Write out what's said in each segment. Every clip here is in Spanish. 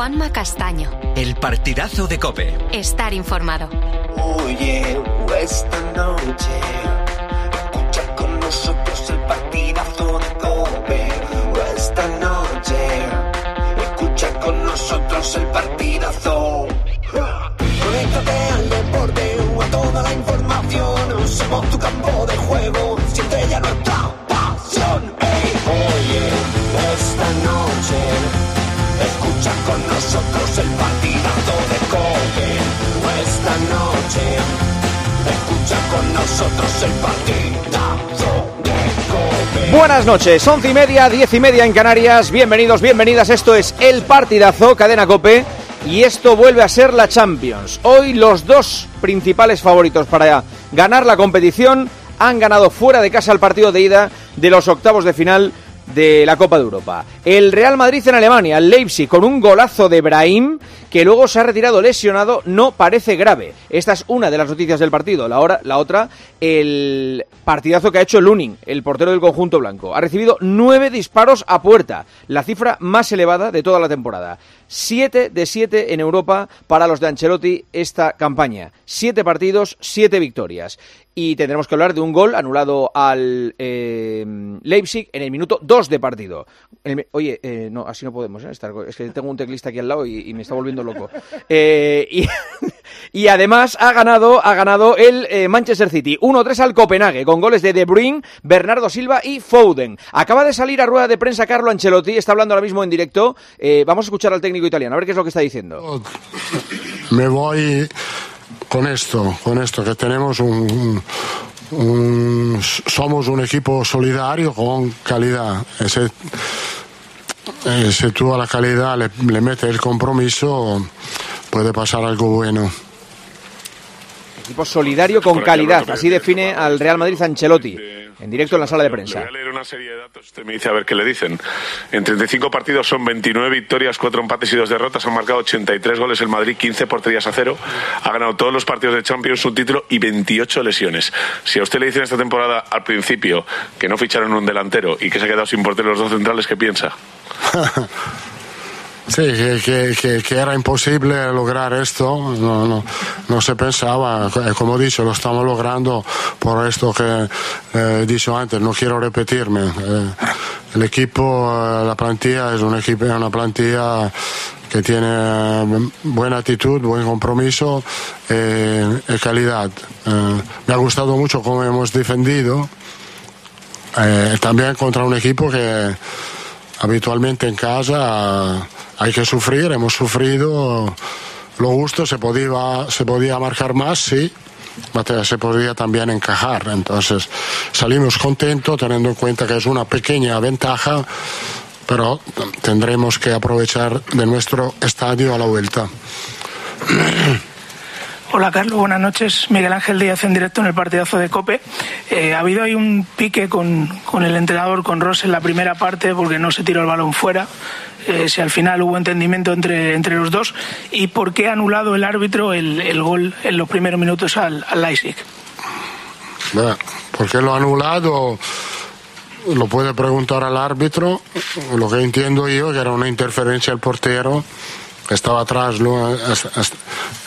Juanma Castaño. El partidazo de Cope. Estar informado. Oye, esta noche, escucha con nosotros el partidazo de Cope. Esta noche, escucha con nosotros el partidazo. Conéctate al deporte o a toda la información. Somos tu campo de juego, nosotros el partidazo de Cope. Noche, escucha con nosotros el partidazo de Cope. Buenas noches, once y media, diez y media en Canarias. Bienvenidos, bienvenidas. Esto es El Partidazo, Cadena Cope. Y esto vuelve a ser la Champions. Hoy los dos principales favoritos para ganar la competición han ganado fuera de casa el partido de ida de los octavos de final de la Copa de Europa. El Real Madrid en Alemania, Leipzig, con un golazo de Brahim, que luego se ha retirado lesionado, no parece grave. Esta es una de las noticias del partido. La, hora, la otra, el partidazo que ha hecho Lunin, el portero del conjunto blanco. Ha recibido nueve disparos a puerta, la cifra más elevada de toda la temporada. Siete de siete en Europa para los de Ancelotti esta campaña. Siete partidos, siete victorias. Y tendremos que hablar de un gol anulado al eh, Leipzig en el minuto 2 de partido. El- oye, eh, no, así no podemos ¿eh? estar. Es que tengo un teclista aquí al lado y, y me está volviendo loco. Eh, y, y además ha ganado, ha ganado el eh, Manchester City 1-3 al Copenhague con goles de De Bruyne, Bernardo Silva y Foden. Acaba de salir a rueda de prensa Carlo Ancelotti, está hablando ahora mismo en directo. Eh, vamos a escuchar al técnico italiano, a ver qué es lo que está diciendo. me voy con esto, con esto, que tenemos un, un- somos un equipo solidario con calidad. Y se, eh, si tú a la calidad le, le metes el compromiso, puede pasar algo bueno. Equipo solidario con calidad, así define al Real Madrid Ancelotti en directo en la sala de prensa. Le voy a leer una serie de datos. Usted me dice a ver qué le dicen. En 35 partidos son 29 victorias, 4 empates y 2 derrotas. Han marcado 83 goles el Madrid, 15 porterías a cero. Ha ganado todos los partidos de Champions, un título y 28 lesiones. Si a usted le dicen esta temporada al principio que no ficharon un delantero y que se ha quedado sin portero los dos centrales, ¿qué piensa? Sí, que, que- que- era imposible lograr esto, no, no, no se pensaba, Eh, como he dicho, lo estamos logrando por esto que eh, he dicho antes, no quiero repetirme. Eh, el equipo, eh, la plantilla es un equipo, una plantilla que tiene eh, buena actitud, buen compromiso y calidad. Me ha gustado mucho cómo hemos defendido, también contra un equipo que habitualmente en casa hay que sufrir, hemos sufrido lo justo, se podía, se podía marcar más, sí, se podía también encajar. Entonces salimos contentos teniendo en cuenta que es una pequeña ventaja, pero tendremos que aprovechar de nuestro estadio a la vuelta. Hola Carlos, buenas noches. Miguel Ángel Díaz en directo en el partidazo de Cope. Eh, ha habido ahí un pique con, con el entrenador, con Ross en la primera parte porque no se tiró el balón fuera. Eh, si al final hubo entendimiento entre, entre los dos. ¿Y por qué ha anulado el árbitro el, el gol en los primeros minutos al, al ¿Por qué lo ha anulado? Lo puede preguntar al árbitro. Lo que entiendo yo que era una interferencia del portero. Estaba atrás,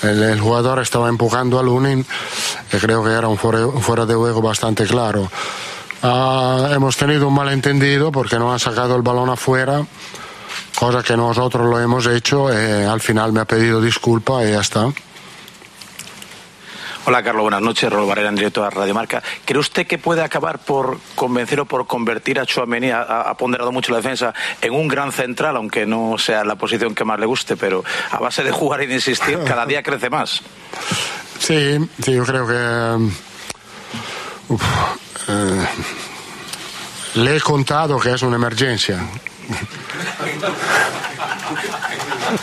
el, jugador estaba empujando a Lunin y creo que era un fuera, de juego bastante claro. Ah, hemos tenido un malentendido porque no han sacado el balón afuera, cosa que nosotros lo hemos hecho y al final me ha pedido disculpa y ya está. Hola Carlos, buenas noches. Rolo Barrera en directo a Radio Marca. ¿Cree usted que puede acabar por convencer o por convertir a Chouameni, ha, ha ponderado mucho la defensa, en un gran central, aunque no sea la posición que más le guste, pero a base de jugar y de insistir, cada día crece más? Sí, sí, yo creo que. uf, eh, le he contado que es una emergencia.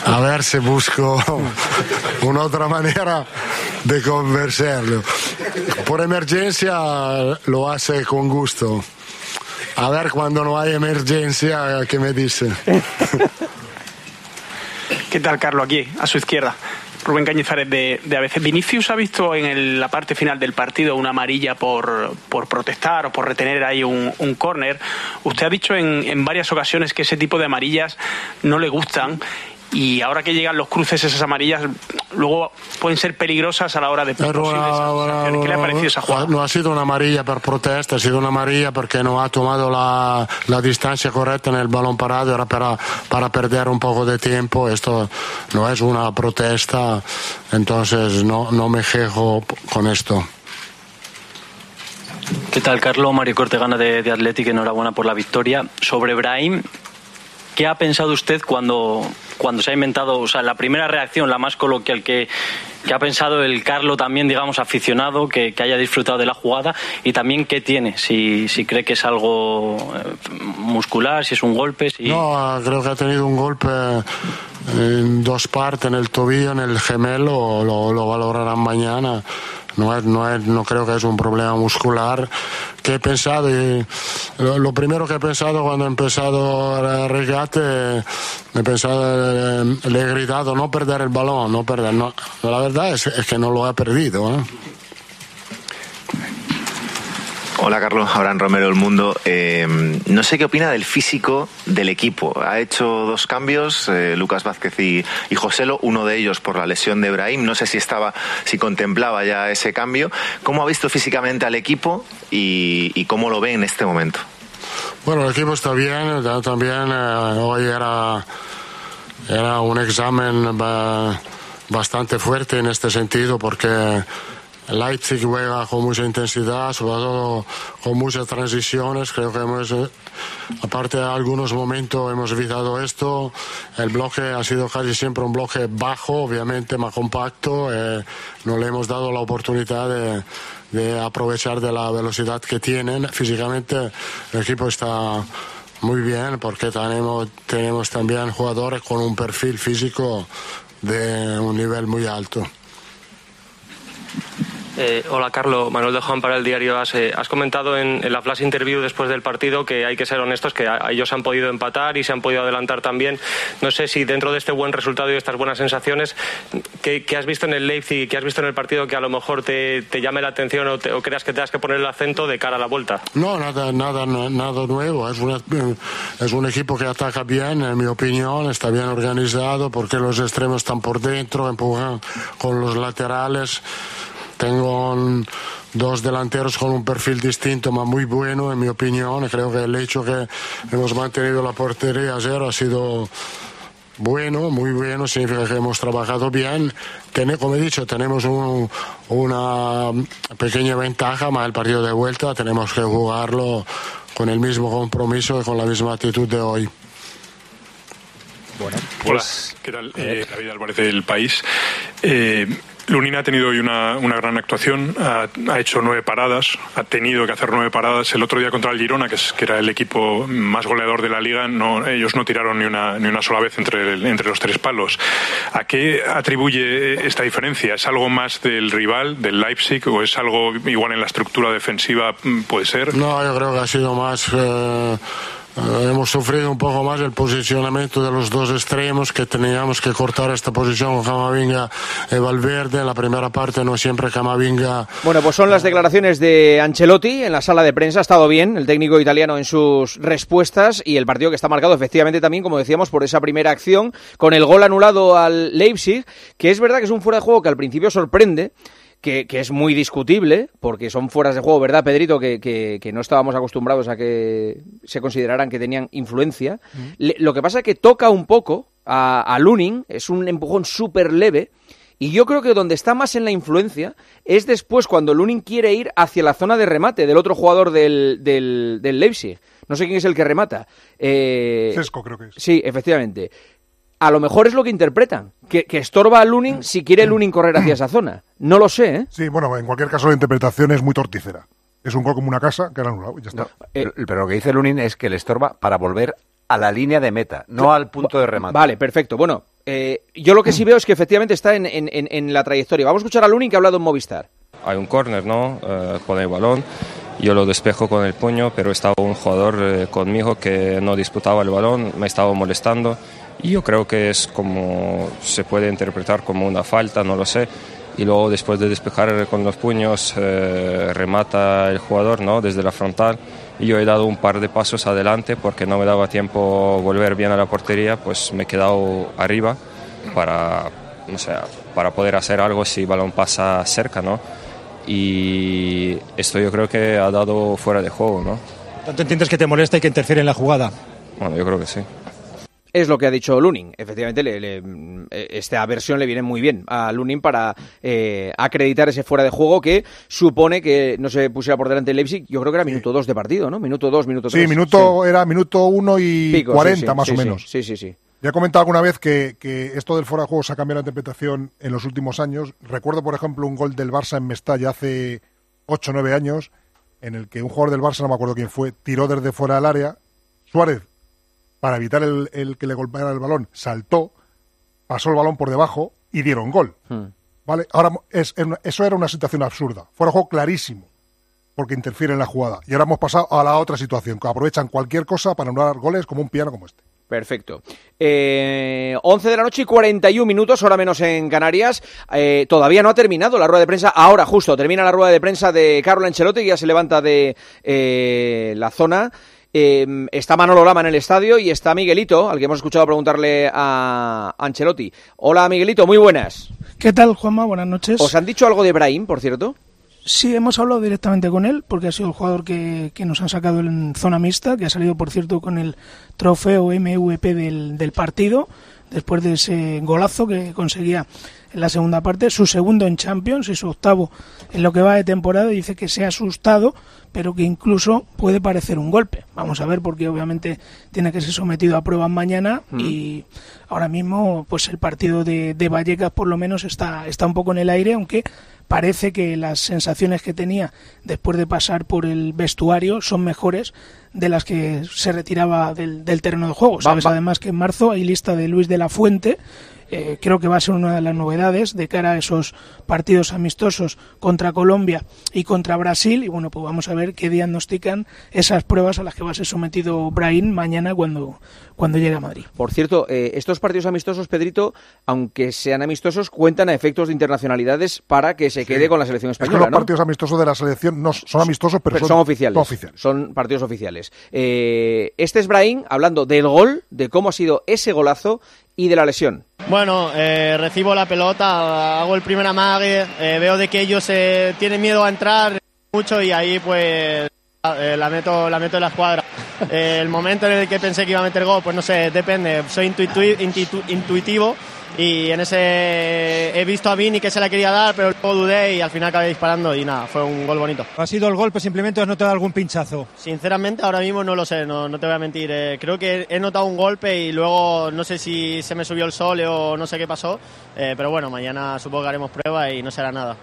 A ver si busco una otra manera de convencerlo. por emergencia lo hace con gusto. A ver cuando no hay emergencia, ¿qué me dice? ¿Qué tal, Carlos? Aquí, a su izquierda. Rubén Cañizares de, de ABC. Vinicius ha visto en la parte final del partido una amarilla por, por protestar o por retener ahí un, un córner. Usted ha dicho en, en varias ocasiones que ese tipo de amarillas no le gustan y ahora que llegan los cruces esas amarillas luego pueden ser peligrosas a la hora de una-. ¿Qué le ha parecido esa jugada? No ha sido una amarilla por protesta, ha sido una amarilla porque no ha tomado la, la distancia correcta en el balón parado, era para, para perder un poco de tiempo. Esto no es una protesta, entonces no, no me quejo con esto. ¿Qué tal, Carlos? Mario Cortegana de, de Athletic, enhorabuena por la victoria. Sobre Brahim, ¿qué ha pensado usted cuando, cuando se ha inventado, o sea, la primera reacción, la más coloquial, que, que ha pensado el Carlo también, digamos, aficionado, que, que haya disfrutado de la jugada y también qué tiene? Si, si cree que es algo eh, muscular, si es un golpe, si... No, creo que ha tenido un golpe en dos partes, en el tobillo, en el gemelo, lo, lo valorarán mañana. No, es, no, es, no creo que es un problema muscular. Que he pensado, y lo, primero que he pensado cuando he empezado el regate, he pensado, le he gritado no perder el balón, no perder. No. La verdad es, es que no lo he perdido. ¿eh? Hola Carlos, Abraham Romero del Mundo. Eh, no sé qué opina del físico del equipo. Ha hecho dos cambios, eh, Lucas Vázquez y, y Joselo, uno de ellos por la lesión de Brahim. No sé si estaba, si contemplaba ya ese cambio. ¿Cómo ha visto físicamente al equipo y, cómo lo ve en este momento? Bueno, el equipo está bien, también eh, hoy era, era un examen ba- bastante fuerte en este sentido porque Leipzig juega con mucha intensidad, sobre todo con muchas transiciones. Creo que hemos, eh, aparte de algunos momentos, hemos evitado esto. El bloque ha sido casi siempre un bloque bajo, obviamente más compacto. eh, no le hemos dado la oportunidad de, de aprovechar de la velocidad que tienen. Físicamente el equipo está muy bien porque tenemos, tenemos también jugadores con un perfil físico de un nivel muy alto. Eh, hola Carlos, Manuel de Juan para el diario AS. Eh, Has comentado en, en la flash interview después del partido que hay que ser honestos, que a- ellos han podido empatar y se han podido adelantar también. No sé si dentro de este buen resultado y estas buenas sensaciones, ¿qué, qué has visto en el Leipzig, qué has visto en el partido que a lo mejor te, te llame la atención o, te- o creas que tengas que poner el acento de cara a la vuelta? No, nada, nada, nada nuevo. Es, una- es un equipo que ataca bien, en mi opinión, está bien organizado porque los extremos están por dentro, empujan con los laterales. Tengo un- dos delanteros con un perfil distinto, pero muy bueno, en mi opinión. Creo que el hecho que hemos mantenido la portería a cero ha sido bueno, muy bueno, significa que hemos trabajado bien. Tiene- como he dicho, tenemos un- una pequeña ventaja, más el partido de vuelta tenemos que jugarlo con el mismo compromiso y con la misma actitud de hoy. Hola, ¿qué tal? Eh, David Álvarez del País. Eh, Lunin ha tenido hoy una, una gran actuación, ha, hecho nueve paradas, ha tenido que hacer nueve paradas. El otro día contra el Girona, que, es, que era el equipo más goleador de la liga, no, ellos no tiraron ni una, ni una sola vez entre, el- entre los tres palos. ¿A qué atribuye esta diferencia? ¿Es algo más del rival, del Leipzig, o es algo igual en la estructura defensiva? Mm, Puede ser. No, yo creo que ha sido más. eh, hemos sufrido un poco más el posicionamiento de los dos extremos que teníamos que cortar esta posición Camavinga y Valverde. En la primera parte no siempre Camavinga. Bueno, pues son las declaraciones de Ancelotti en la sala de prensa. Ha estado bien el técnico italiano en sus respuestas y el partido que está marcado efectivamente también, como decíamos, por esa primera acción con el gol anulado al Leipzig, que es verdad que es un fuera de juego que al principio sorprende. Que, que es muy discutible, porque son fueras de juego, ¿verdad, Pedrito? Que, que- que no estábamos acostumbrados a que se consideraran que tenían influencia. Le- lo que pasa es que toca un poco a, a Lunin, es un empujón súper leve, y yo creo que donde está más en la influencia es después cuando Lunin quiere ir hacia la zona de remate del otro jugador del, del, del Leipzig. No sé quién es el que remata. Eh, Cesco, creo que es. Sí, efectivamente. A lo mejor es lo que interpretan, que, que estorba a Lunin si quiere Lunin correr hacia esa zona. No lo sé, ¿eh? Sí, bueno, en cualquier caso la interpretación es muy torticera. Es un gol como una casa que han anulado y ya está. Pero- Pero lo que dice Lunin es que le estorba para volver a la línea de meta, no al punto de remate. Vale, perfecto. Bueno, eh, yo lo que sí veo es que efectivamente está en, en- en- en la trayectoria. Vamos a escuchar a Lunin que ha hablado en Movistar. hay un córner, ¿no? Eh, con el balón. Yo lo despejo con el puño, pero estaba un jugador eh, conmigo que no disputaba el balón, me estaba molestando. Y yo creo que es como se puede interpretar como una falta, no lo sé. Y luego después de despejar con los puños eh, remata el jugador ¿no? desde la frontal. Y yo he dado un par de pasos adelante porque no me daba tiempo volver bien a la portería, pues me he quedado arriba para, no sé, para poder hacer algo si el balón pasa cerca, ¿no? Y esto yo creo que ha dado fuera de juego, ¿no? ¿Tanto entiendes que te molesta y que interfiere en la jugada? Bueno, yo creo que sí. Es lo que ha dicho Lunin. Efectivamente, le- le- esta versión le viene muy bien a Lunin para eh, acreditar ese fuera de juego que supone que no se pusiera por delante el Leipzig. Yo creo que era minuto 2 de partido, ¿no? Minuto 2, minuto 3. Sí, minuto, era minuto 1 y Pico, sí, 40 sí, más o menos. Sí, sí, sí. Ya he comentado alguna vez que, que esto del fuera de juego se ha cambiado la interpretación en los últimos años. Recuerdo, por ejemplo, un gol del Barça en Mestalla hace 8 o 9 años, en el que un jugador del Barça, no me acuerdo quién fue, tiró desde fuera del área. Suárez, para evitar el, el que le golpeara el balón, saltó, pasó el balón por debajo y dieron gol. ¿Vale? Ahora es, eso era una situación absurda. Fuera de juego clarísimo, porque interfiere en la jugada. Y ahora hemos pasado a la otra situación, que aprovechan cualquier cosa para anular goles como un piano como este. Perfecto. Eh, 11 de la noche y 41 minutos, hora menos en Canarias. Eh, todavía no ha terminado la rueda de prensa. Ahora, justo, termina la rueda de prensa de Carlo Ancelotti, que ya se levanta de eh, la zona. Eh, está Manolo Lama en el estadio y está Miguelito, al que hemos escuchado preguntarle a Ancelotti. Hola, Miguelito, muy buenas. ¿Qué tal, Juanma? Buenas noches. ¿Os han dicho algo de Brahim, por cierto? Sí, hemos hablado directamente con él, porque ha sido el jugador que, que nos han sacado en zona mixta, que ha salido, por cierto, con el trofeo MVP del, del partido, después de ese golazo que conseguía en la segunda parte, su segundo en Champions y su octavo en lo que va de temporada, dice que se ha asustado, pero que incluso puede parecer un golpe. Vamos a ver, porque obviamente tiene que ser sometido a pruebas mañana Mm. y ahora mismo pues el partido de, de Vallecas por lo menos está, está un poco en el aire, aunque parece que las sensaciones que tenía después de pasar por el vestuario son mejores de las que se retiraba del, del terreno de juego. Sabes además que en marzo hay lista de Luis de la Fuente. Eh, creo que va a ser una de las novedades de cara a esos partidos amistosos contra Colombia y contra Brasil. Y bueno, pues vamos a ver qué diagnostican esas pruebas a las que va a ser sometido Brahim mañana cuando, cuando llegue a Madrid. Por cierto, eh, estos partidos amistosos, Pedrito, aunque sean amistosos, cuentan a efectos de internacionalidades para que se quede con la selección Es que española, los ¿no? partidos amistosos de la selección no son amistosos, pero, Pero son oficiales. son oficiales. Son partidos oficiales. Eh, este es Brahim hablando del gol, de cómo ha sido ese golazo y de la lesión. Bueno, eh, recibo la pelota, hago el primer amague, eh, veo de que ellos eh, tienen miedo a entrar mucho y ahí pues eh, la meto la meto en la escuadra. Eh, el momento en el que pensé que iba a meter gol, pues no sé, depende. Soy intuitivo y en ese he visto a Vini que se la quería dar, pero luego dudé y al final acabé disparando y nada, fue un gol bonito. ¿Ha sido el golpe simplemente o has notado algún pinchazo? Sinceramente, ahora mismo no lo sé, no, no te voy a mentir. Eh, creo que he notado un golpe y luego no sé si se me subió el sol o no sé qué pasó. Eh, pero bueno, mañana supongo que haremos prueba y no será nada.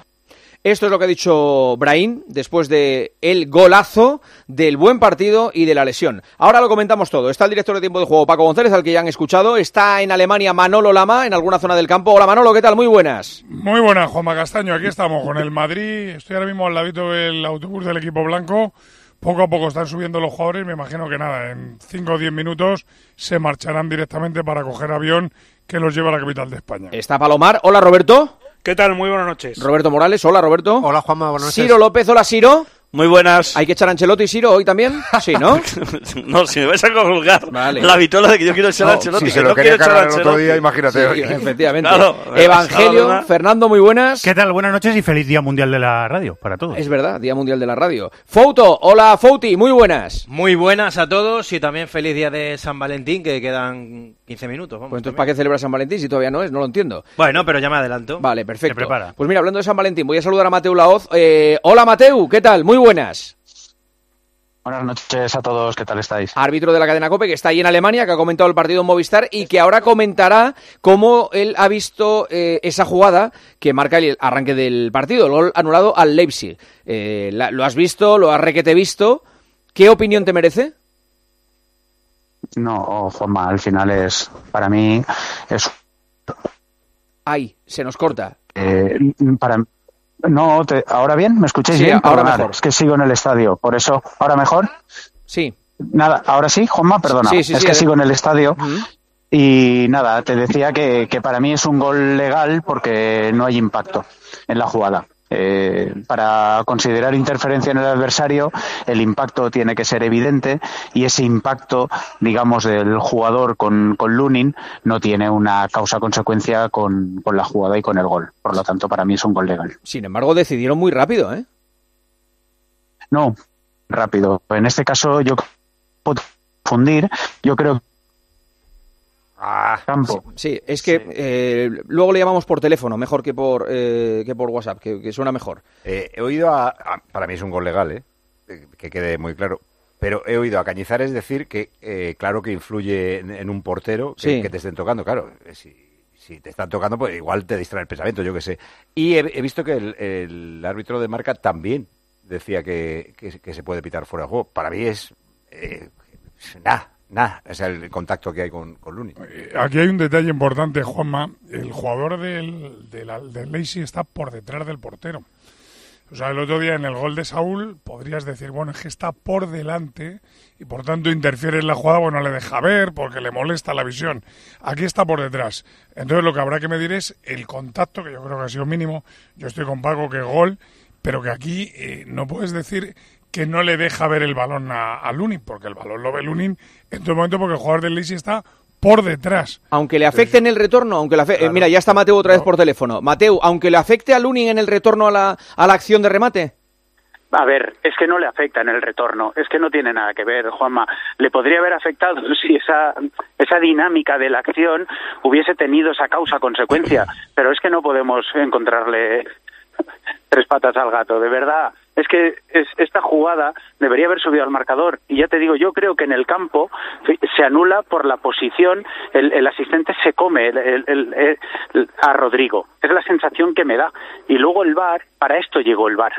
Esto es lo que ha dicho Brahim después de el golazo, del buen partido y de la lesión. Ahora lo comentamos todo. Está el director de tiempo de juego, Paco González, al que ya han escuchado. Está en Alemania Manolo Lama, en alguna zona del campo. Hola Manolo, ¿qué tal? Muy buenas. Muy buenas, Juanma Castaño. Aquí estamos con el Madrid. Estoy ahora mismo al ladito del autobús del equipo blanco. Poco a poco están subiendo los jugadores. Me imagino que nada, en 5 o 10 minutos se marcharán directamente para coger avión que los lleva a la capital de España. Está Palomar. Hola Roberto. ¿Qué tal? Muy buenas noches. Roberto Morales. Hola Roberto. Hola Juanma, buenas noches. Ciro López. Hola Ciro. Muy buenas. ¿Hay que echar a Ancelotti y Ciro hoy también? Sí, ¿no? no, si me vais a colgar Vale. la vitola de que yo quiero echar a No, Ancelotti. si se que lo no quería quiero echar a cargar el otro Ancelotti. día, imagínate hoy. efectivamente. Claro, Evangelio, Barcelona. Fernando, muy buenas. ¿Qué tal? Buenas noches y feliz Día Mundial de la Radio para todos. Es verdad, Día Mundial de la Radio. Fouto, hola Fouti, muy buenas. Muy buenas a todos y también feliz día de San Valentín, que quedan 15 minutos. Vamos, Pues entonces, ¿para qué celebra San Valentín si todavía no es? No lo entiendo. Bueno, pero ya me adelanto. Vale, perfecto. Se prepara. Pues mira, hablando de San Valentín, voy a saludar a Mateu Laoz. Eh, hola Mateu, ¿qué tal? Muy buenas. Buenas noches a todos, ¿qué tal estáis? Árbitro de la cadena COPE que está ahí en Alemania, que ha comentado el partido en Movistar y que ahora comentará cómo él ha visto eh, esa jugada que marca el arranque del partido, el gol anulado al Leipzig. Eh, la- ¿Lo has visto? ¿Lo has requete visto? ¿Qué opinión te merece? No, oh, Juanma, al final es, para mí, es, Ay, se nos corta. eh, para, No, te- ¿ahora bien? ¿Me escucháis Sí, bien? ahora Perdonad, mejor. Es que sigo en el estadio, por eso. ¿Ahora mejor? Sí. Nada, ¿ahora sí, Juanma? Perdona. Sí, sí, es que sigo en el estadio. Y nada, te decía que, que para mí es un gol legal porque no hay impacto en la jugada. Eh, para considerar interferencia en el adversario, el impacto tiene que ser evidente y ese impacto, digamos, del jugador con, con Lunin no tiene una causa-consecuencia con, con la jugada y con el gol. Por lo tanto, para mí es un gol legal. Sin embargo, decidieron muy rápido, ¿eh? No, rápido. En este caso, yo puedo confundir. Yo creo campo. Sí, es que eh, luego le llamamos por teléfono, mejor que por, eh, que por WhatsApp, que, que suena mejor. Eh, he oído a, a- Para mí es un gol legal, ¿eh? Que quede muy claro. Pero he oído a Cañizares decir que, eh, claro que influye en, en un portero que, Sí. que te estén tocando. Claro, eh, si, si te están tocando, pues igual te distrae el pensamiento, yo qué sé. Y he, he visto que el, el árbitro de marca también decía que, que- que se puede pitar fuera de juego. Para mí es. Eh, nada, nada. Sea, el contacto que hay con, con Lunin. Aquí hay un detalle importante, Juanma. El jugador del, del, del está por detrás del portero. O sea, el otro día en el gol de Saúl podrías decir, bueno, es que está por delante y por tanto interfiere en la jugada, bueno, le deja ver porque le molesta la visión. Aquí está por detrás. Entonces lo que habrá que medir es el contacto, que yo creo que ha sido mínimo. Yo estoy con Paco que gol, pero que aquí eh, no puedes decir que no le deja ver el balón a, a Lunin, porque el balón lo ve Lunin en todo momento porque el jugador del Leipzig está por detrás. Aunque le afecte en el retorno, aunque le eh, mira, ya está Mateo otra vez por teléfono. Mateo, aunque le afecte a Lunin en el retorno a la, a la acción de remate. A ver, es que no le afecta en el retorno, es que no tiene nada que ver, Juanma. Le podría haber afectado si esa, esa dinámica de la acción hubiese tenido esa causa-consecuencia, pero es que no podemos encontrarle tres patas al gato, de verdad. Es que es- esta jugada debería haber subido al marcador. Y ya te digo, yo creo que en el campo se anula por la posición, el, el asistente se come el- el- a Rodrigo. Es la sensación que me da. Y luego el VAR, para esto llegó el VAR.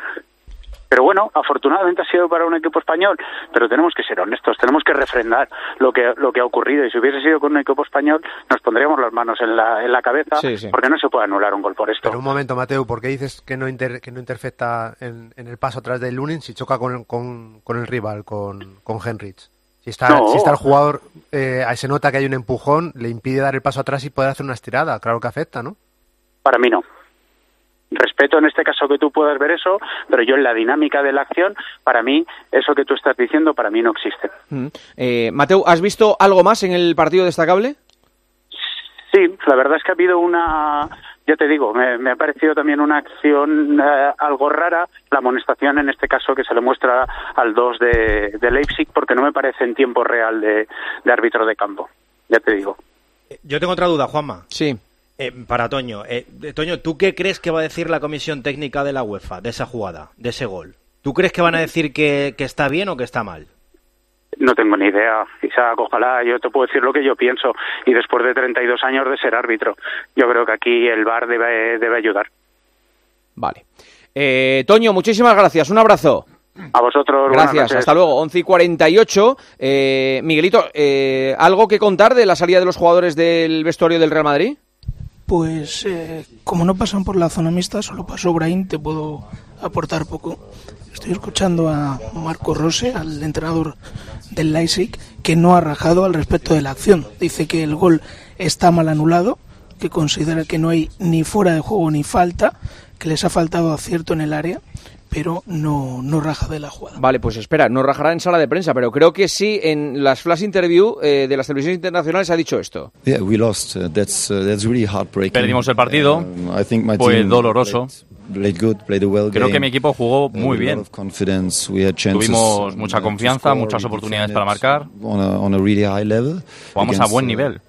Pero bueno, afortunadamente ha sido para un equipo español, pero tenemos que ser honestos, tenemos que refrendar lo que, lo que ha ocurrido. Y si hubiese sido con un equipo español, nos pondríamos las manos en la, en la cabeza, Sí, sí. porque no se puede anular un gol por esto. Pero un momento, Mateo, ¿por qué dices que no, inter- que no intercepta en, en el paso atrás del Lunin si choca con, con, con el rival, con, con Henrich? Si está, No. si está el jugador, eh, ahí se nota que hay un empujón, le impide dar el paso atrás y poder hacer una estirada. Claro que afecta, ¿no? Para mí no. Respeto en este caso que tú puedas ver eso, pero yo en la dinámica de la acción, para mí, eso que tú estás diciendo, para mí no existe. Mm. Eh, Mateo, ¿has visto algo más en el partido destacable? Sí, la verdad es que ha habido una, ya te digo, me, me ha parecido también una acción eh, algo rara, la amonestación en este caso que se le muestra al 2 de, de Leipzig, porque no me parece en tiempo real de, de árbitro de campo, ya te digo. Yo tengo otra duda, Juanma. Sí. Eh, para Toño. Eh, eh, Toño, ¿tú qué crees que va a decir la comisión técnica de la UEFA de esa jugada, de ese gol? ¿Tú crees que van a decir que, que está bien o que está mal? No tengo ni idea, Isaac, ojalá, yo te puedo decir lo que yo pienso, y después de 32 años de ser árbitro, yo creo que aquí el VAR debe, debe ayudar. Vale. Eh, Toño, muchísimas gracias. Un abrazo. A vosotros, Gracias, hasta luego. 11 y 48. Eh, Miguelito, eh, ¿algo que contar de la salida de los jugadores del vestuario del Real Madrid? Pues eh, como no pasan por la zona mixta, solo pasó Brain, te puedo aportar poco. Estoy escuchando a Marco Rose, al entrenador del Leipzig, que no ha rajado al respecto de la acción. Dice que el gol está mal anulado, que considera que no hay ni fuera de juego ni falta, que les ha faltado acierto en el área, pero no, no raja de la jugada. Vale, pues espera, no rajará en sala de prensa, pero creo que sí en las flash interview eh, de las televisiones internacionales ha dicho esto. Yeah, we lost. Uh, that's uh, that's really heartbreaking. Perdimos el partido. Um, I think my Fue team doloroso. Played, Creo que mi equipo jugó muy bien. Tuvimos mucha confianza, muchas oportunidades para marcar. Jugamos a buen nivel.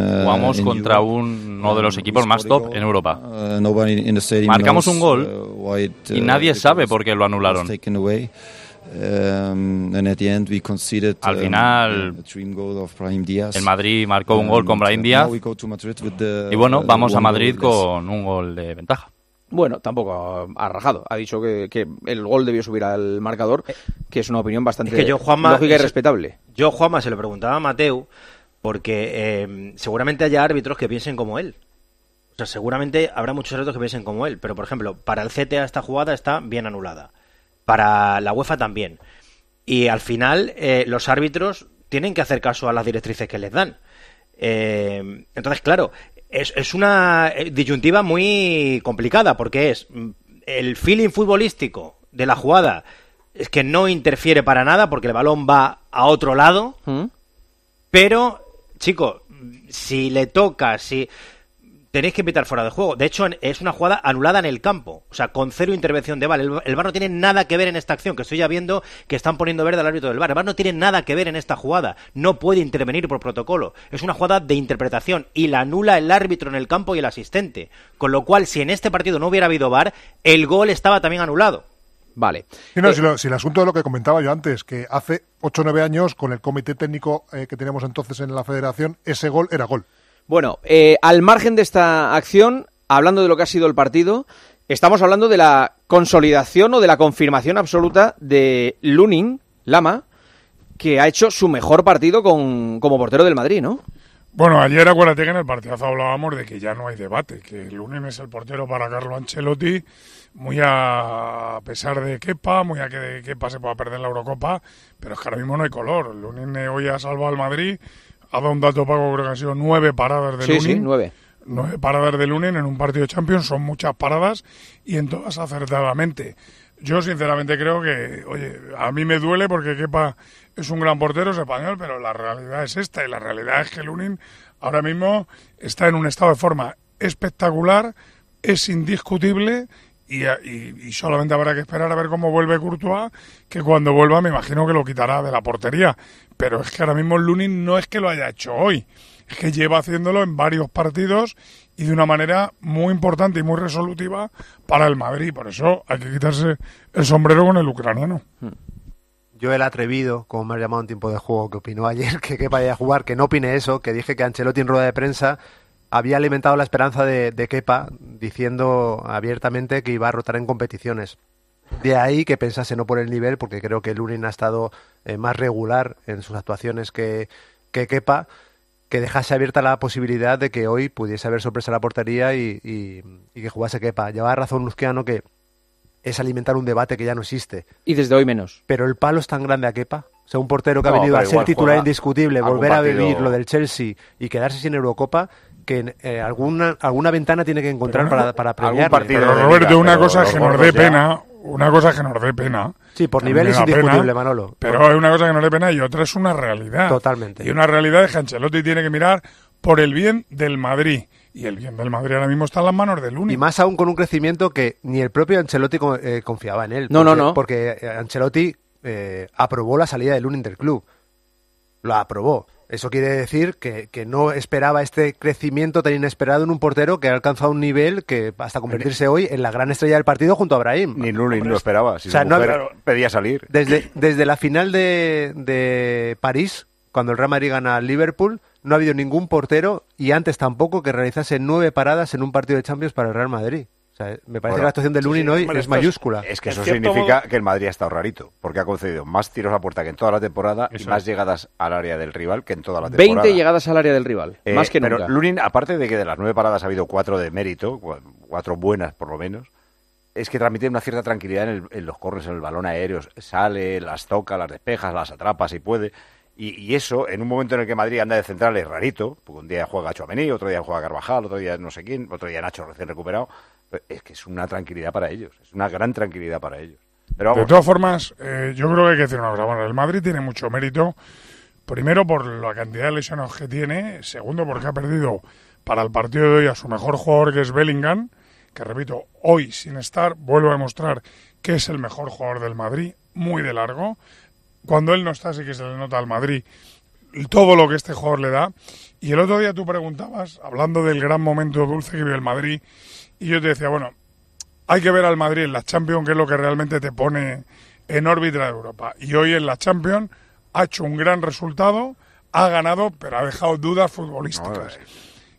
uh, Jugamos contra uno de los Um, equipos más top en Europa. Uh, Marcamos un gol uh, y nadie sabe por qué lo anularon. Um, Al um, final. El Madrid marcó un gol con And, Brahim Díaz. Y bueno, vamos a Madrid con un gol de ventaja. Bueno, tampoco ha rajado. Ha dicho que, que el gol debió subir al marcador, que es una opinión bastante Es que yo, Juanma, lógica y es- respetable. Yo, Juanma, se lo preguntaba a Mateo, porque eh, seguramente haya árbitros que piensen como él. O O sea, seguramente habrá muchos árbitros que piensen como él, pero por ejemplo, para el CTA esta jugada está bien anulada. Para la UEFA también. Y al final, eh, los árbitros tienen que hacer caso a las directrices que les dan. Eh, entonces, claro, es, es una eh, disyuntiva muy complicada porque es mm, el feeling futbolístico de la jugada es que no interfiere para nada porque el balón va a otro lado, pero, chico, si le toca, si tenéis que pitar fuera de juego. De hecho, es una jugada anulada en el campo. O sea, con cero intervención de VAR. El, el VAR no tiene nada que ver en esta acción, que estoy ya viendo que están poniendo verde al árbitro del VAR. El VAR no tiene nada que ver en esta jugada. No puede intervenir por protocolo. Es una jugada de interpretación y la anula el árbitro en el campo y el asistente. Con lo cual, si en este partido no hubiera habido VAR, el gol estaba también anulado. Vale. Sí, no, Eh, si, lo- si el asunto de lo que comentaba yo antes, que hace 8 o 9 años, con el comité técnico eh, que teníamos entonces en la federación, ese gol era gol. Bueno, eh, al margen de esta acción, hablando de lo que ha sido el partido, estamos hablando de la consolidación o de la confirmación absoluta de Lunin, Lama, que ha hecho su mejor partido con, como portero del Madrid, ¿no? Bueno, ayer acuérdate que en el partidazo hablábamos de que ya no hay debate, que Lunin es el portero para Carlo Ancelotti, muy a pesar de Kepa, muy a que Kepa se pueda perder la Eurocopa, pero es que ahora mismo no hay color. Lunin eh, hoy ha salvado al Madrid, ha dado un dato pago, creo que han sido nueve paradas de Sí, Lunin. sí, nueve. Nueve paradas de Lunin en un partido de Champions son muchas paradas y en todas acertadamente. Yo sinceramente creo que, oye, a mí me duele porque Kepa es un gran portero, es español, pero la realidad es esta y la realidad es que Lunin ahora mismo está en un estado de forma espectacular, es indiscutible y, y- solamente habrá que esperar a ver cómo vuelve Courtois, que cuando vuelva me imagino que lo quitará de la portería. Pero es que ahora mismo Lunin no es que lo haya hecho hoy, es que lleva haciéndolo en varios partidos y de una manera muy importante y muy resolutiva para el Madrid. Por eso hay que quitarse el sombrero con el ucraniano. Yo el atrevido, como me has llamado en tiempo de juego, que opinó ayer que Kepa iba a jugar, que no opine eso, que dije que Ancelotti en rueda de prensa había alimentado la esperanza de, de Kepa diciendo abiertamente que iba a rotar en competiciones. De ahí que pensase no por el nivel, porque creo que Lunin ha estado eh, más regular en sus actuaciones que, que Kepa, que dejase abierta la posibilidad de que hoy pudiese haber sorpresa en la portería y, y- y que jugase Kepa. Llevaba razón Luzquiano que es alimentar un debate que ya no existe. Y desde hoy menos. Pero el palo es tan grande a Kepa. O sea, un portero que No, ha venido a ser titular indiscutible, volver a vivir lo del Chelsea y quedarse sin Eurocopa, que eh, alguna, alguna ventana tiene que encontrar para, para premiarle. Pero Roberto, una cosa es que nos dé pena, una cosa es que nos dé pena. Sí, por nivel es pena, indiscutible, Manolo. Pero hay una cosa que nos dé pena y otra es una realidad. Totalmente. Y una realidad es que Ancelotti tiene que mirar por el bien del Madrid. Y el bien del Madrid ahora mismo está en las manos del único. Y más aún con un crecimiento que ni el propio Ancelotti eh, confiaba en él. No, no, Porque- no. Porque eh, Ancelotti eh, aprobó la salida del Lunin del club. Lo aprobó. Eso quiere decir que, que no esperaba este crecimiento tan inesperado en un portero que ha alcanzado un nivel que hasta convertirse hoy en la gran estrella del partido junto a Brahim. Ni Lunin lo esperaba. Si O sea, su no mujer pedía salir. Desde, desde la final de, de París, cuando el Real Madrid gana al Liverpool, no ha habido ningún portero y antes tampoco que realizase nueve paradas en un partido de Champions para el Real Madrid. O sea, me parece Bueno, que la actuación de Lunin hoy hombre, es mayúscula. Es que eso significa que el Madrid ha estado rarito, porque ha concedido más tiros a puerta que en toda la temporada y más es. llegadas al área del rival que en toda la temporada. 20 llegadas al área del rival, Eh, más que pero nunca. Lunin, aparte de que de las nueve paradas ha habido cuatro de mérito, cua- cuatro buenas por lo menos, es que transmite una cierta tranquilidad en, el- en los corres, en el balón aéreo. Sale, las toca, las despejas, las atrapa si puede. Y, y eso, en un momento en el que Madrid anda de central, es rarito, porque un día juega Chouameni, otro día juega Carvajal, otro día no sé quién, otro día Nacho recién recuperado. Es que es una tranquilidad para ellos, es una gran tranquilidad para ellos. Pero De todas formas, eh, yo creo que hay que decir una cosa. Bueno, el Madrid tiene mucho mérito. Primero, por la cantidad de lesionados que tiene. Segundo, porque ha perdido para el partido de hoy a su mejor jugador, que es Bellingham. Que repito, hoy sin estar, vuelvo a demostrar que es el mejor jugador del Madrid, muy de largo. Cuando él no está, sí que se le nota al Madrid todo lo que este jugador le da. Y el otro día tú preguntabas, hablando del gran momento dulce que vive el Madrid, y yo te decía, bueno, hay que ver al Madrid en la Champions, que es lo que realmente te pone en órbita de Europa. Y hoy en la Champions ha hecho un gran resultado, ha ganado, pero ha dejado dudas futbolísticas.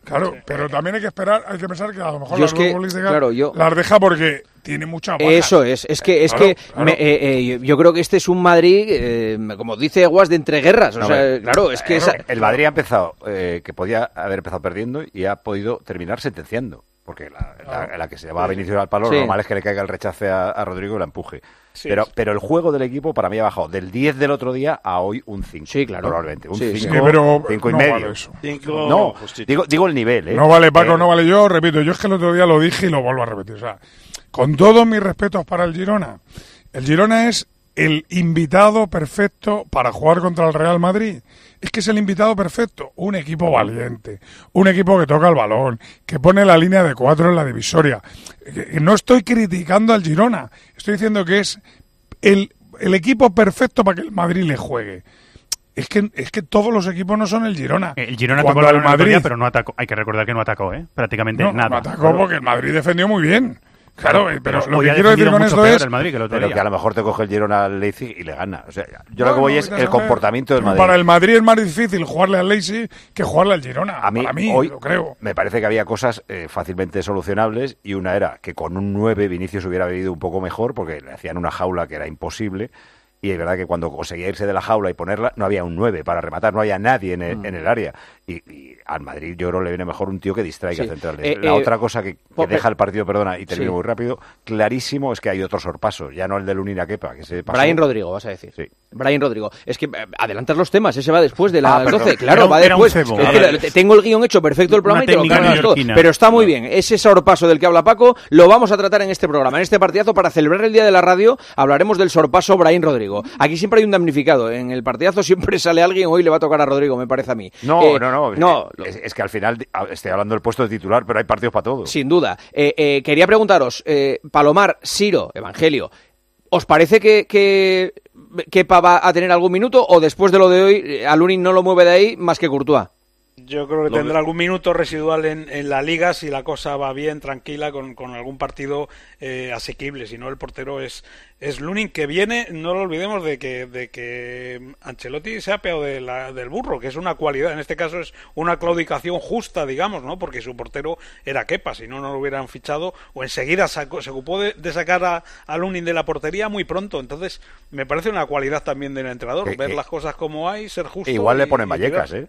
Claro, pero también hay que esperar, hay que pensar que a lo mejor Yo las es que, futbolísticas claro, yo- las deja porque tiene mucha bajas. Eso es, es que, es Claro, que claro. me- eh, eh, yo- creo que este es un Madrid, eh, como dice Guas, de entreguerras. O No, sea, claro, es que esa- el Madrid ha empezado, eh, que podía haber empezado perdiendo y ha podido terminar sentenciando. Porque la, la- la que se llevaba a Vinicius al palo, Sí. lo normal es que le caiga el rechace a, a Rodrigo y la empuje. Sí. pero, pero el juego del equipo para mí ha bajado del 10 del otro día a hoy un 5. Sí, claro. Probablemente. Un Sí, 5, sí. Sí, pero cinco y no medio. vale eso. Cinco No, digo, digo el nivel. ¿eh? No vale, Paco, Eh, no vale. Yo repito, yo es que el otro día lo dije y lo vuelvo a repetir. O sea, con todos mis respetos para el Girona, el Girona es el invitado perfecto para jugar contra el Real Madrid. Es que es el invitado perfecto. Un equipo valiente, un equipo que toca el balón, que pone la línea de cuatro en la divisoria. Que- que No estoy criticando al Girona, estoy diciendo que es el, el equipo perfecto para que el Madrid le juegue. Es que, es que todos los equipos no son el Girona. El Girona Cuando tocó el Madrid pero no atacó. Hay que recordar que no atacó, ¿eh? Prácticamente no, nada. no atacó porque el Madrid defendió muy bien. Claro, pero, lo que quiero decir con esto es... el Madrid que el otro Pero día. que a lo mejor te coge el Girona al Leipzig y le gana. O sea, yo lo que voy es el comportamiento del Madrid. Para el Madrid es más difícil jugarle al Leipzig que jugarle al Girona. A mí, para mí, hoy lo creo. me parece que había cosas eh, fácilmente solucionables y una era que con un 9 Vinicius hubiera vivido un poco mejor porque le hacían una jaula que era imposible y es verdad que cuando conseguía irse de la jaula y ponerla no había un 9 para rematar, no había nadie en el, Mm. en el área y, y al Madrid yo creo le viene mejor un tío que distraiga Sí. centrales. Eh, la eh, otra cosa que, deja el partido, perdona, y termino Sí. muy rápido, clarísimo es que hay otro sorpaso, ya no el de Lunina Kepa, que se pasó. Brian Rodrigo, vas a decir. Sí. Brian Rodrigo. Es que eh, adelantas los temas, ese va después de las Ah, perdón. 12. Claro, un- va después. cebo. Es que tengo el guion hecho perfecto del programa Una y te lo cargas todo. Pero está muy bien. Ese sorpaso del que habla Paco lo vamos a tratar en este programa, en este partidazo, para celebrar el Día de la Radio. Hablaremos del sorpaso Brian Rodrigo. Aquí siempre hay un damnificado. En el partidazo siempre sale alguien, hoy le va a tocar a Rodrigo, me parece a mí. No, Eh, no, no, No, Es, es que al final estoy hablando del puesto de titular, pero hay partidos para todos. Sin duda. Eh, eh, quería preguntaros, eh, Palomar, Siro, Evangelio, ¿os parece que, que Kepa va a tener algún minuto o después de lo de hoy, eh, Alunin no lo mueve de ahí más que Courtois? Yo creo que tendrá algún minuto residual en, en la liga si la cosa va bien, tranquila, con, con algún partido eh, asequible. Si no, el portero es, es Lunin, que viene, no lo olvidemos, de que, de que Ancelotti se ha peado de la- del burro, que es una cualidad. En este caso es una claudicación justa, digamos, ¿no? Porque su portero era Kepa, si no, no lo hubieran fichado. O enseguida sacó- se ocupó de, de sacar a, a Lunin de la portería muy pronto. Entonces, me parece una cualidad también del entrenador, Que- ver que- las cosas como hay, ser justo. Igual le ponen Vallecas. ¿eh?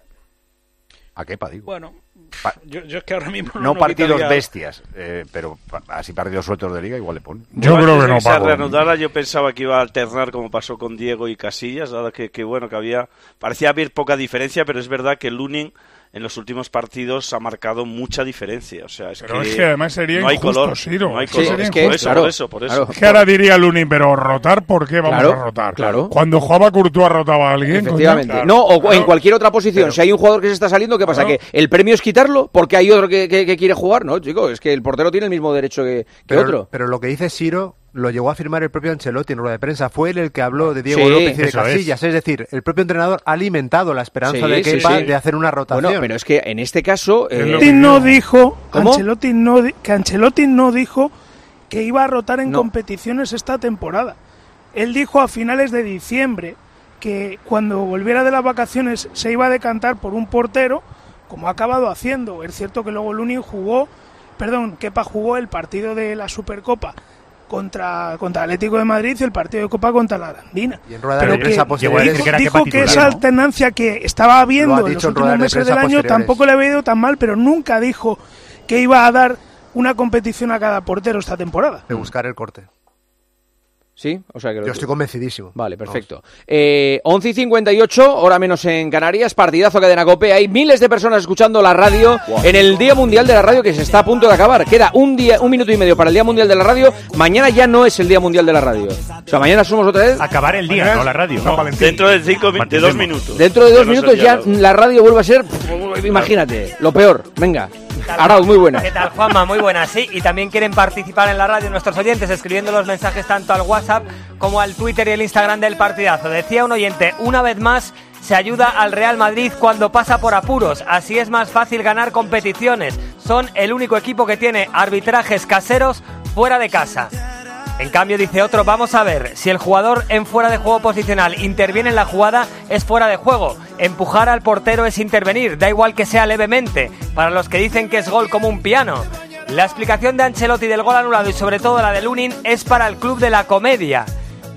¿A Kepa, digo? Bueno, Pa- yo, yo es que ahora mismo no no partidos quitaría- bestias, eh, pero así partidos sueltos de liga igual le ponen. Yo creo que no, se reanudara, yo pensaba que iba a alternar como pasó con Diego y Casillas, dado que, que, bueno, que había, parecía haber poca diferencia, pero es verdad que Lunin en los últimos partidos ha marcado mucha diferencia, o sea, es Pero que es que además sería no hay color, Siro. no hay Sí, color, es por que, eso, claro, por eso, por eso. Es que ahora diría Lunin, pero rotar, ¿por qué vamos Claro, a rotar? claro. Cuando jugaba Courtois rotaba a alguien. Efectivamente. no, o Claro. en cualquier otra posición. si hay un jugador que se está saliendo, ¿qué pasa? Claro. ¿Que el premio es quitarlo porque hay otro que, que- que quiere jugar? No, chico, es que el portero tiene el mismo derecho que, que Pero, otro. pero lo que dice Siro lo llegó a firmar el propio Ancelotti en rueda de prensa. Fue él el que habló de Diego Sí, López y de es. Casillas. Es. decir, el propio entrenador ha alimentado la esperanza Sí, de Kepa sí. de hacer una rotación. Bueno, pero es que en este caso... eh, Ancelotti no dijo, ¿Cómo? Ancelotti no, di- que Ancelotti no dijo que iba a rotar en No. competiciones esta temporada. Él dijo a finales de diciembre que cuando volviera de las vacaciones se iba a decantar por un portero, como ha acabado haciendo. Es cierto que luego Lunin jugó, perdón, Kepa jugó el partido de la Supercopa contra, contra Atlético de Madrid y el partido de Copa contra la Arandina. Y en rueda de Pero prensa que posterior dijo, que dijo que esa alternancia que estaba habiendo en los en últimos de meses del año tampoco le había ido tan mal, pero nunca dijo que iba a dar una competición a cada portero esta temporada. De buscar el corte. Sí, o sea que lo Yo estoy convencidísimo. Vale, perfecto. Eh, 11 y 58, hora menos en Canarias, partidazo cadena cope. Hay miles de personas escuchando la radio en el Día Mundial de la Radio que se está a punto de acabar. Queda un día, un minuto y medio para el Día Mundial de la Radio. Mañana ya no es el Día Mundial de la Radio. O sea, mañana somos otra vez. Acabar el día, no la radio. Dentro de cinco de dos minutos. Dentro de dos no minutos ya la radio vuelve a ser, pff, imagínate, lo peor. Venga. Arauz, muy buena. ¿Qué tal, Juanma? Muy buenas, sí. Y también quieren participar en la radio nuestros oyentes escribiendo los mensajes tanto al WhatsApp como al Twitter y el Instagram del partidazo. Decía un oyente, una vez más se ayuda al Real Madrid cuando pasa por apuros. Así es más fácil ganar competiciones. Son el único equipo que tiene arbitrajes caseros fuera de casa. En cambio, dice otro, vamos a ver, si el jugador en fuera de juego posicional interviene en la jugada, es fuera de juego. Empujar al portero es intervenir, da igual que sea levemente, para los que dicen que es gol como un piano. La explicación de Ancelotti del gol anulado y sobre todo la de Lunin es para el club de la comedia.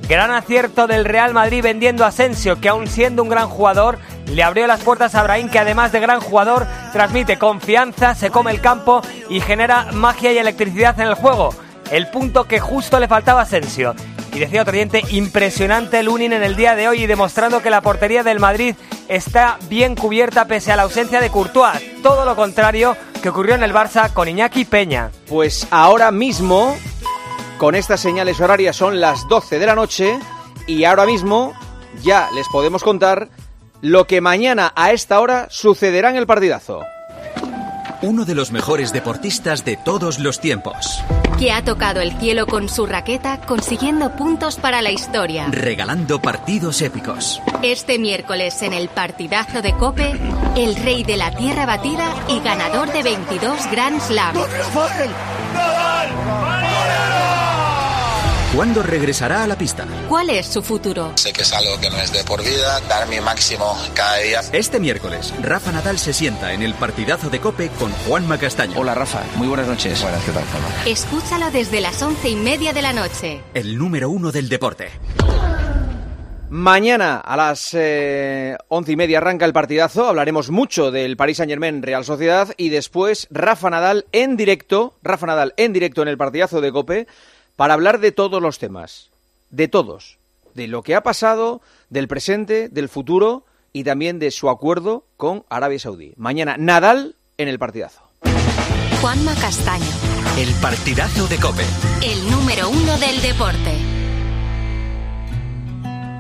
Gran acierto del Real Madrid vendiendo a Asensio, que aun siendo un gran jugador, le abrió las puertas a Brahim, que además de gran jugador, transmite confianza, se come el campo y genera magia y electricidad en el juego. El punto que justo le faltaba a Asensio. Y decía otro oyente, impresionante Lunin en el día de hoy y demostrando que la portería del Madrid está bien cubierta pese a la ausencia de Courtois. Todo lo contrario que ocurrió en el Barça con Iñaki Peña. Pues ahora mismo, con estas señales horarias son las 12 de la noche y ahora mismo ya les podemos contar lo que mañana a esta hora sucederá en el partidazo. Uno de los mejores deportistas de todos los tiempos. Que ha tocado el cielo con su raqueta consiguiendo puntos para la historia. Regalando partidos épicos. Este miércoles en el partidazo de Cope, el rey de la tierra batida y ganador de 22 Grand Slam. ¿Cuándo regresará a la pista? ¿Cuál es su futuro? Sé que es algo que no es de por vida, dar mi máximo cada día. Este miércoles, Rafa Nadal se sienta en el partidazo de Cope con Juanma Castaño. Hola Rafa, muy buenas noches. Buenas, ¿qué tal, Escúchalo desde las once y media de la noche. El número uno del deporte. Mañana a las eh, once y media arranca el partidazo. Hablaremos mucho del Paris Saint Germain Real Sociedad y después Rafa Nadal en directo, Rafa Nadal en directo en el partidazo de Cope para hablar de todos los temas, de todos, de lo que ha pasado, del presente, del futuro y también de su acuerdo con Arabia Saudí. Mañana Nadal en el partidazo. Juanma Castaño, El partidazo de Cope. el número uno del deporte.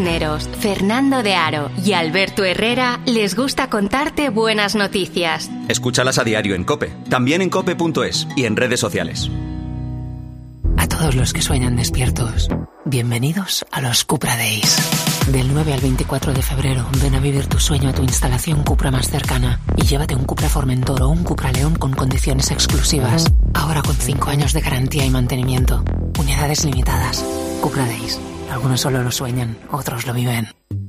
Cisneros, Fernando de Aro y Alberto Herrera les gusta contarte buenas noticias. Escúchalas a diario en Cope, también en cope.es y en redes sociales. A todos los que sueñan despiertos, bienvenidos a los Cupra Days. Del 9 al 24 de febrero, ven a vivir tu sueño a tu instalación Cupra más cercana y llévate un Cupra Formentor o un Cupra León con condiciones exclusivas. Ahora con 5 años de garantía y mantenimiento. Unidades limitadas. Cupra Days. Algunos solo lo sueñan, otros lo viven.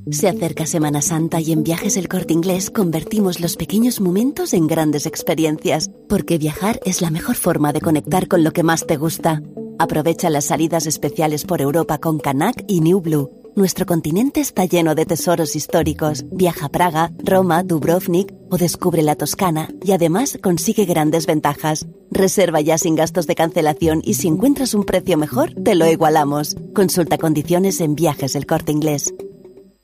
Se acerca Semana Santa y en Viajes El Corte Inglés convertimos los pequeños momentos en grandes experiencias, porque viajar es la mejor forma de conectar con lo que más te gusta. Aprovecha las salidas especiales por Europa con Canac y New Blue. Nuestro continente está lleno de tesoros históricos. Viaja a Praga, Roma, Dubrovnik o descubre la Toscana y además consigue grandes ventajas. Reserva ya sin gastos de cancelación y si encuentras un precio mejor, te lo igualamos. Consulta condiciones en Viajes El Corte Inglés.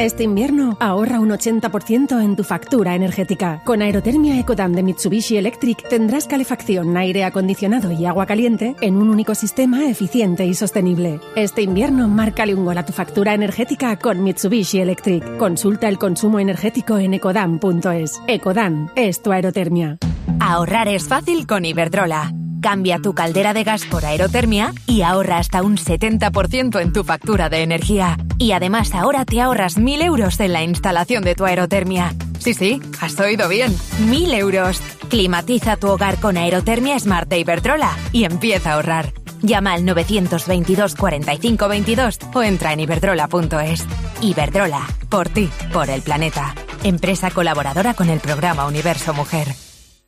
Este invierno ahorra un 80% en tu factura energética. Con Aerotermia Ecodan de Mitsubishi Electric tendrás calefacción, aire acondicionado y agua caliente en un único sistema eficiente y sostenible. Este invierno márcale un gol a tu factura energética con Mitsubishi Electric. Consulta el consumo energético en ecodan.es. Ecodan es tu aerotermia. Ahorrar es fácil con Iberdrola. Cambia tu caldera de gas por aerotermia y ahorra hasta un 70% en tu factura de energía. Y además ahora te ahorras 1.000 euros en la instalación de tu aerotermia. Sí, sí, has oído bien. 1.000 euros. Climatiza tu hogar con aerotermia Smart de Iberdrola y empieza a ahorrar. Llama al 922 45 22 o entra en iberdrola.es. Iberdrola, por ti, por el planeta. Empresa colaboradora con el programa Universo Mujer.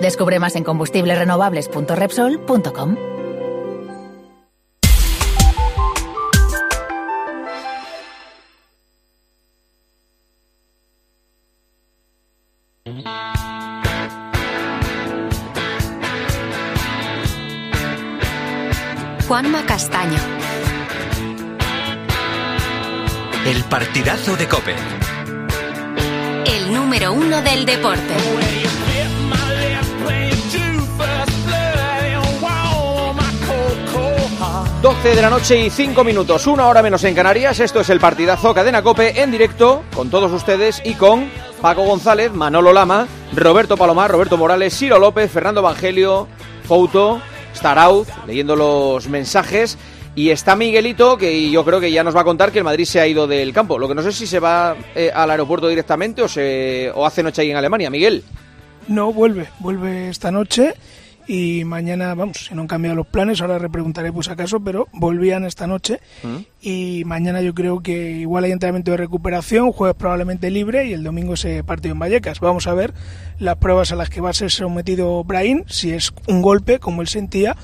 Descubre más en combustiblesrenovables.repsol.com. Juanma Castaño. El partidazo de Cope. El número uno del deporte. 12 de la noche y 5 minutos, una hora menos en Canarias. Esto es el partidazo Cadena Cope en directo con todos ustedes y con Paco González, Manolo Lama, Roberto Palomar, Roberto Morales, Ciro López, Fernando Evangelio, Fouto, Starauz, leyendo los mensajes. Y está Miguelito, que yo creo que ya nos va a contar que el Madrid se ha ido del campo. Lo que no sé si se va eh, al aeropuerto directamente o, se, o hace noche ahí en Alemania. Miguel. No, vuelve, vuelve esta noche y mañana, vamos, si no han cambiado los planes, ahora repreguntaré pues acaso, pero volvían esta noche y mañana yo creo que igual hay entrenamiento de recuperación, jueves probablemente libre y el domingo ese partido en Vallecas. Vamos a ver las pruebas a las que va a ser sometido Brahim, si es un golpe como él sentía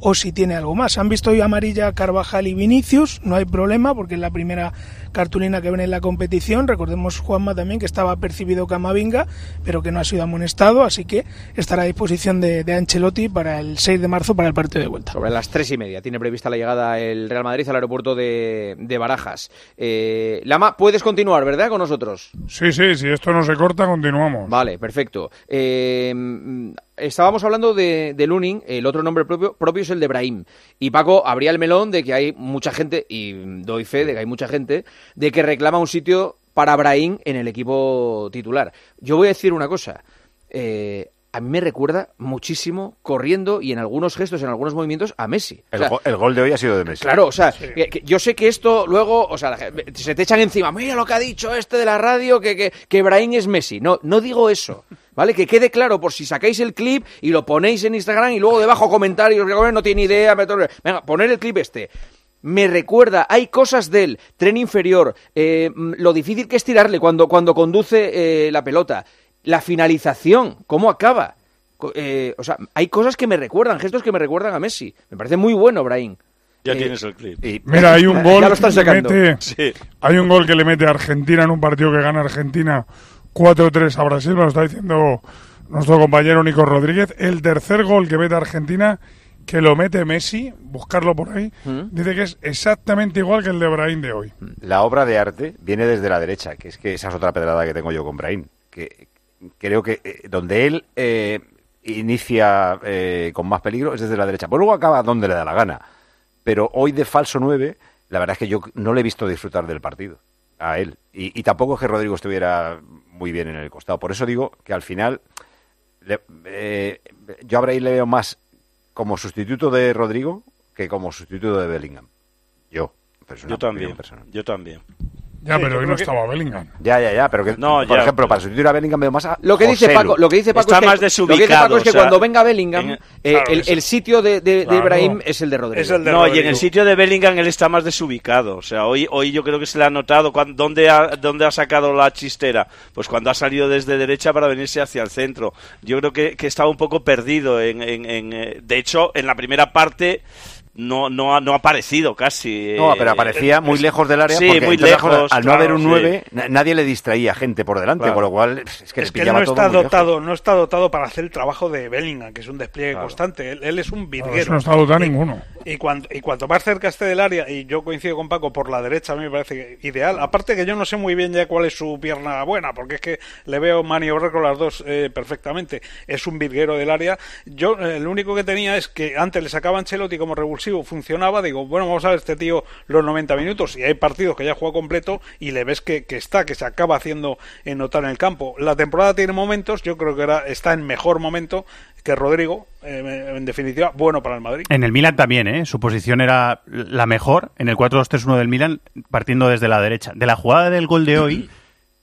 o si tiene algo más. Han visto hoy amarilla Carvajal y Vinicius, no hay problema porque es la primera cartulina que ven en la competición. Recordemos Juanma también que estaba percibido Camavinga, pero que no ha sido amonestado, así que estará a disposición de, de, Ancelotti para el 6 de marzo para el partido de vuelta. Sobre las tres y media tiene prevista la llegada el Real Madrid al aeropuerto de, de Barajas. Eh, Lama, puedes continuar, ¿verdad? Con nosotros. Sí, sí, si esto no se corta, continuamos. Vale, perfecto. Eh, estábamos hablando de, de, Lunin, el otro nombre propio, propio es el de Brahim. Y Paco abría el melón de que hay mucha gente, y doy fe de que hay mucha gente, de que reclama un sitio para Brahim en el equipo titular. Yo voy a decir una cosa. Eh, a mí me recuerda muchísimo corriendo y en algunos gestos, en algunos movimientos, a Messi. El, o sea, go el gol de hoy ha sido de Messi. Claro, o sea, sí. que, que yo sé que esto luego, o sea, se te echan encima, mira lo que ha dicho este de la radio, que, que, que Brahim es Messi. No, no digo eso. ¿Vale? Que quede claro por si sacáis el clip y lo ponéis en Instagram y luego debajo comentarios, que no tiene idea, venga, poner el clip este me recuerda, hay cosas del tren inferior, eh, lo difícil que es tirarle cuando, cuando conduce eh, la pelota, la finalización, cómo acaba. Eh, o sea, hay cosas que me recuerdan, gestos que me recuerdan a Messi. Me parece muy bueno, Brahim. Ya tienes el clip. Y, Mira, hay un gol que le mete, sí. hay un gol que le mete a Argentina en un partido que gana Argentina 4-3 a Brasil, me lo está diciendo nuestro compañero Nico Rodríguez. El tercer gol que mete a Argentina que lo mete Messi, buscarlo por ahí, ¿Mm? dice que es exactamente igual que el de Brahim de hoy. La obra de arte viene desde la derecha, que es que esa es otra pedrada que tengo yo con Brahim, que creo que eh, donde él eh, inicia eh, con más peligro es desde la derecha, pues luego acaba donde le da la gana. Pero hoy de falso 9, la verdad es que yo no le he visto disfrutar del partido a él. Y, y tampoco es que Rodrigo estuviera muy bien en el costado. Por eso digo que al final le, eh, yo a Brahim le veo más como sustituto de Rodrigo que como sustituto de Bellingham. Yo. yo también. Yo también. Ya, sí, pero hoy no que... estaba Bellingham. Ya, ya, ya, pero que, no, por ya, ejemplo, para sustituir a Bellingham veo más a Lo que dice. Paco, lo que dice Paco Está es que, más desubicado, lo que dice Paco es que o sea, cuando venga Bellingham, en- eh, claro, el, el sitio de, de, de. Ibrahim es el de Rodrigo. Es el de no, y en el sitio de Bellingham él está más desubicado. O sea, hoy, hoy yo creo que se le ha notado. ¿dónde, ha, ¿Dónde ha sacado la chistera? Pues cuando ha salido desde derecha para venirse hacia el centro. Yo creo que, que estaba un poco perdido. En, en- en, eh, de hecho, en la primera parte no, no, ha, no ha aparecido casi. No, pero aparecía eh, muy es- lejos del área Sí, porque muy lejos. al no haber un sí. 9 na- nadie le distraía gente por delante, Claro. con lo cual es que Es que no está muy lejos. dotado, no está dotado para hacer el trabajo de Bellingham, que es un despliegue Claro. constante. Él, él es un virguero. eso no está dotado ninguno. Y, Y, cuanto, y cuanto más cerca esté del área, y yo coincido con Paco, por la derecha a mí me parece ideal. Aparte que yo no sé muy bien ya cuál es su pierna buena, porque es que le veo maniobrar con las dos eh, perfectamente. Es un virguero del área. Yo eh, lo único que tenía es que antes le sacaban Ancelotti como revulsivo, funcionaba. Digo, bueno, vamos a ver este tío los 90 minutos. Y hay partidos que ya juega completo y le ves que, que está, que se acaba haciendo en notar en el campo. La temporada tiene momentos, yo creo que era, está en mejor momento que Rodrigo, eh, en definitiva, bueno para el Madrid. En el Milan también, ¿eh? Su posición era la mejor en el 4-2-3-1 del Milan, partiendo desde la derecha. De la jugada del gol de hoy,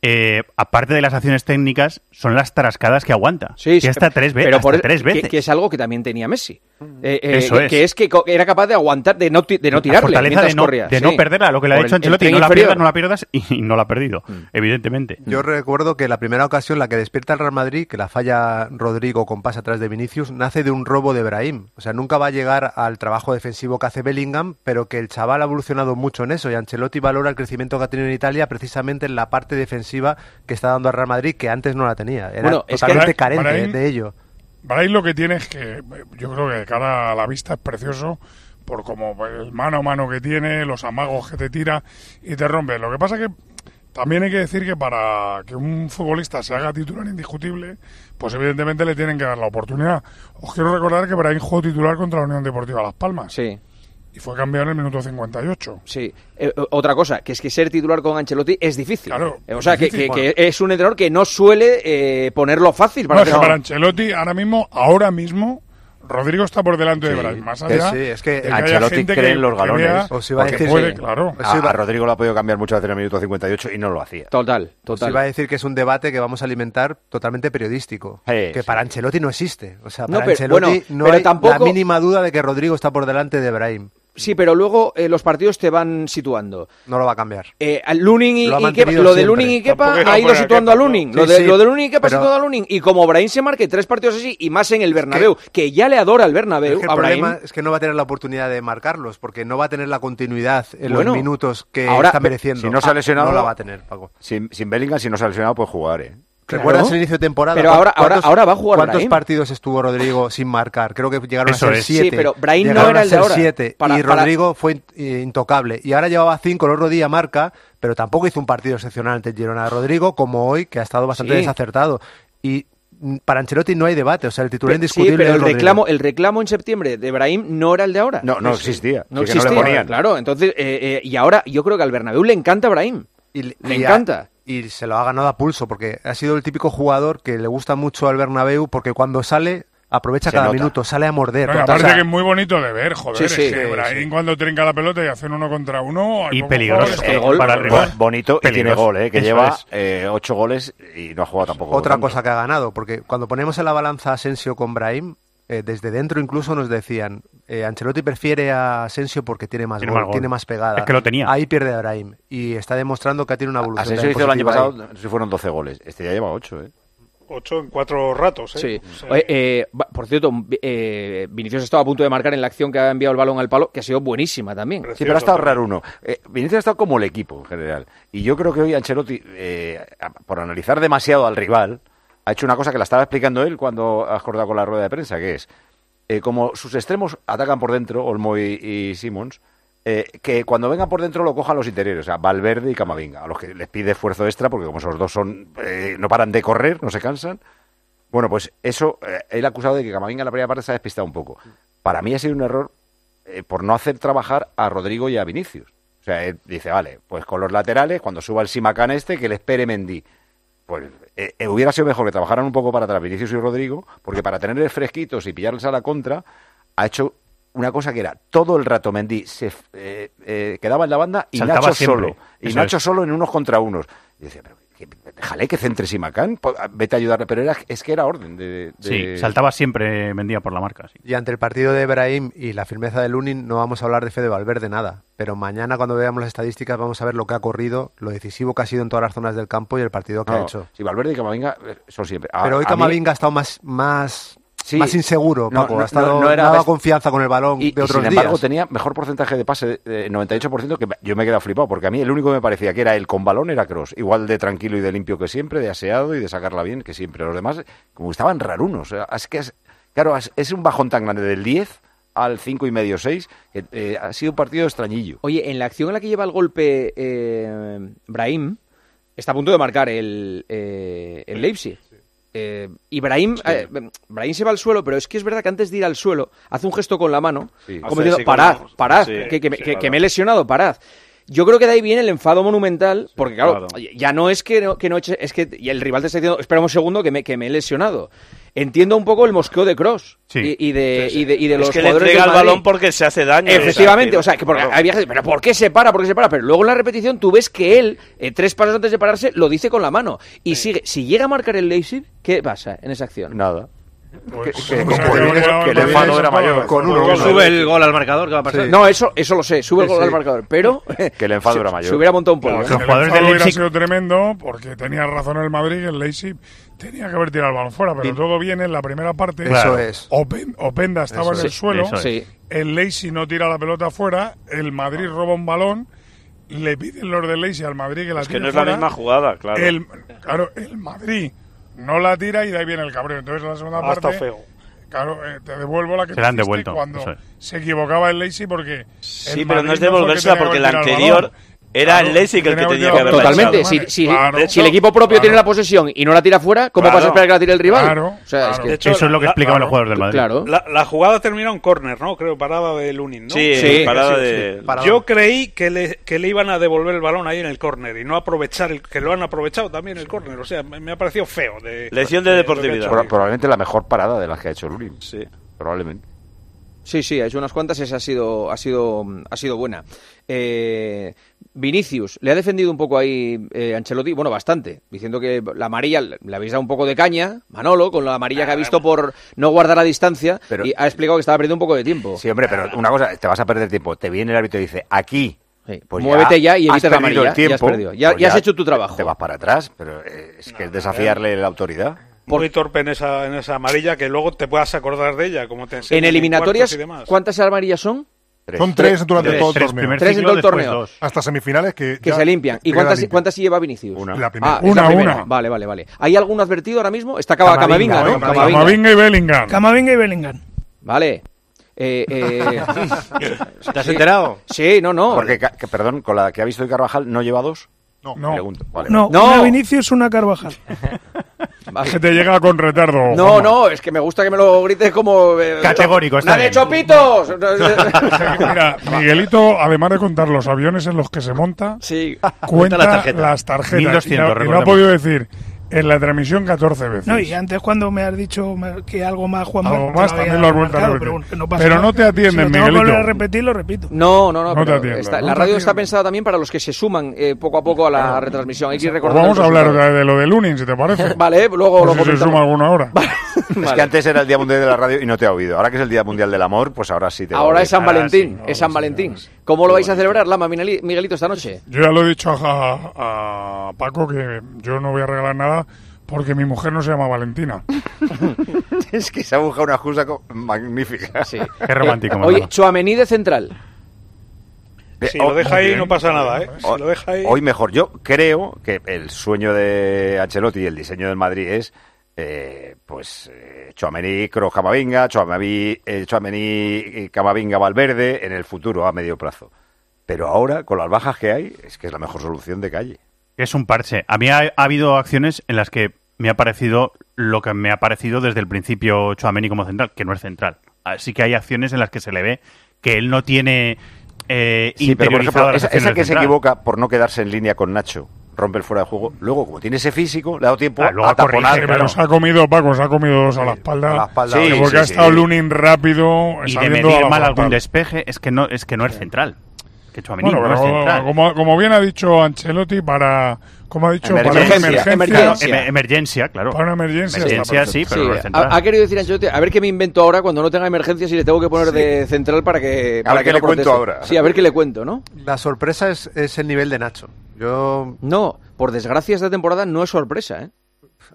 eh, aparte de las acciones técnicas, son las tarascadas que aguanta. Sí, que hasta tres, ve pero hasta por- tres que- veces. Que, es algo que también tenía Messi. Eh, eh, Eso es. que es que era capaz de aguantar, de no, de no la tirarle fortaleza mientras de no, corría. de sí. no perderla, lo que le ha dicho el- el Ancelotti, no la inferior. pierdas, no la pierdas, y no la ha perdido, Mm. evidentemente. Yo recuerdo que la primera ocasión, la que despierta el Real Madrid, que la falla Rodrigo con pase atrás de Vinicius, nace de un robo de Brahim. O sea, nunca va a llegar al trabajo defensivo que hace Bellingham, pero que el chaval ha evolucionado mucho en eso y Ancelotti valora el crecimiento que ha tenido en Italia precisamente en la parte defensiva que está dando al Real Madrid, que antes no la tenía. Era Bueno, es que- totalmente Brahim- carente Brahim- de ello. Brahim lo que tiene es que yo creo que de cara a la vista es precioso por como el mano a mano que tiene, los amagos que te tira y te rompe. Lo que pasa que también hay que decir que para que un futbolista se haga titular indiscutible, pues evidentemente le tienen que dar la oportunidad. Os quiero recordar que Brahim jugó titular contra la Unión Deportiva Las Palmas. Sí. Y fue campeón en el minuto 58. Sí. Eh, otra cosa, que es que ser titular con Ancelotti es difícil. Claro, Eh, o sea, es que, difícil. que- que es un entrenador que no suele eh, ponerlo fácil para No, que para Ancelotti, ahora mismo, ahora mismo, Rodrigo está por delante de Sí. Brahim. Más Que allá sí, es que de haya Ancelotti gente cree que- en los que galones. Os iba a decir- puede, sí. claro. A, a Rodrigo lo ha podido cambiar muchas veces en el minuto 58 y no lo hacía. Total, Os iba a decir que es un debate que vamos a alimentar totalmente periodístico. que sí. para Ancelotti no existe. O sea, No, para pero- Ancelotti bueno, no pero hay tampoco- la mínima duda de que Rodrigo está por delante de Brahim. Sí, pero luego eh, los partidos te van situando. No lo va a cambiar. Eh, al Lunin y, Lo y Kepa- lo de. Lunin y Kepa Tampoco ha ido situando a Lunin. Sí, lo, de, sí, lo de Lunin y Kepa ha pero- situado a Lunin. Y como Brahim se marque tres partidos así, y más en el Bernabéu, que, ya le adora el Bernabéu Es que a el Brahim. problema es que no va a tener la oportunidad de marcarlos, porque no va a tener la continuidad en Bueno, los minutos que ahora, está mereciendo. Si no se ha Ah, lesionado, No la va a tener, Paco. Sin, sin Bellingham, si no se ha lesionado, puede jugar, ¿eh? ¿Recuerdas el inicio de temporada? Pero ahora- ¿Cuántos- ahora- ahora va a jugar ¿Cuántos Brahim? partidos estuvo Rodrigo sin marcar? Creo que llegaron Eso a ser es. Sí, siete. pero Brahim no Llegaron era a el de ser ahora. siete. Para- y para- Rodrigo fue eh, intocable. Y ahora llevaba cinco, el otro día marca, pero tampoco hizo un partido excepcional ante el Girona de Rodrigo, como hoy, que ha estado bastante Sí. desacertado. Y mm, para Ancelotti no hay debate, o sea, el titular Pero- sí, indiscutible pero el Rodrigo. reclamo, el reclamo en septiembre de Brahim no era el de ahora. No, no existía. No le existía, ponían. claro. Entonces, eh, eh, y ahora yo creo que al Bernabéu le encanta Brahim. Y, le y a- encanta. Y se lo ha ganado a pulso, porque ha sido el típico jugador que le gusta mucho al Bernabéu, porque cuando sale aprovecha Se cada nota. minuto, sale a morder. No, y O aparte sea, que es muy bonito de ver, joder. Sí, es sí. que Sí, Brahim cuando trinca la pelota y hacen uno contra uno. Y peligroso. que- El gol para el rival. bonito y tiene Peligroso. gol, ¿eh? que Eso lleva eh, ocho goles y no ha jugado tampoco. Otra tanto. cosa que ha ganado, porque cuando ponemos en la balanza a Asensio con Brahim, eh, desde dentro incluso nos decían, eh, Ancelotti prefiere a Asensio porque tiene más Tiene gol, más gol. tiene más pegada. Es que lo tenía. Ahí pierde a Brahim y está demostrando que tiene una evolución. Asensio hizo el año pasado, no sé si fueron 12 goles. Este ya lleva 8, ¿eh? Ocho en cuatro ratos, ¿eh? Sí. O sea, eh, por cierto, eh, Vinicius estaba a punto de marcar en la acción que ha enviado el balón al palo, que ha sido buenísima también. Sí, pero ha estado raro uno. Eh, Vinicius ha estado como el equipo en general. Y yo creo que hoy Ancelotti, eh, por analizar demasiado al rival, ha hecho una cosa que la estaba explicando él cuando ha acordado con la rueda de prensa, que es, eh, como sus extremos atacan por dentro, Olmo y, y Simons, eh, que cuando vengan por dentro lo cojan los interiores, o sea, Valverde y Camavinga, a los que les pide esfuerzo extra, porque como esos dos son eh, no paran de correr, no se cansan. Bueno, pues eso, eh, él ha acusado de que Camavinga en la primera parte se ha despistado un poco. Para mí ha sido un error por no hacer trabajar a Rodrigo y a Vinicius. O sea, él dice, vale, pues con los laterales, cuando suba el Simacán este, que le espere Mendy. Pues eh, eh, hubiera sido mejor que trabajaran un poco para atrás Vinicius y Rodrigo, porque para tenerles fresquitos y pillarles a la contra, ha hecho una cosa que era todo el rato Mendy se eh, eh, quedaba en la banda y Saltaba Nacho siempre. solo. Y Eso Nacho es. solo en unos contra unos. Y decía, pero que- déjale que centre Simacán, vete a ayudarle. Pero era, es que era orden de... de- Sí, saltaba siempre, vendía por la marca. sí. Y ante el partido de Brahim y la firmeza de Lunin no vamos a hablar de Fede Valverde nada. Pero mañana cuando veamos las estadísticas vamos a ver lo que ha corrido, lo decisivo que ha sido en todas las zonas del campo y el partido que No, ha hecho. Sí, Valverde y Camavinga eh, son siempre. A- Pero hoy mí- Camavinga ha estado más, más, Sí. más inseguro, No, Paco. no, ha estado, no- era daba best- confianza con el balón Y, de y otros sin embargo días. tenía mejor porcentaje de pase, de 98%, que yo me he quedado flipado, porque a mí el único que me parecía que era el con balón era Cross. Igual de tranquilo y de limpio que siempre, de aseado y de sacarla bien que siempre. Los demás, como estaban rarunos. es que es, claro, es, un bajón tan grande del 10 al cinco y medio, seis. que, eh, ha sido un partido extrañillo. Oye, en la acción en la que lleva el golpe eh, Brahim, está a punto de marcar el, eh, el Leipzig. Eh, y Brahim, eh, Brahim se va al suelo, pero es que es verdad que antes de ir al suelo hace un gesto con la mano, Sí. como diciendo, parad, parad, que, que que- que me he lesionado, parad. Yo creo que de ahí viene el enfado monumental, porque claro, claro. ya no es que no, que no eche- es que y el rival te está diciendo, espera un segundo que me, que me he lesionado. Entiendo un poco el mosqueo de Cross y, y de, y de, y de Es los que le jugadores entrega del el balón porque se hace daño. Efectivamente, o sea, que porque Claro. había gente, pero ¿por qué se para? ¿Por qué se para? Pero luego en la repetición tú ves que él, eh, tres pasos antes de pararse, lo dice con la mano. Y sigue. Si llega a marcar el Leipzig, ¿qué pasa en esa acción? Nada. Pues, que- el era mayor. Con uno. Sube el gol al marcador, ¿qué va a pasar? No, eso, eso lo sé, sube el Sí, gol sí. al marcador. Pero. Que el enfado era mayor. Se hubiera montado un polvo. el enfado hubiera sido tremendo porque tenía razón el Madrid el Leipzig tenía que haber tirado el balón fuera, pero todo viene en la primera parte. Eso Claro. es. Open- Openda estaba Eso en el suelo, es. El Leipzig no tira la pelota fuera, el Madrid roba un balón, le piden los del Leipzig al Madrid que la Es que tire no es la misma jugada, claro. El, claro, el Madrid no la tira y de ahí viene el cabreo. Entonces en la segunda Ah, está parte... feo. Claro, eh, te devuelvo la que Se han devuelto, cuando es. se equivocaba el Leipzig porque... Sí, el pero no es devolvérsela fue porque que la anterior. Era Claro, el Leipzig el que tenía que haberla Totalmente. Si, si- Claro, si el equipo propio tiene la posesión y no la tira fuera, ¿cómo Claro. vas a esperar que la tire el rival? Claro, o sea, es claro. que De hecho, Eso es lo que explicaban claro. los jugadores del Madrid. Claro. La, la jugada termina en córner, ¿no? Creo, parada de Lunin, ¿no? Sí, Sí, parada sí, de... Yo creí que le, que le iban a devolver el balón ahí en el córner y no aprovechar, el, que lo han aprovechado también el córner. O sea, me, me ha parecido feo. De, Lección de deportividad. Pro- probablemente la mejor parada de las que ha hecho Lurin. Sí. Probablemente. Sí, sí, ha hecho unas cuantas, esa ha sido, ha sido, ha sido buena. Eh, Vinicius, le ha defendido un poco ahí eh, Ancelotti, bueno, bastante, diciendo que la amarilla le habéis dado un poco de caña, Manolo, con la amarilla que ha visto por no guardar la distancia, Pero- y ha explicado que estaba perdiendo un poco de tiempo. Sí, hombre, pero una cosa, te vas a perder tiempo. Te viene el árbitro y dice, aquí. Pues Muévete ya y has evitas la amarilla, el tiempo, ya has perdido. Ya- pues ya has hecho tu trabajo. Te vas para atrás, pero eh, es que es desafiarle la autoridad. Muy torpe en esa, en esa amarilla que luego te puedas acordar de ella, como te En eliminatorias, demás. ¿cuántas amarillas son? Son tres durante Tres. todo el Tres, torneo. Tres en todo el torneo. dos. Hasta semifinales que, Que ya se limpian. ¿Y cuántas, limpias. cuántas lleva Vinicius? Una. La primera. Ah, la Una, primera. una. Vale, vale, vale. ¿Hay alguno advertido ahora mismo? Está Camavinga, Camavinga, ¿no? Camavinga. Camavinga y Bellingham. Camavinga y Bellingham. Vale. Eh, eh, ¿Te has enterado? Sí, no, no. Porque, perdón, con la que ha visto hoy Carvajal, ¿no lleva dos? No. Pregunto. Vale, No, No. una Vinicius, una Carvajal. Vale. Que te llega con retardo. No, Juanma. no, es que me gusta que me lo grites como... eh, Categórico, está ¡La de chopitos! Mira, Miguelito, además de contar los aviones en los que se monta, sí. cuenta las tarjetas. las tarjetas. 1200, y, no- y no ha podido decir en la transmisión 14 veces. No, y antes cuando me has dicho que algo más, Juan Algo más también lo has vuelto a repetir. Pero, no, Pero no te atienden, si Miguelito. volver a repetir, lo repito. No, no, no. No te atiendo, está- no la radio está pensada también para los que se suman eh, poco a poco a la retransmisión. Hay que Pues vamos a hablar de, de lo de Lunin, si te parece. Vale, luego lo si se comentamos. suma alguna hora. Es que antes era el Día Mundial de la Radio y no te ha oído. Ahora que es el Día Mundial del Amor, pues ahora sí te Ahora es San Valentín, es San Valentín. ¿Cómo lo vais a celebrar, Lama, Miguelito, esta noche? Yo ya lo he dicho a, a Paco que yo no voy a regalar nada porque mi mujer no se llama Valentina. es que se ha buscado una excusa magnífica. Sí. Qué romántico, Eh, oye, Chuamení de central. Si lo deja ahí no pasa nada, ¿eh? Si Hoy- lo deja ahí... Hoy mejor. Yo creo que el sueño de Ancelotti y el diseño del Madrid es, eh, pues, eh, Chouameni, Kroos, Camavinga, Chouameni, eh, Tchouaméni, Camavinga, Valverde en el futuro a medio plazo. Pero ahora, con las bajas que hay, es que es la mejor solución de calle. Es un parche. A mí ha, ha habido acciones en las que me ha parecido lo que me ha parecido desde el principio Chouameni como central, que no es central. Así que hay acciones en las que se le ve que él no tiene eh, Sí, pero por ejemplo, esa, que se equivoca por no quedarse en línea con Nacho, rompe el fuera de juego. Luego, como tiene ese físico, le ha dado tiempo Ah, luego a taponar. Pero se ha comido, Paco, se ha comido dos a la espalda. a la espalda. Sí, porque sí, ha sí. estado Lunin rápido. Y de saliendo a medir mal algún despeje es que no es que no es central. Bueno, no es pero central. como, como bien ha dicho Ancelotti, para. Como ha dicho, para una Emergencia, emergencia. emergencia. Em- emergencia, claro. Para una emergencia. Emergencia sí, pero Sí, no es central. ha, ha querido decir Ancelotti, a ver qué me invento ahora cuando no tenga emergencias y le tengo que poner de central para que. para ver qué que le no cuento ahora. Sí, a ver qué le cuento, ¿no? La sorpresa es, es el nivel de Nacho. Yo No, por desgracia esta temporada no es sorpresa, ¿eh?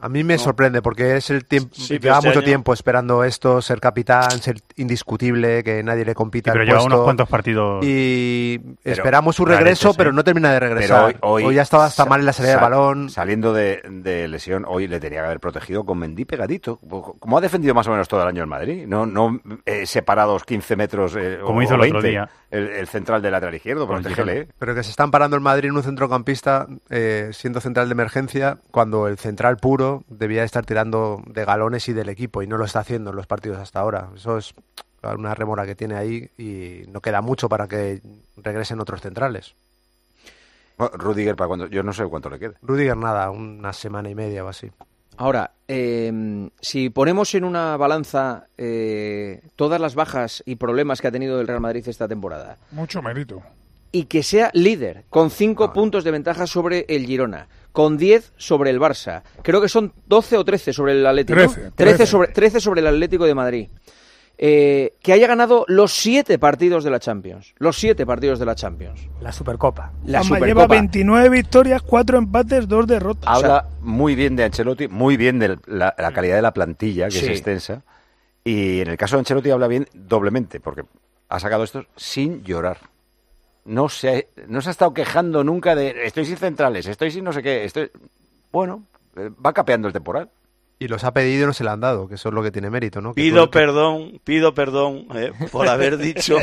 A mí me sorprende porque es el tiempo, Sí, lleva este mucho año- tiempo esperando esto, ser capitán, ser indiscutible, que nadie le compita. Sí, pero el lleva puesto. unos cuantos partidos. Y Pero- esperamos su regreso, pero no termina de regresar. Pero hoy, hoy, ya estaba hasta mal en la salida de balón. Saliendo de, de lesión, hoy le tenía que haber protegido con Mendy pegadito. Como ha defendido más o menos todo el año el Madrid. No, no eh, separados 15 metros. eh, Como o hizo el otro 20, día. El, el central del lateral izquierdo, protégele. Giroud. Pero que se están parando el Madrid en un centrocampista eh, siendo central de emergencia cuando el central puro debía estar tirando de galones y del equipo y no lo está haciendo en los partidos hasta ahora. Eso es una remora que tiene ahí y no queda mucho para que regresen otros centrales. Bueno, Rudiger, para cuando, yo no sé cuánto le quede. Rudiger nada, una semana y media o así. Ahora, eh, si ponemos en una balanza eh, todas las bajas y problemas que ha tenido el Real Madrid esta temporada Mucho mérito. y que sea líder, con cinco Ah. puntos de ventaja sobre el Girona, con 10 sobre el Barça, creo que son 12 o 13 sobre el Atlético, ¿no? 13, 13 sobre, 13 sobre el Atlético de Madrid. Eh, que haya ganado los siete partidos de la Champions. Los siete partidos de la Champions. La Supercopa. La lleva Supercopa. 29 victorias, 4 empates, 2 derrotas. Habla muy bien de Ancelotti, muy bien de la, la calidad de la plantilla, que Sí. es extensa. Y en el caso de Ancelotti habla bien doblemente, porque ha sacado esto sin llorar. No se, ha, no se ha estado quejando nunca de estoy sin centrales, estoy sin no sé qué. Estoy... Bueno, eh, va capeando el temporal. Y los ha pedido y no se le han dado, que eso es lo que tiene mérito, ¿no? Que Pido tú- perdón, pido perdón eh, por haber dicho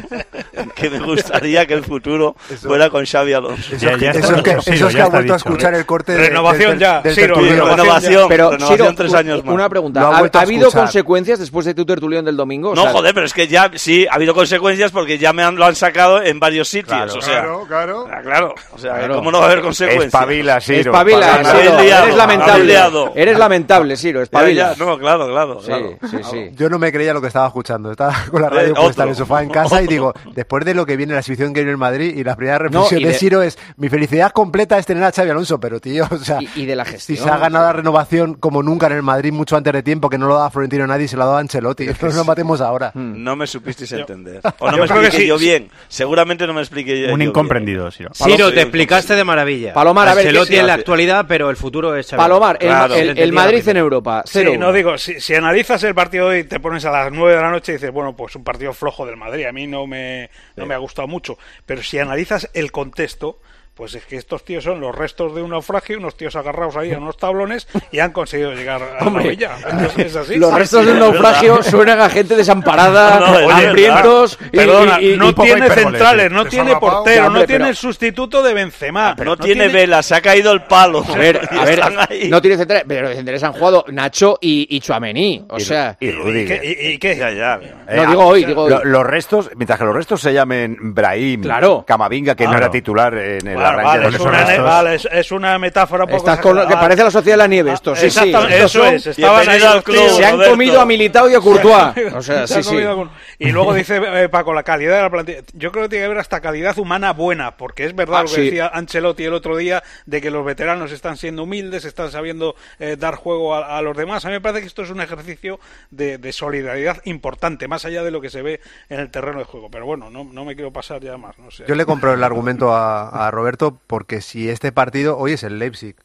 que me gustaría que el futuro fuera con Xavi Alonso. Eso es que, eso es que- eso es que ha vuelto a escuchar el corte de- Renovación del- ya, del Ciro, tertuliano. renovación. Pero, renovación Ciro, tres años más. una pregunta. Ha ¿Ha, vuelto a ha habido consecuencias después de tu tertulión del domingo? O No, sea, joder, pero es que ya, sí, ha habido consecuencias porque ya me han, lo han sacado en varios sitios. Claro, o sea, Claro, claro. Ah, claro, o sea, Claro. ¿cómo no va a haber consecuencias? Espabila, Siro. Espabila, espabila. Ciro, liado, eres lamentable. Eres lamentable, Siro, Ya, espabila. ya, no, claro, claro. Sí, claro. sí, sí. Yo no me creía lo que estaba escuchando. Estaba con la Eh, radio puesta en el sofá en casa y digo, después de lo que viene la exhibición que viene en Madrid y la primera reflexión y de de- Siro es, mi felicidad completa es tener a Xavi Alonso, pero tío, o sea, Y, y de la si gestión. se ha ganado la renovación como nunca en el Madrid mucho antes de tiempo, que no lo daba Florentino a nadie, se lo ha dado a Ancelotti. No nos matemos ahora. No me supisteis entender. O no yo me creo que expliqué sí, yo bien. Seguramente no me expliqué yo Un bien. incomprendido, Siro. Ciro, te explicaste de maravilla. Palomar, a ver, Ancelotti ¿qué- en la actualidad, pero el futuro es Xavi. Palomar, el, Claro, el- Madrid en Europa. Sí, no digo, si, si analizas el partido de hoy y te pones a las 9 de la noche y dices, bueno, pues un partido flojo del Madrid, a mí no me, no me ha gustado mucho. Pero si analizas el contexto, pues es que estos tíos son los restos de un naufragio, unos tíos agarrados ahí a unos tablones y han conseguido llegar a Hombre, la orilla. Entonces, es así. Los restos de un naufragio suenan a gente desamparada, No, oye, hambrientos y, Perdona, y- y- no y tiene centrales, no tiene portero, hombre, no tiene pero- el sustituto de Benzema. No, tiene vela, se ha caído el palo. A ver, a ver, están ahí. no tiene centrales, pero los centrales han jugado Nacho y, y Chuamení. O Y- sea, y ¿Y Rudiger. qué? y- y qué? Ya, ya. no, digo hoy, digo hoy. Lo- los restos, mientras que los restos se llamen Brahim, Claro. Camavinga, que no Claro. era titular en el vale, es una, restos. vale, es, es una metáfora un poco Estás con lo que exagerada. parece la sociedad de la nieve, esto, sí, sí. Eso es. Estaban ahí al club. Se han Roberto. comido a Militao y a Courtois. O sea, Se sí, ha sí. comido algún- Y luego dice eh, Paco, la calidad de la plantilla. Yo creo que tiene que haber hasta calidad humana buena, porque es verdad Ah, lo que sí. decía Ancelotti el otro día, de que los veteranos están siendo humildes, están sabiendo eh, dar juego a, a los demás. A mí me parece que esto es un ejercicio de, de solidaridad importante, más allá de lo que se ve en el terreno de juego. Pero bueno, no, no me quiero pasar ya más. No sé. Yo le compro el argumento a, a Roberto porque si este partido, hoy es el Leipzig,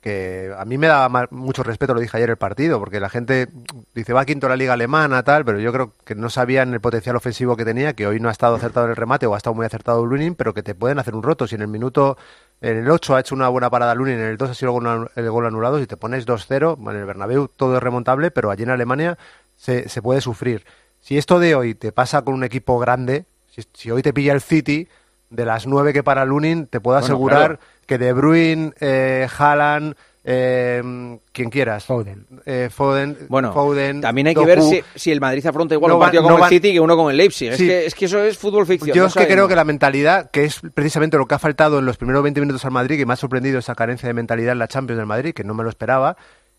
que a mí me da ma- mucho respeto, lo dije ayer el partido, porque la gente dice va quinto la liga alemana, tal, pero yo creo que no sabían el potencial ofensivo que tenía, que hoy no ha estado acertado en el remate o ha estado muy acertado Lunin, pero que te pueden hacer un roto. Si en el minuto, en el 8 ha hecho una buena parada Lunin, en el 2 ha sido el gol, anulado, si te pones 2-0, en el Bernabéu todo es remontable, pero allí en Alemania se, puede sufrir. Si esto de hoy te pasa con un equipo grande, si hoy te pilla el City, de las nueve que para Lunin, te puedo Bueno, asegurar claro. que De Bruyne, eh, Haaland, eh, quien quieras, Foden. eh, Foden, Bueno, Foden, también hay que Doku. ver si, si el Madrid afronta igual No un van- partido no con el van- City que uno con el Leipzig. Es, que, es que eso es fútbol ficción. Yo no es que creo que la mentalidad, que es precisamente lo que ha faltado en los primeros 20 minutos al Madrid, que me ha sorprendido esa carencia de mentalidad en la Champions del Madrid, que no me lo esperaba,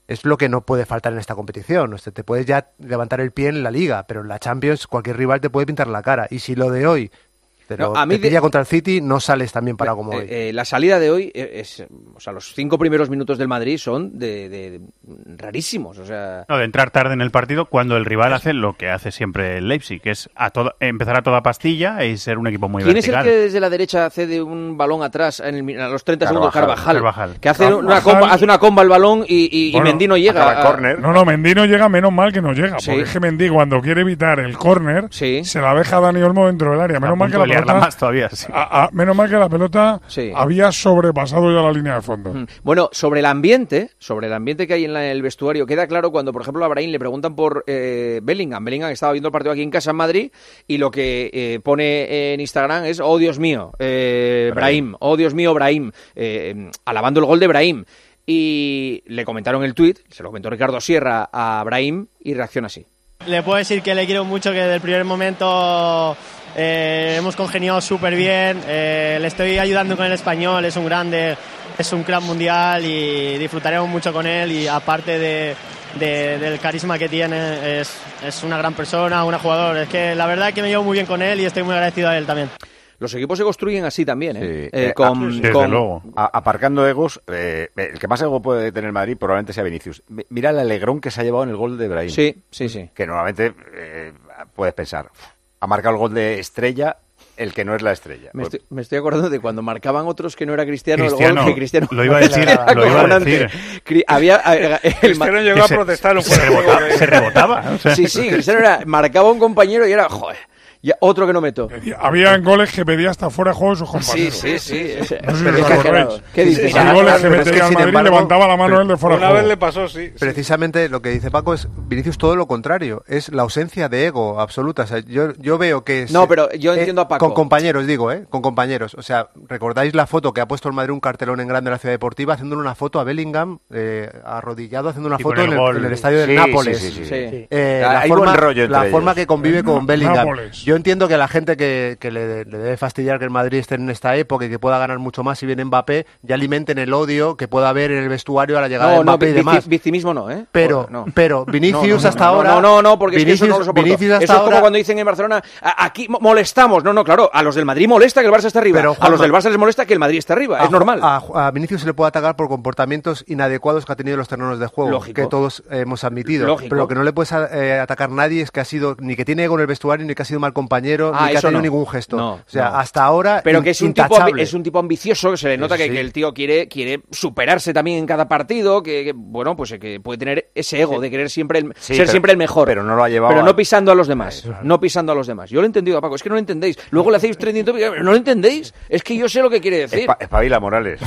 es lo que no puede faltar en esta competición. O sea, te puedes ya levantar el pie en la Liga, pero en la Champions cualquier rival te puede pintar la cara. Y si lo de hoy Pero No, a mí te de- contra el City, no sales tan bien parado como hoy. Eh, eh, la salida de hoy eh, es, o sea, los cinco primeros minutos del Madrid son de, de- rarísimos, o sea, No, de entrar tarde en el partido cuando el rival hace lo que hace siempre el Leipzig, que es a toda, empezar a toda pastilla y ser un equipo muy ¿quién es el vertical. que desde la derecha cede un balón atrás en el a los 30 segundos? Carvajal, que hace Carvajal. una comba, hace una comba al balón y, y, y Bueno, Mendy no llega. a- No, no, Mendy no llega, menos mal que no llega. Sí. Porque es que Mendy, cuando quiere evitar el córner, se la deja a Dani Olmo dentro del área. Menos mal que la liarla pelota. más todavía, sí. a- a- menos mal que la pelota Sí. había sobrepasado ya la línea de fondo. Mm. Bueno, sobre el ambiente, sobre el ambiente que hay en la- el vestuario, queda claro cuando, por ejemplo, a Brahim le preguntan por eh, Bellingham. Bellingham estaba viendo el partido aquí en casa en Madrid y lo que eh, pone en Instagram es, oh Dios mío, eh, Brahim, oh Dios mío, Brahim, eh, alabando el gol de Brahim. Y le comentaron el tuit, se lo comentó Ricardo Sierra a Brahim y reacciona así. Le puedo decir que le quiero mucho, que desde el primer momento eh, hemos congeniado súper bien. eh, le estoy ayudando con el español, es un grande, es un crack mundial y disfrutaremos mucho con él. Y aparte de, de- del carisma que tiene, es, es una gran persona, un jugador. Es que la verdad es que me llevo muy bien con él y estoy muy agradecido a él también. Los equipos se construyen así también, ¿eh? Sí, Eh, eh, con, a- con- A- aparcando egos, eh, el que más ego puede tener Madrid probablemente sea Vinicius. Mi- Mira el alegrón que se ha llevado en el gol de Brahim. Sí, sí, sí. Que normalmente eh, puedes pensar, "Uf, ha marcado el gol de estrella el que no es la estrella. Me estoy, me estoy acordando de cuando marcaban otros que no era Cristiano, Cristiano, el gol que Cristiano lo iba a decir, lo iba a decir. Cri- Había, el Cristiano llegó a protestar un se rebotaba, se rebotaba, o sea. Sí, sí, Cristiano era, marcaba un compañero y era, joder, ya otro que no meto. Había goles que pedía hasta fuera de juego de sus compañeros. Sí, sí, sí. No sé si os acordáis. ¿Qué dices? Hay goles que Pero es que, metía al Madrid embargo, levantaba la mano él de fuera de Una vez juego. le pasó, sí. sí. Precisamente lo que dice Paco es Vinicius todo lo contrario, es la ausencia de ego absoluta. O sea, yo, yo veo que es, No, pero yo eh, entiendo a Paco. Con compañeros, digo, ¿eh? Con compañeros. O sea, ¿recordáis la foto que ha puesto el Madrid un cartelón en grande en la ciudad deportiva haciéndole una foto a Bellingham eh, arrodillado haciendo una Y foto con el en el, en el estadio del Sí, Nápoles? sí, sí, sí, sí. Eh, la forma, rollo la forma que convive con Na- Bellingham. Nápoles. Yo entiendo que la gente que, que le, le debe fastidiar que el Madrid esté en esta época y que pueda ganar mucho más si viene Mbappé, ya alimenten el odio que pueda haber en el vestuario a la llegada No, de no, Mbappé y demás. victimismo no, ¿eh? Pero, no. pero Vinicius No, no, no, hasta ahora. No, no, no, porque es que eso no lo Vinicius- soporto. Vinicius hasta eso es como ahora- cuando dicen en Barcelona, "A- aquí mo- molestamos. No, no, claro, a los del Madrid molesta que el Barça esté arriba. Pero, a los del Barça les molesta que el Madrid esté arriba. a es normal. A, a Vinicius se le puede atacar por comportamientos inadecuados que ha tenido en los terrenos de juego, Lógico. que todos hemos admitido. Lógico. Pero lo que no le puedes eh, atacar nadie es que ha sido ni que tiene ego en el vestuario, ni que ha sido mal compañero, Ah, ni que ha tenido no. ningún gesto. No, o sea, no. hasta ahora. Pero que es un, tipo, es un tipo ambicioso, que se le nota que, sí. que el tío quiere, quiere superarse también en cada partido, que, que, bueno, pues que puede tener ese ego de querer siempre el, Sí, ser pero- siempre el mejor. pero no lo ha llevado Pero a- no pisando a los demás. No pisando a los demás. Yo lo he entendido, Paco. Es que no lo entendéis. Luego le hacéis trending topic, pero no lo entendéis. Es que yo sé lo que quiere decir. Espa- espabila, Morales.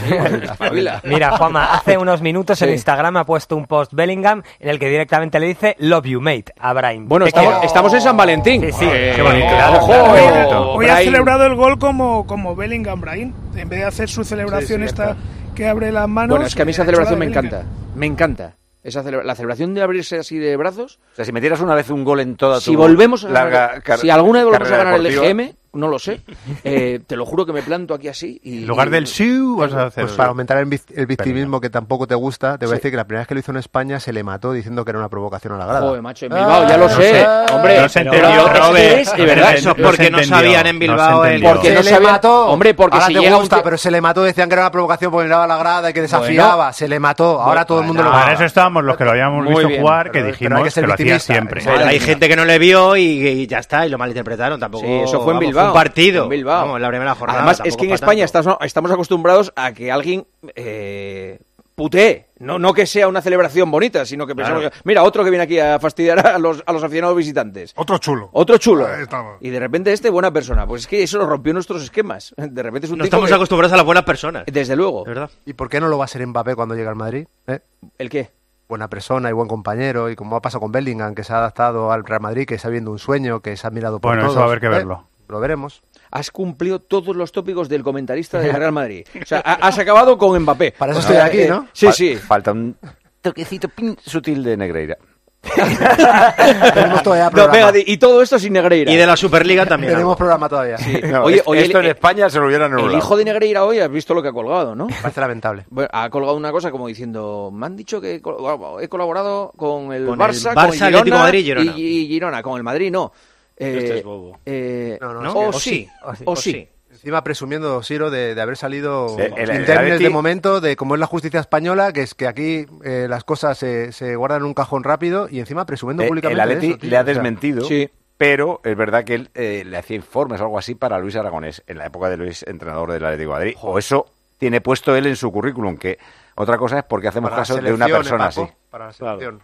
Espabila. Mira, Juanma, hace unos minutos en. Instagram ha puesto un post Bellingham en el que directamente le dice Love you, mate, a Brahim. Bueno, estamos, estamos en San Valentín. Sí, sí, Eh, qué bonito. ojo, Claro, Hoy ha celebrado el gol como, como Bellingham, Brahim. En vez de hacer su celebración Sí, esta que abre las manos. Bueno, es que a mí esa eh, celebración me encanta. Me encanta. Esa celebra- la celebración de abrirse así de brazos. O sea, si metieras una vez un gol en toda Si tu volvemos a larga ganar, car- si alguna vez volvemos a ganar el EGM, no lo sé. Eh, te lo juro que me planto aquí así. Y, En lugar del siu, vas a hacer. Pues para aumentar el, vic- el victimismo que tampoco te gusta, te voy a decir que la primera vez que lo hizo en España se le mató diciendo que era una provocación a la grada. Joder, macho, en Bilbao, ya lo Ah, sé. no Hombre, No se entendió, es que Robert. de verdad, Eso es porque no sabían en Bilbao el- Porque no se sabían- le mató. Hombre, porque Ahora si te llega gusta, pero se le mató, decían que era una provocación porque miraba a la grada y que desafiaba, se le mató. Ahora todo el mundo lo Para eso estábamos los que lo habíamos Muy visto bien, jugar, que dijimos hay que, lo hacía siempre. Hay gente que no le vio y, ya está, y lo malinterpretaron. Tampoco. Sí, eso fue en vamos, Bilbao. un partido. En Bilbao. Vamos, en la primera jornada. Además, es que en pa' España tanto. estamos, estamos acostumbrados a que alguien eh, putee. No, no que sea una celebración bonita, sino que pensamos Claro. que, mira, otro que viene aquí a fastidiar a los, a los aficionados visitantes. Otro chulo. Otro chulo. Ahí estamos. Y de repente este, buena persona. Pues es que eso lo rompió nuestros esquemas. De repente es un No tipo estamos que- acostumbrados a las buenas personas. Desde luego. De verdad. ¿Y por qué no lo va a ser Mbappé cuando llegue al Madrid? ¿Eh? ¿El qué? Buena persona y buen compañero, y como ha pasado con Bellingham, que se ha adaptado al Real Madrid, que está viendo un sueño, que se ha mirado por Bueno, todos. eso va a haber que ¿eh? Lo veremos. Has cumplido todos los tópicos del comentarista del Real Madrid. O sea, ha- has acabado con Mbappé. Para eso estoy aquí, ¿no? Sí, Fal- sí. Falta un toquecito pin sutil de Negreira. Tenemos todavía No, programa. venga, di- y todo esto sin Negreira. Y de la Superliga también. Tenemos programa todavía. Sí. No, Oye, es- oye, esto el- en España se lo hubieran El anulado. hijo de Negreira hoy has visto lo que ha colgado, ¿no? Parece lamentable. Bueno, ha colgado una cosa como diciendo, me han dicho que he col- he colaborado con el Con el Barça, Barça, con Girona, Madrid y Girona. Y, y Girona, con el Madrid no. Eh, Este es bobo. eh, No, no, ¿no? es que- O o sí, sí, o sí. Encima presumiendo Siro de, de haber salido Sí, el- el Atleti- de momento, de cómo es la justicia española, que es que aquí eh, las cosas se, se guardan en un cajón rápido y encima presumiendo Eh, el públicamente de Atleti eso, le ha O sea, desmentido, Sí. pero es verdad que él eh, le hacía informes o algo así para Luis Aragonés en la época de Luis, entrenador del Atlético de Madrid. O eso tiene puesto él en su currículum, que otra cosa es porque hacemos para caso de una persona eh, así. Para la selección.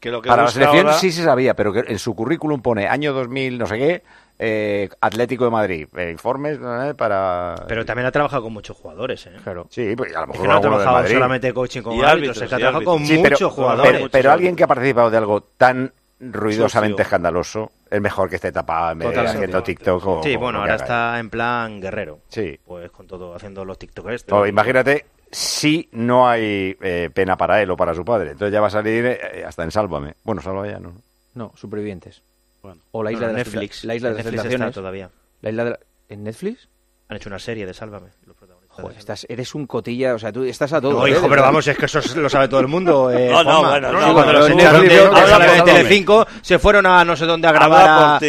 Que lo que Para la selección ahora- sí se sabía, pero que en su currículum pone año 2000, no sé qué, eh, Atlético de Madrid, eh, informes eh, para... Pero también ha trabajado con muchos jugadores, ¿eh? Claro. Sí, pues a lo Es mejor que no ha trabajado solamente coaching con Y árbitros, árbitros, es que ha trabajado con. Sí, muchos pero, jugadores. pero, pero alguien que ha participado de algo tan ruidosamente Sucio. escandaloso es mejor que esté tapado en vez de haciendo TikTok o Sí, o bueno, ahora está en plan guerrero. Sí. Pues con todo, haciendo los TikTokers. O imagínate si no hay eh, pena para él o para su padre. Entonces ya va a salir eh, hasta en Sálvame. Bueno, Sálvame ya no. No, supervivientes. Bueno. O la isla de las Netflix. La isla de las Netflix tentaciones. todavía. La isla de la- ¿En Netflix? Han hecho una serie de Sálvame. Joder, estás, eres un cotilla, o sea, tú estás a todo. No, ¿eh? hijo, pero vamos, es que eso lo sabe todo el mundo. Eh, No, no, bueno, no, Sí, cuando los echaron de, de Telecinco, se fueron a no sé dónde a grabar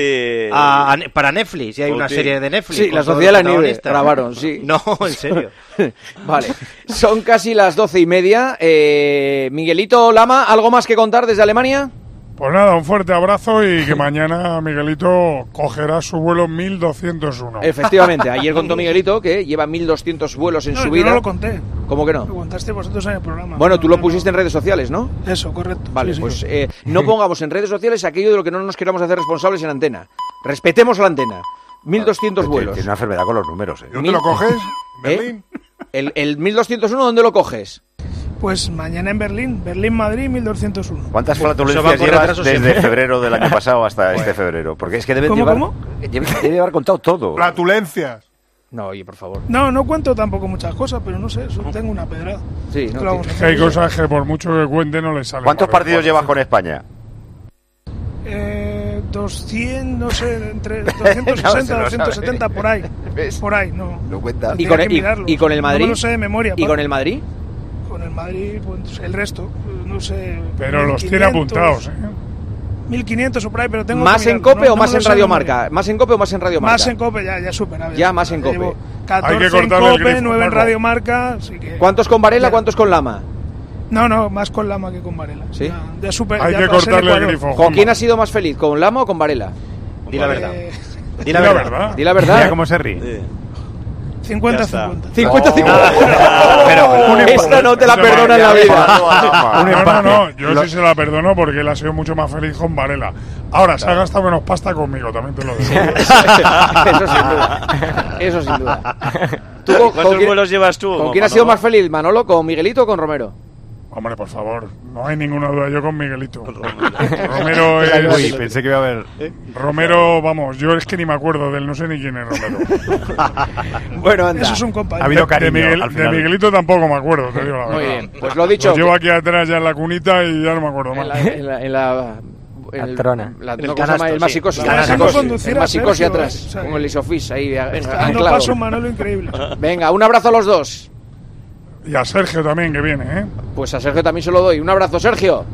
a, para Netflix. Y hay una serie de Netflix. Sí, la Sociedad de la Nieve grabaron, sí. No, en serio. Vale, son casi las doce y media. Eh, Miguelito Lama, ¿algo más que contar desde Alemania? Pues nada, un fuerte abrazo y que mañana Miguelito cogerá su vuelo 1201. Efectivamente, ayer contó Miguelito que lleva 1200 vuelos en No, su yo vida. no lo conté. ¿Cómo que Lo no? contaste vosotros en el programa. Bueno, tú lo No, pusiste en redes sociales, ¿no? Eso, correcto. Vale, Sí, sí. pues eh, no pongamos en redes sociales aquello de lo que no nos queramos hacer responsables en antena. Respetemos la antena. 1200 Tiene- vuelos. Tiene una enfermedad con los números. ¿eh? ¿Dónde lo coges? ¿Eh? ¿Berlín? El, el 1201, ¿dónde lo coges? Pues mañana en Berlín, Berlín-Madrid 1201. ¿Cuántas flatulencias llevas desde siempre. febrero del año pasado hasta este febrero? Porque es que debe ¿Cómo, llevar, cómo? Debe, debe haber contado todo. Flatulencias. No, oye, por favor. No, no cuento tampoco muchas cosas, pero no sé, tengo una pedrada. Sí, no, ¿Qué lo vamos a Que hacer? hay cosas que por mucho que cuente no le salen. ¿Cuántos partidos llevas con España? Eh, 200, no sé, entre 260, No, se lo 270, sabe. por ahí. ¿Ves? Por ahí, no. Lo cuenta. ¿Y con, que el, y- mirarlo. y con el No me Madrid? lo sé de memoria, ¿Y Paco. con el Madrid? Con el Madrid, pues el resto, no sé. Pero los tiene 1500, apuntados, ¿eh? 1500 o por ahí, pero tengo ¿Más que en Cope no- o no más en Radio. Marca? ¿Más en Cope o más en Radio Marca? Más en Cope, ya, ya superado. Ya más en Cope. Llevo 14 Hay que en cortarle el Cope, grifo, 9 en. Radio Marca, así que... ¿Cuántos con Varela, Ya. cuántos con Lama? No, no, más con Lama que con Varela. ¿Sí? Ya, ya super, Hay ya que cortarle el grifo. ¿Con quién has sido más feliz? ¿Con Lama o con Varela? Di la verdad. Eh, Di la Di la verdad. Di la Mira verdad. cómo se ríe. Sí. 50-50. 50 Oh. 50. Pero Esta no te la perdona en la vida. No, no, no, yo sí se la perdono porque él ha sido mucho más feliz con Varela. Ahora, se ha gastado menos pasta conmigo, también te lo digo. Eso sin duda. Eso sin duda. ¿Tú con, ¿Cuántos vuelos llevas tú? con quién has sido más feliz? ¿Manolo, con Miguelito o con Romero? Hombre, por favor, no hay ninguna duda. Yo con Miguelito. Romero Uy, es. pensé que iba a haber. Romero, vamos, yo es que ni me acuerdo de él, no sé ni quién es Romero. Bueno, anda. Eso es un Ha compañero. habido De, cariño Miguel- al de final. Miguelito tampoco me acuerdo, te digo la Muy verdad. bien. Pues lo dicho. Lo llevo aquí atrás ya en la cunita y ya no me acuerdo En más. la, en la, en la- en el- La trona. la- El no, canasto, el sí. masicosis. La el masicosis, atrás, eh, o sea, con el isofis ahí Está dando anclado. paso Manolo increíble. Venga, un abrazo a los dos. Y a Sergio también, que viene, ¿eh? Pues a Sergio también se lo doy. Un abrazo, Sergio.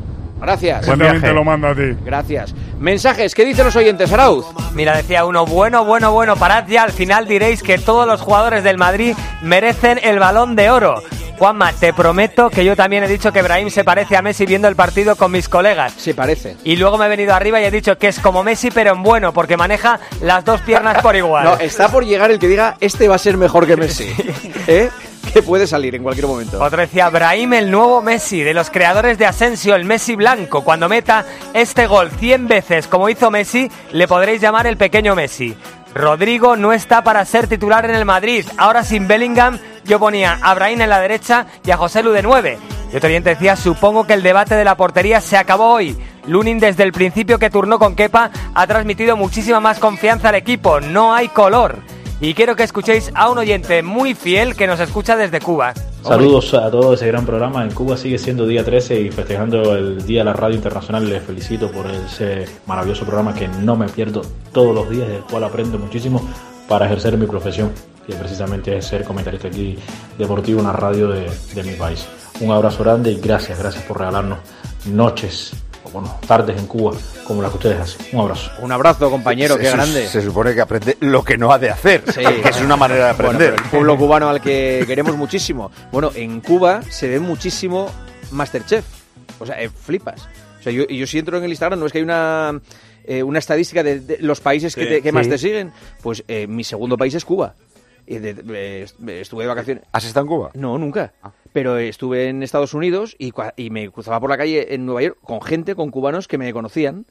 Gracias. Buen viaje. te lo manda a ti. Gracias. Mensajes, ¿qué dicen los oyentes, Arauz? Mira, decía uno, bueno, bueno, bueno, parad ya, al final diréis que todos los jugadores del Madrid merecen el balón de oro. Juanma, te prometo que yo también he dicho que Brahim se parece a Messi viendo el partido con mis colegas. Se parece. Y luego me he venido arriba y he dicho que es como Messi pero en bueno, porque maneja las dos piernas por igual. No, está por llegar el que diga, este va a ser mejor que Messi. ¿Eh? Que puede salir en cualquier momento. Otro decía, Brahim el nuevo Messi, de los creadores de Asensio, el Messi blanco. Cuando meta este gol 100 veces como hizo Messi, le podréis llamar el pequeño Messi. Rodrigo no está para ser titular en el Madrid. Ahora sin Bellingham, yo ponía a Brahim en la derecha y a José Lu de 9. Y otro oyente decía, supongo que el debate de la portería se acabó hoy. Lunin desde el principio que turnó con Kepa ha transmitido muchísima más confianza al equipo. No hay color. Y quiero que escuchéis a un oyente muy fiel que nos escucha desde Cuba. Saludos a todo ese gran programa. En Cuba sigue siendo día 13 y festejando el Día de la Radio Internacional. Les felicito por ese maravilloso programa que no me pierdo todos los días, del cual aprendo muchísimo para ejercer mi profesión, que precisamente es ser comentarista aquí deportivo en la radio de, de mi país. Un abrazo grande y gracias, gracias por regalarnos noches o, bueno, tardes en Cuba como las que ustedes hacen. Un abrazo. Un abrazo, compañero, qué Se- grande. Se supone que aprende lo que no ha de hacer. Sí. que es una manera de aprender. el pueblo cubano al que queremos muchísimo. Bueno, en Cuba se ve muchísimo Masterchef. O sea, eh, flipas. O sea, yo, y yo si entro en el Instagram, no es que hay una, eh, una estadística de, de los países que, te- que más te siguen. Pues eh, mi segundo país es Cuba. Y de- de- estuve de vacaciones. ¿Has estado en Cuba? No, nunca. Pero estuve en Estados Unidos y, cua- y me cruzaba por la calle en Nueva York con gente, con cubanos que me conocían.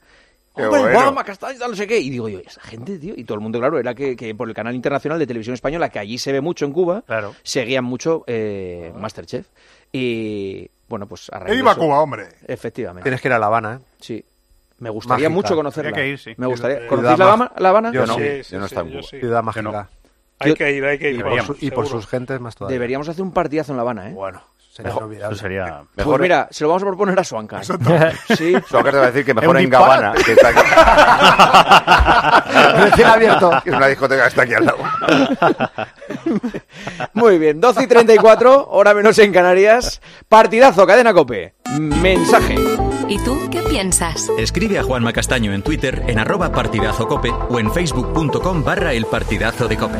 Qué Hombre, bueno. Tal, no sé qué. Y digo yo, esa gente, tío. Y todo el mundo, claro, era que, que por el canal internacional de televisión española, que allí se ve mucho en Cuba, seguían mucho eh, Masterchef. Y bueno, pues a raíz iba a Cuba, hombre. Efectivamente. Tienes que ir a La Habana, ¿eh? Sí. Me gustaría Mágica. mucho conocerla. Que ir, sí. Me gustaría. ¿Conocéis la Habana? La Habana? Yo no. sí. Sí, Yo no he estado en Cuba. Ciudad mágica. Hay que ir, hay que ir. Y por, Deberíamos, su- y por seguro. sus gentes más todavía. Deberíamos hacer un partidazo en La Habana, ¿eh? Bueno, sería Mejor-. Eso sería... Pues mira, se lo vamos a proponer a Suanca. Sí. Suanca te va a decir que mejor Es un en Gabana, que está aquí. Recién abierto. Es una discoteca que está aquí al lado. Muy bien, 12 y 34, hora menos en Canarias. Partidazo, cadena cope. Mensaje. ¿Y tú qué piensas? Escribe a Juanma Castaño en Twitter en arroba partidazo cope o en facebook.com barra el partidazo de cope.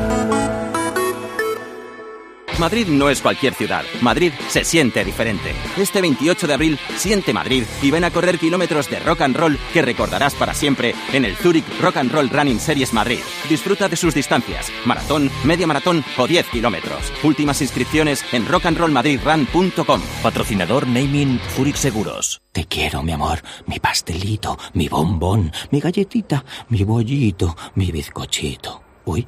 Madrid no es cualquier ciudad. Madrid se siente diferente. Este 28 de abril, siente Madrid y ven a correr kilómetros de rock and roll que recordarás para siempre en el Zurich Rock and Roll Running Series Madrid. Disfruta de sus distancias, maratón, media maratón o 10 kilómetros. Últimas inscripciones en rockandrollmadridrun.com. Patrocinador Naming Zurich Seguros. Te quiero, mi amor, mi pastelito, mi bombón, mi galletita, mi bollito, mi bizcochito. Uy,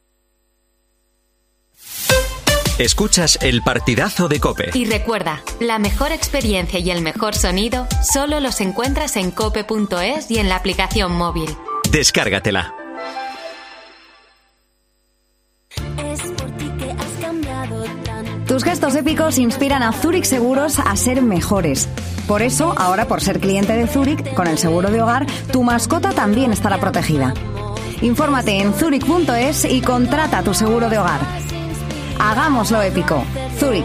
Escuchas el partidazo de cope. Y recuerda, la mejor experiencia y el mejor sonido solo los encuentras en cope.es y en la aplicación móvil. Descárgatela. Tus gestos épicos inspiran a Zurich Seguros a ser mejores. Por eso, ahora por ser cliente de Zurich, con el seguro de hogar, tu mascota también estará protegida. Infórmate en zurich.es y contrata tu seguro de hogar. Hagámoslo épico. Zurich.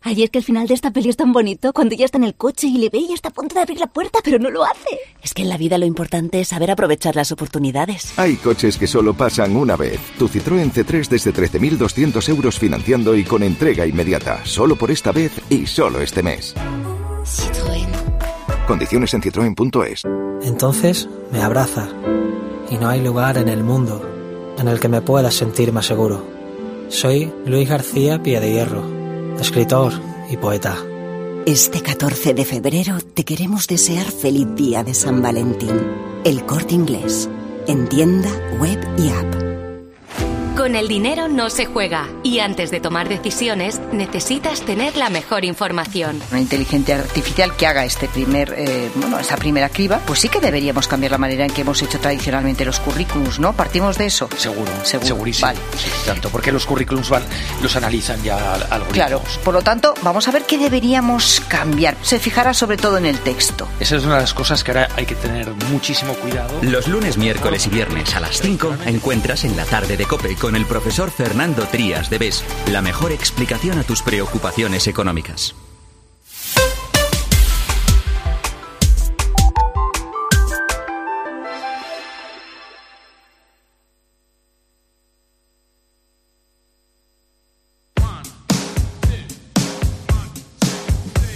Ay, es que el final de esta peli es tan bonito cuando ella está en el coche y le ve y está a punto de abrir la puerta, pero no lo hace. Es que en la vida lo importante es saber aprovechar las oportunidades. Hay coches que solo pasan una vez. Tu Citroën C3 desde 13.200 euros financiando y con entrega inmediata. Solo por esta vez y solo este mes. Condiciones en citroen.es. Entonces me abraza y no hay lugar en el mundo en el que me pueda sentir más seguro. Soy Luis García Pie de Hierro, escritor y poeta. Este 14 de febrero te queremos desear feliz día de San Valentín. El corte inglés. En tienda, web y app. Con el dinero no se juega y antes de tomar decisiones necesitas tener la mejor información. Una inteligencia artificial que haga este primer, eh, bueno, esa primera criba, pues sí que deberíamos cambiar la manera en que hemos hecho tradicionalmente los currículums, ¿no? Partimos de eso. Seguro, Seguro, segurísimo. vale. Sí, tanto, porque los currículums van, los analizan ya al- algoritmos. Claro, por lo tanto, vamos a ver qué deberíamos cambiar. Se fijará sobre todo en el texto. Esa es una de las cosas que ahora hay que tener muchísimo cuidado. Los lunes, miércoles y viernes a las 5 encuentras en la tarde de Cope con el profesor Fernando Trías de BES la mejor explicación a tus preocupaciones económicas.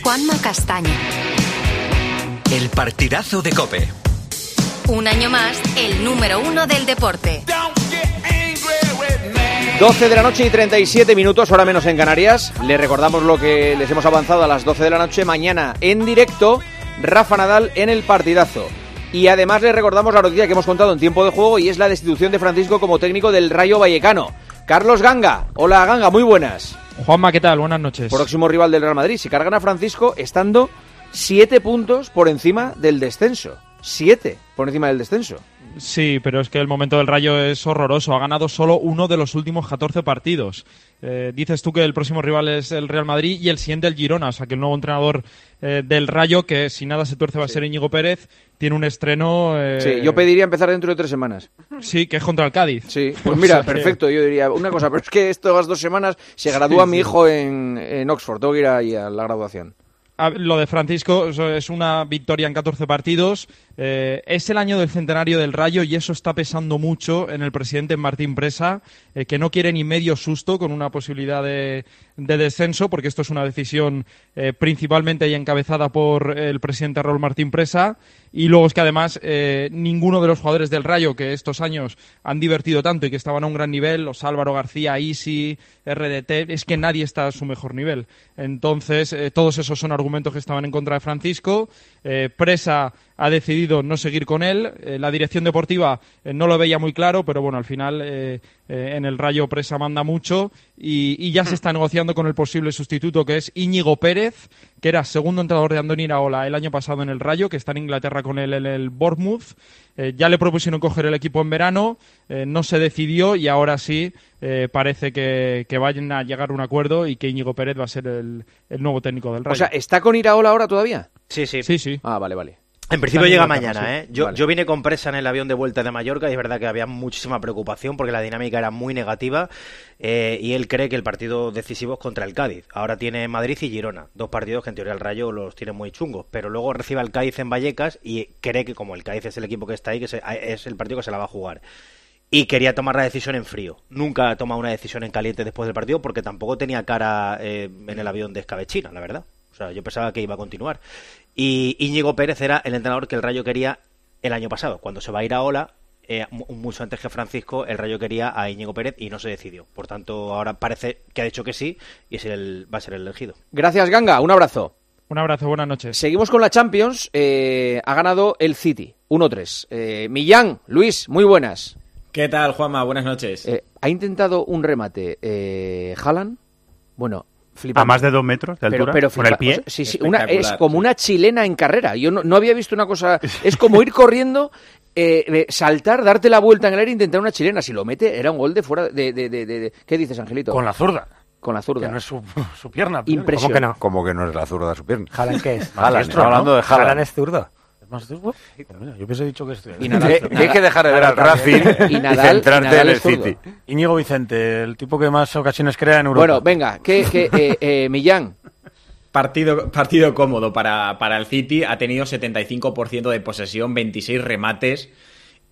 Juanma Castaño. El partidazo de Cope. Un año más, el número uno del deporte. 12 de la noche y 37 minutos, hora menos en Canarias. Les recordamos lo que les hemos avanzado a las 12 de la noche. Mañana en directo, Rafa Nadal en el partidazo. Y además les recordamos la noticia que hemos contado en tiempo de juego y es la destitución de Francisco como técnico del Rayo Vallecano. Carlos Ganga. Hola Ganga, muy buenas. Juanma, ¿qué tal? Buenas noches. Próximo rival del Real Madrid. Si cargan a Francisco estando 7 puntos por encima del descenso. 7 por encima del descenso. Sí, pero es que el momento del Rayo es horroroso. Ha ganado solo uno de los últimos 14 partidos. Eh, dices tú que el próximo rival es el Real Madrid y el siguiente el Girona, o sea que el nuevo entrenador eh, del Rayo, que si nada se tuerce va a ser Íñigo Pérez, tiene un estreno... eh, Sí, yo pediría empezar dentro de tres semanas. Sí, que es contra el Cádiz. Sí, pues mira, perfecto, yo diría una cosa, pero es que estas dos semanas se gradúa Sí, mi sí. hijo en, en Oxford, tengo que ir ahí a la graduación. Lo de Francisco es una victoria en 14 partidos. Eh, es el año del centenario del Rayo y eso está pesando mucho en el presidente Martín Presa, eh, que no quiere ni medio susto con una posibilidad de, de descenso, porque esto es una decisión eh, principalmente y encabezada por el presidente Raúl Martín Presa. Y luego es que además ninguno de los jugadores del Rayo que estos años han divertido tanto y que estaban a un gran nivel, los Álvaro García, Isi, RDT, es que nadie está a su mejor nivel. Entonces, todos esos son argumentos que estaban en contra de Francisco. Presa ha decidido no seguir con él. Eh, la dirección deportiva eh, no lo veía muy claro, pero bueno, al final eh, eh, en el Rayo Presa manda mucho y, y ya se está negociando con el posible sustituto que es Íñigo Pérez, que era segundo entrenador de Andoni Iraola el año pasado en el Rayo, que está en Inglaterra con él en el Bournemouth. Eh, ya le propusieron coger el equipo en verano, eh, no se decidió y ahora sí eh, parece que, que vayan a llegar a un acuerdo y que Íñigo Pérez va a ser el, el nuevo técnico del Rayo. O sea, ¿está con Iraola ahora todavía? Sí, sí. Sí, sí. Ah, vale, vale. En principio llega mañana, sí. ¿eh? Yo, Vale. yo vine con presa en el avión de vuelta de Mallorca y es verdad que había muchísima preocupación porque la dinámica era muy negativa eh, y él cree que el partido decisivo es contra el Cádiz. Ahora tiene Madrid y Girona, dos partidos que en teoría el Rayo los tiene muy chungos, pero luego recibe al Cádiz en Vallecas y cree que como el Cádiz es el equipo que está ahí, que se- es el partido que se la va a jugar. Y quería tomar la decisión en frío. Nunca ha tomado una decisión en caliente después del partido porque tampoco tenía cara eh, en el avión de escabechina, la verdad. O sea, yo pensaba que iba a continuar. Y Íñigo Pérez era el entrenador que el Rayo quería el año pasado. Cuando se va a ir a Ola, eh, mu- mucho antes que Francisco, el Rayo quería a Íñigo Pérez y no se decidió. Por tanto, ahora parece que ha dicho que sí y es el, va a ser el elegido. Gracias, Ganga, un abrazo. Un abrazo, buenas noches. Seguimos con la Champions, eh, ha ganado el City, 1-3. Eh, Millán, Luis, muy buenas. ¿Qué tal, Juanma? Buenas noches. Eh, ¿Ha intentado un remate eh, Haaland? Bueno, flipante. A más de dos metros de Pero- altura, pero con el pie. o sea, sí, sí, una, es como una chilena en carrera. Yo no, no había visto una cosa. Es como ir corriendo, eh, saltar, darte la vuelta en el aire e intentar una chilena. Si lo mete, era un gol de fuera de. de- de- de- de- ¿Qué dices, Angelito? Con la zurda. Con la zurda. Que no es su, su pierna. Impresionante. ¿Cómo que no? Como que no es la zurda su pierna. ¿Haaland qué es? Estamos hablando de Haaland. Haaland es zurdo. ¿Es más zurdo? Pues mira, Yo pensé dicho que es Y Nadal- hay que dejar de ver al Racing y Y Nadal- centrarte y Nadal en el. City. Íñigo Vicente, el tipo que más ocasiones crea en Europa. Bueno, venga, que, que eh, eh, Millán. Partido, partido cómodo para, para el City. Ha tenido 75% de posesión, 26 remates.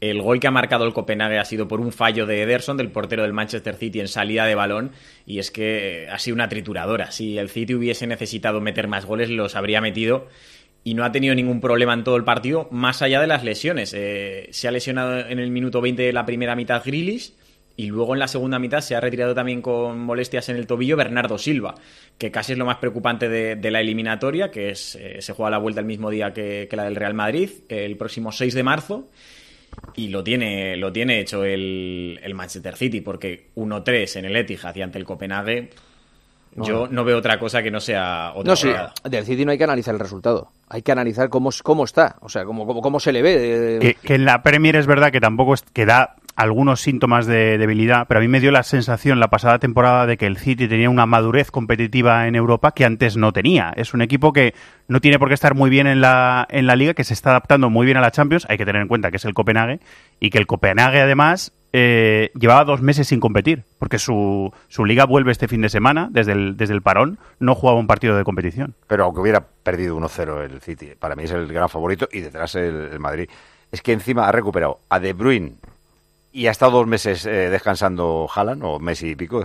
El gol que ha marcado el Copenhague ha sido por un fallo de Ederson, del portero del Manchester City, en salida de balón. Y es que ha sido una trituradora. Si el City hubiese necesitado meter más goles, los habría metido. Y no ha tenido ningún problema en todo el partido, más allá de las lesiones. Eh, se ha lesionado en el minuto 20 de la primera mitad Grilis. Y luego en la segunda mitad se ha retirado también con molestias en el tobillo Bernardo Silva, que casi es lo más preocupante de, la eliminatoria, que es, eh, se juega la vuelta el mismo día que, la del Real Madrid, el próximo 6 de marzo. Y lo tiene, lo tiene hecho el, el Manchester City, porque 1-3 en el Etihad y ante el Copenhague, No. yo no veo otra cosa que no sea otra No, sí, del City no hay que analizar el resultado. Hay que analizar cómo, cómo está, o sea, cómo, cómo, cómo se le ve. de- Que, que en la Premier es verdad que tampoco es, que da algunos síntomas de debilidad, pero a mí me dio la sensación la pasada temporada de que el City tenía una madurez competitiva en Europa que antes no tenía. Es un equipo que no tiene por qué estar muy bien en la, en la liga, que se está adaptando muy bien a la Champions. Hay que tener en cuenta que es el Copenhague y que el Copenhague además eh, llevaba dos meses sin competir, porque su, su liga vuelve este fin de semana, desde el, desde el parón, no jugaba un partido de competición. Pero aunque hubiera perdido 1-0 el City, para mí es el gran favorito y detrás el, el Madrid. Es que encima ha recuperado a De Bruyne y ha estado dos meses eh, descansando Haaland o Messi y pico,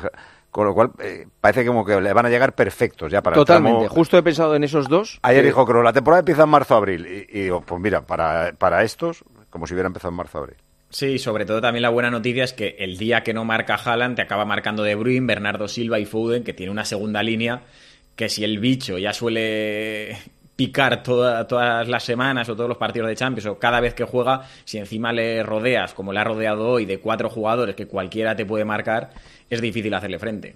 con lo cual eh, parece como que le van a llegar perfectos ya para el Totalmente, tramo- justo he pensado en esos dos. Ayer que- dijo Kroos, la temporada empieza en marzo-abril. Y, y digo, pues mira, para, para estos, como si hubiera empezado en marzo-abril. Sí, sobre todo también la buena noticia es que el día que no marca Haaland te acaba marcando De Bruyne, Bernardo Silva y Foden, que tiene una segunda línea que si el bicho ya suele picar toda- todas las semanas o todos los partidos de Champions o cada vez que juega, si encima le rodeas, como le ha rodeado hoy, de cuatro jugadores que cualquiera te puede marcar, es difícil hacerle frente.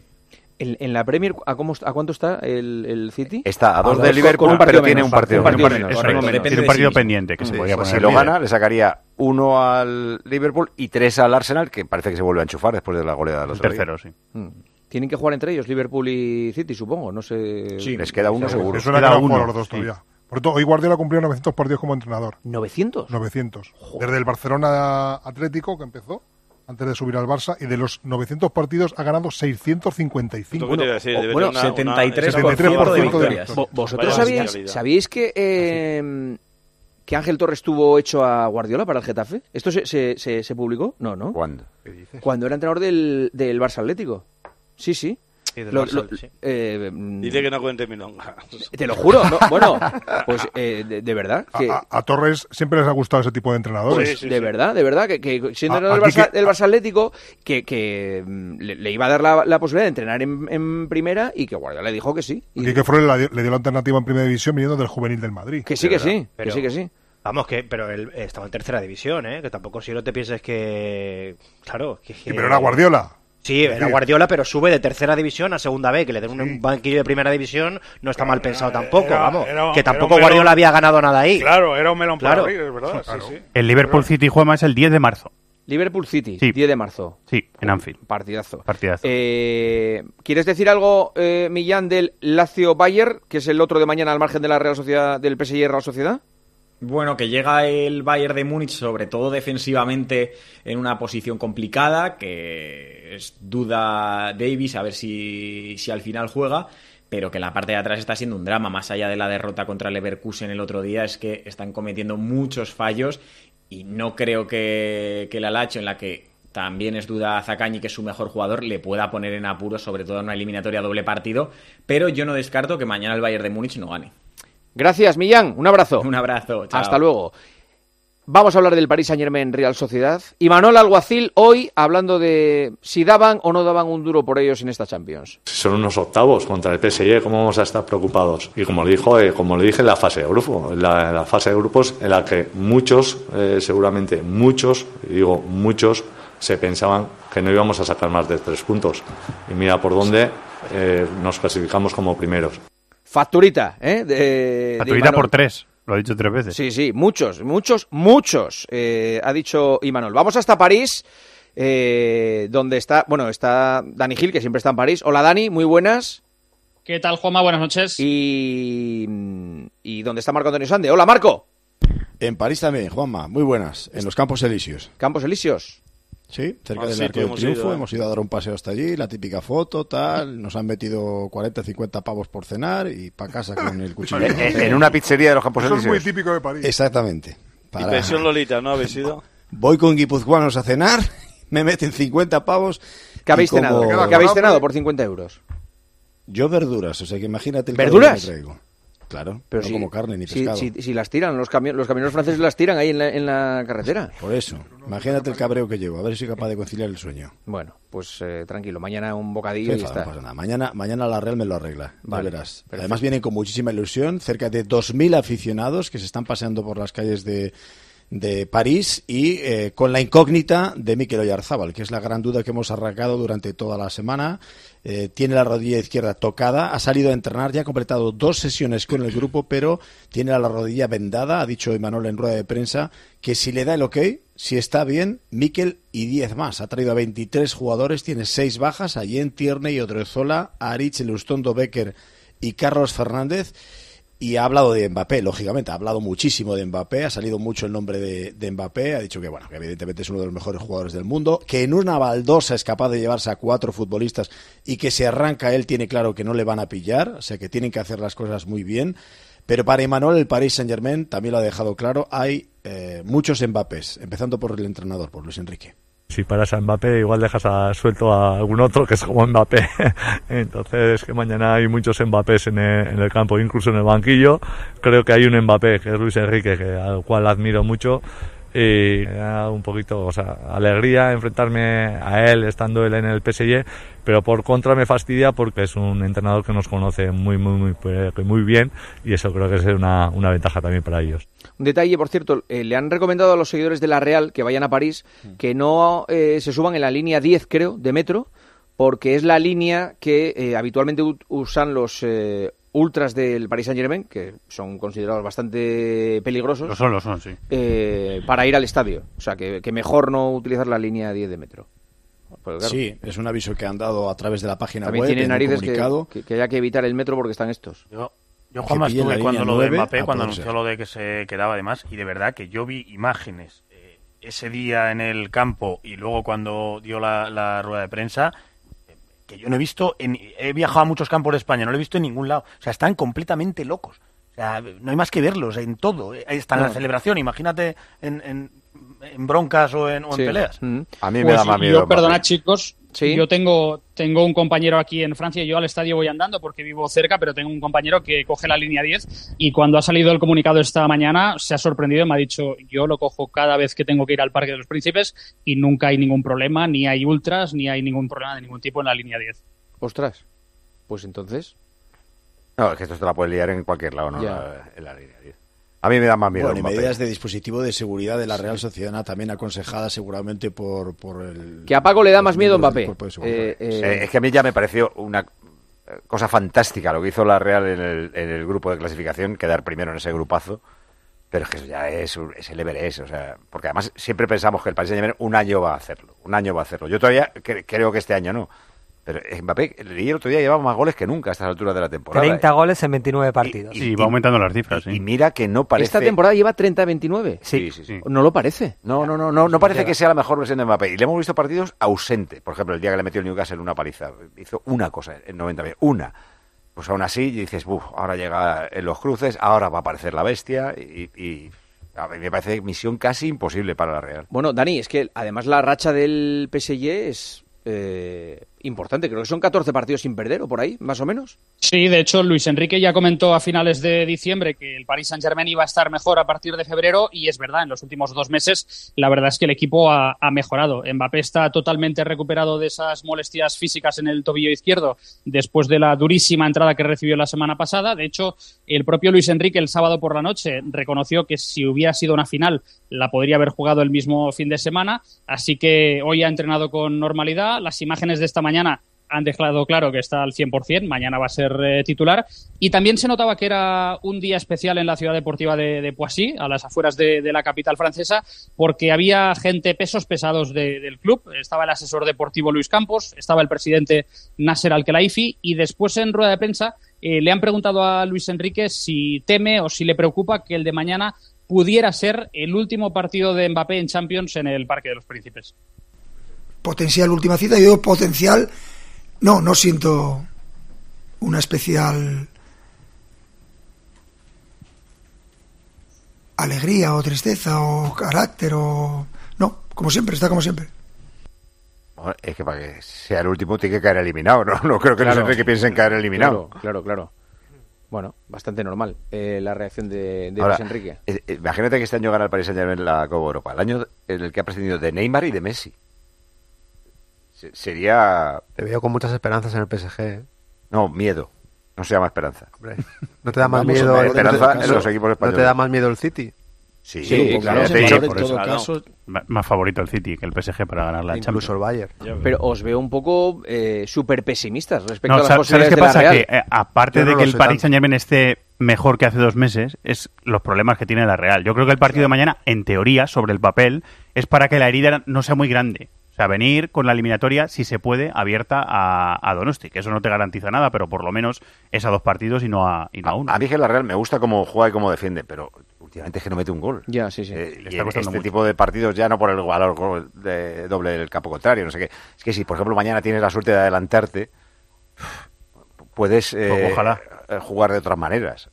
En, en la Premier, ¿a, cómo, ¿a cuánto está el, el City? Está a dos de Liverpool, pero tiene un partido de sí pendiente que se podría pues poner si lo líder. gana, le sacaría uno al Liverpool y tres al Arsenal, que parece que se vuelve a enchufar después de la goleada El otro tercero, sí. Mm. Tienen que jugar entre ellos, Liverpool y City, supongo. No sé. Sí, les queda uno seguro. Eso era Queda que no uno, los dos sí. todavía. Por cierto, hoy Guardiola cumplió 900 partidos como entrenador. ¿900? 900. Desde el Barcelona Atlético, que empezó, antes de subir al Barça, y de los 900 partidos ha ganado 655. Lo que te iba a decir, o- debe bueno, tener una- una- 73% de victorias. victorias. Vo- ¿Vosotros sabíais, sabíais que, eh, que Ángel Torres estuvo hecho a Guardiola para el Getafe? ¿Esto se, se, se- se publicó? No, ¿no? ¿Cuándo? Cuando era entrenador del, del Barça Atlético. Sí, sí. Sí, del Lo- Barça, lo- sí. eh, mm, Dice que no cuente milonga. Te lo juro. no, bueno, pues eh, de, de verdad. Que, A, a Torres siempre les ha gustado ese tipo de entrenadores. de verdad, de verdad, que, que siendo A- entrenador del aquí Barça, que- del Barça Atlético, que, que mm, le, le iba a dar la, la posibilidad de entrenar en, en primera y que Guardiola le dijo que sí. Y que Flores le dio- la alternativa en primera división viniendo del juvenil del Madrid. que sí, que sí, que Pero- sí, que sí. Vamos, que pero él estaba en tercera división, ¿eh? Que tampoco si no te pienses que... Claro, que... Sí, pero era Guardiola. Sí, era Guardiola, pero sube de tercera división a segunda B, que le den un banquillo de primera división no está mal pensado tampoco, era- vamos. era- que tampoco melón. Guardiola había ganado nada ahí. Claro, era un melón Claro. para abrir, es verdad. Sí, sí. El Liverpool City juega es el 10 de marzo. Liverpool City, Sí. 10 de marzo. Sí, en Anfield. Partidazo. Partidazo. Eh, ¿Quieres decir algo, eh, Millán, del Lazio Bayer, que es el otro de mañana al margen de la Real Sociedad, del PSG Real Sociedad? Bueno, que llega el Bayern de Múnich, sobre todo defensivamente, en una posición complicada, que es duda Davis, a ver si, si al final juega, pero que la parte de atrás está siendo un drama, más allá de la derrota contra Leverkusen el otro día, es que están cometiendo muchos fallos y no creo que, que la Lacho, en la que también es duda Zacañi, que es su mejor jugador, le pueda poner en apuros, sobre todo en una eliminatoria doble partido, pero yo no descarto que mañana el Bayern de Múnich no gane. Gracias, Millán. Un abrazo. Un abrazo. chao. Hasta luego. Vamos a hablar del Paris Saint Germain Real Sociedad. Y Manuel Alguacil hoy hablando de si daban o no daban un duro por ellos en esta Champions. Si son unos octavos contra el PSG, ¿cómo vamos a estar preocupados? Y como le, dijo, eh, como le dije en la fase de grupo, en la, fase de grupos en la que muchos, eh, seguramente muchos, digo muchos, se pensaban que no íbamos a sacar más de tres puntos. Y mira por dónde eh, nos clasificamos como primeros. Facturita, ¿eh? De, Facturita por tres. Lo ha dicho tres veces. Sí, sí, muchos, muchos, muchos, eh, ha dicho Imanol. Vamos hasta París, eh, donde está, bueno, está Dani Gil, que siempre está en París. Hola Dani, muy buenas. ¿Qué tal, Juanma? Buenas noches. Y, y donde está Marco Antonio Sande. Hola Marco. En París también, Juanma, muy buenas, en los Campos Elíseos. Campos Elíseos. Sí, cerca Ah, del sí, Arco del hemos Triunfo, ido, ¿eh? hemos ido a dar un paseo hasta allí, la típica foto, tal, nos han metido 40, 50 pavos por cenar y para casa con el cuchillo. En- una pizzería de los Campos Eso es muy típico de París. Exactamente. Y Para- pensión Lolita, ¿no habéis ido? Voy con guipuzcoanos a cenar, me meten 50 pavos. ¿Qué habéis y como- cenado? ¿Qué habéis cenado por 50 euros? Yo verduras, o sea que imagínate el ¿Verduras? que me traigo. Claro, Pero no si- como carne ni si, pescado. si- si las tiran, los, cami- los camioneros franceses las tiran ahí en la, en la carretera. Por eso, imagínate el cabreo que llevo, a ver si soy capaz de conciliar el sueño. Bueno, pues eh, tranquilo, mañana un bocadillo y está. no pasa nada. Mañana, mañana la Real me lo arregla, ya Vale, verás. perfecto. Además vienen con muchísima ilusión, cerca de 2.000 aficionados que se están paseando por las calles de, de París y eh, con la incógnita de Mikel Oyarzábal, que es la gran duda que hemos arrancado durante toda la semana. Eh, tiene la rodilla izquierda tocada, ha salido a entrenar, ya ha completado dos sesiones con el grupo, pero tiene la rodilla vendada. Ha dicho Emanuel en rueda de prensa que si le da el ok, si está bien, Mikel y 10 más. Ha traído a 23 jugadores, tiene 6 bajas, Allen, Tierney, Odrezola, Aritz, Elustondo, Becker y Carlos Fernández. Y ha hablado de Mbappé, lógicamente, ha hablado muchísimo de Mbappé, ha salido mucho el nombre de, de Mbappé, ha dicho que, bueno, que evidentemente es uno de los mejores jugadores del mundo, que en una baldosa es capaz de llevarse a cuatro futbolistas y que si arranca él tiene claro que no le van a pillar, o sea que tienen que hacer las cosas muy bien. Pero para Emmanuel, el Paris Saint-Germain también lo ha dejado claro, hay eh, muchos Mbappés, empezando por el entrenador, por Luis Enrique. Si paras a Mbappé, igual dejas a, suelto a algún otro que es como Mbappé. Entonces, que mañana hay muchos Mbappés en el, campo, incluso en el banquillo. Creo que hay un Mbappé, que es Luis Enrique, que, al cual admiro mucho. Y me da un poquito, o sea, alegría enfrentarme a él estando él en el PSG, pero por contra me fastidia porque es un entrenador que nos conoce muy, muy, muy, muy bien y eso creo que es una, una ventaja también para ellos. Un detalle, por cierto, eh, le han recomendado a los seguidores de la Real que vayan a París que no eh, se suban en la línea 10, creo, de metro, porque es la línea que eh, habitualmente u- usan los eh, ultras del Paris Saint Germain, que son considerados bastante peligrosos. Lo son, lo son, sí. eh, para ir al estadio. O sea, que, que mejor no utilizar la línea 10 de metro. Pues claro, Sí, es un aviso que han dado a través de la página También web. narices que, comunicado. que, que haya que evitar el metro porque están estos. Yo, yo Juanma, estuve cuando lo de Mbappé, cuando anunció ser. lo de que se quedaba además, y de verdad que yo vi imágenes eh, ese día en el campo y luego cuando dio la, la rueda de prensa, eh, que yo no he visto, en, he viajado a muchos campos de España, no lo he visto en ningún lado. O sea, están completamente locos. O sea, no hay más que verlos en todo. Ahí está en la celebración, imagínate en, en, en broncas o en, o en Sí. peleas. Mm. A mí me Pues da más yo, miedo. Mbappé. perdonad chicos, Sí. yo tengo, tengo un compañero aquí en Francia, yo al estadio voy andando porque vivo cerca, pero tengo un compañero que coge la línea 10 y cuando ha salido el comunicado esta mañana se ha sorprendido y me ha dicho, yo lo cojo cada vez que tengo que ir al Parque de los Príncipes y nunca hay ningún problema, ni hay ultras, ni hay ningún problema de ningún tipo en la línea 10. Ostras. Pues entonces. No, es que esto te la puedes liar en cualquier lado, ¿no? La- en la línea 10. A mí me da más miedo. Bueno, y medidas de dispositivo de seguridad de la Real Sociedad también aconsejadas seguramente por, por el... Que a Paco le da más miedo Mbappé. Eh, eh, Eh, es que a mí ya me pareció una cosa fantástica lo que hizo la Real en el, en el grupo de clasificación, quedar primero en ese grupazo. Pero es que eso ya es, un- es el Everest, o sea, porque además siempre pensamos que el Paris Saint-Germain un año va a hacerlo, un año va a hacerlo. Yo todavía cre- creo que este año no. Pero Mbappé, leí el otro día, lleva más goles que nunca a estas alturas de la temporada. 30 goles en 29 partidos. Y- Sí, va aumentando las cifras, Y sí. mira que no parece... Esta temporada lleva 30-29. Sí, sí, sí. No lo parece. No, no, no, no, no parece que sea la mejor versión de Mbappé. Y le hemos visto partidos ausente. Por ejemplo, el día que le metió el Newcastle una paliza. Hizo una cosa en 90 minutos. Una. Pues aún así dices, Buf, ahora llega en los cruces, ahora va a aparecer la bestia. Y, y a mí me parece misión casi imposible para la Real. Bueno, Dani, es que además la racha del PSG es eh, importante. Creo que son 14 partidos sin perder o por ahí, más o menos. Sí, de hecho, Luis Enrique ya comentó a finales de diciembre que el Paris Saint-Germain iba a estar mejor a partir de febrero y es verdad, en los últimos dos meses la verdad es que el equipo ha, mejorado. Mbappé está totalmente recuperado de esas molestias físicas en el tobillo izquierdo después de la durísima entrada que recibió la semana pasada. De hecho, el propio Luis Enrique el sábado por la noche reconoció que si hubiera sido una final la podría haber jugado el mismo fin de semana, así que hoy ha entrenado con normalidad. Las imágenes de esta mañana han dejado claro que está al 100%, mañana va a ser eh, titular. Y también se notaba que era un día especial en la ciudad deportiva de, Poissy, a las afueras de, la capital francesa, porque había gente, pesos pesados de- del club. Estaba el asesor deportivo Luis Campos, estaba el presidente Nasser Al-Khelaifi y después en rueda de prensa eh, le han preguntado a Luis Enrique si teme o si le preocupa que el de mañana pudiera ser el último partido de Mbappé en Champions en el Parque de los Príncipes. Potencial última cita. Yo digo potencial, no, no siento una especial alegría o tristeza o carácter o... No, como siempre, está como siempre. Es que para que sea el último tiene que caer eliminado. No, no creo que Claro. Luis Enrique piense en caer eliminado. Claro, claro, claro. Bueno, bastante normal eh, la reacción de, de Ahora, Luis Enrique. eh, eh, imagínate que este año gana el Paris Saint-Germain la Copa Europa. El año en el que ha prescindido de Neymar y de Messi. Se- Sería... Te veo con muchas esperanzas en el PSG. ¿eh? No, miedo. No se llama esperanza. Hombre, ¿No te da más Vamos, miedo te- esperanza no- en los equipos ¿No españoles. te da más miedo el City? Sí, Sí, claro, sí, por eso. Ma- Más favorito el City que el PSG para ganar la Incluso Champions. el Bayern. Pero os veo un poco eh, súper pesimistas respecto No, a las sa- ¿Sabes posibilidades qué de pasa? Real. Que eh, aparte de que el Paris tanto. Saint Germain esté mejor que hace dos meses, es los problemas que tiene la Real. Yo creo que el partido de mañana, en teoría, sobre el papel, es para que la herida no sea muy grande. O sea, venir con la eliminatoria, si se puede, abierta a, a Donosti, que eso no te garantiza nada, pero por lo menos es a dos partidos y no a, y no a uno. A mí que la Real me gusta cómo juega y cómo defiende, pero últimamente es que no mete un gol. Ya, sí, sí. Eh, Le y está este mucho. tipo de partidos ya no por el valor de doble del campo contrario, no sé qué. Es que si, por ejemplo, mañana tienes la suerte de adelantarte, puedes eh, Pues ojalá. eh, jugar de otras maneras.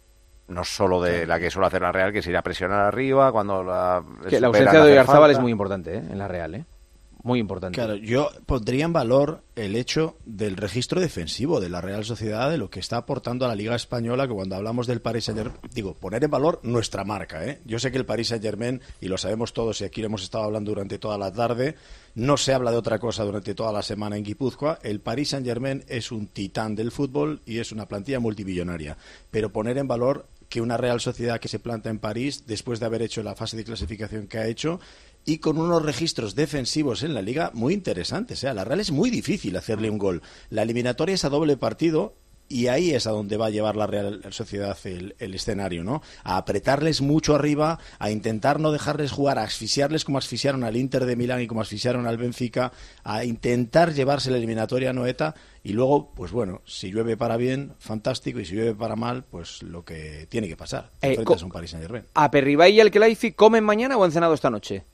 No solo de la que suele hacer la Real, que es ir a presionar arriba cuando la... Que la ausencia de Oyarzábal es muy importante ¿eh? en la Real, ¿eh? Muy importante. Claro, yo pondría en valor el hecho del registro defensivo de la Real Sociedad, de lo que está aportando a la Liga Española, que cuando hablamos del Paris Saint-Germain, digo, poner en valor nuestra marca. ¿eh? Yo sé que el Paris Saint-Germain, y lo sabemos todos, y aquí lo hemos estado hablando durante toda la tarde, no se habla de otra cosa durante toda la semana en Guipúzcoa. El Paris Saint-Germain es un titán del fútbol y es una plantilla multimillonaria. Pero poner en valor que una Real Sociedad que se planta en París, después de haber hecho la fase de clasificación que ha hecho, y con unos registros defensivos en la liga muy interesantes. ¿eh? A la Real es muy difícil hacerle un gol. La eliminatoria es a doble partido Y ahí es a donde va a llevar la Real Sociedad el, el escenario, ¿no? A apretarles mucho arriba, a intentar no dejarles jugar, a asfixiarles como asfixiaron al Inter de Milán y como asfixiaron al Benfica, a intentar llevarse la eliminatoria a Noeta y luego, pues bueno, si llueve para bien, fantástico, y si llueve para mal, pues lo que tiene que pasar. Eh, a un Paris Saint-Germain. ¿A Perribay y al Kelaifi comen mañana o han cenado esta noche?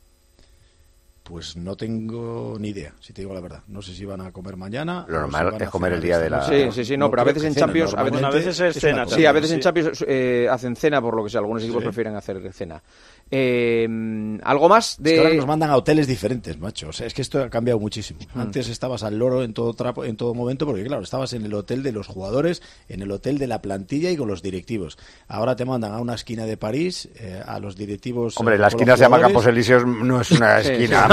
Pues no tengo ni idea, si te digo la verdad. No sé si van a comer mañana. Lo normal si es comer el día de la-. Sí, sí, sí, no, pero a veces en Champions. A veces, a veces es es cena. Sí, a veces Sí. en Champions eh, hacen cena, por lo que sea. Algunos equipos Sí. prefieren hacer cena. Eh, ¿Algo más Es que ahora de.? nos mandan a hoteles diferentes, macho. O sea, es que esto ha cambiado muchísimo. Mm. Antes estabas al loro en todo trapo, en todo momento, porque claro, estabas en el hotel de los jugadores, en el hotel de la plantilla y con los directivos. Ahora te mandan a una esquina de París, eh, a los directivos. Hombre, eh, la esquina se llama. Campos Elíseos, no es una Sí, esquina sí.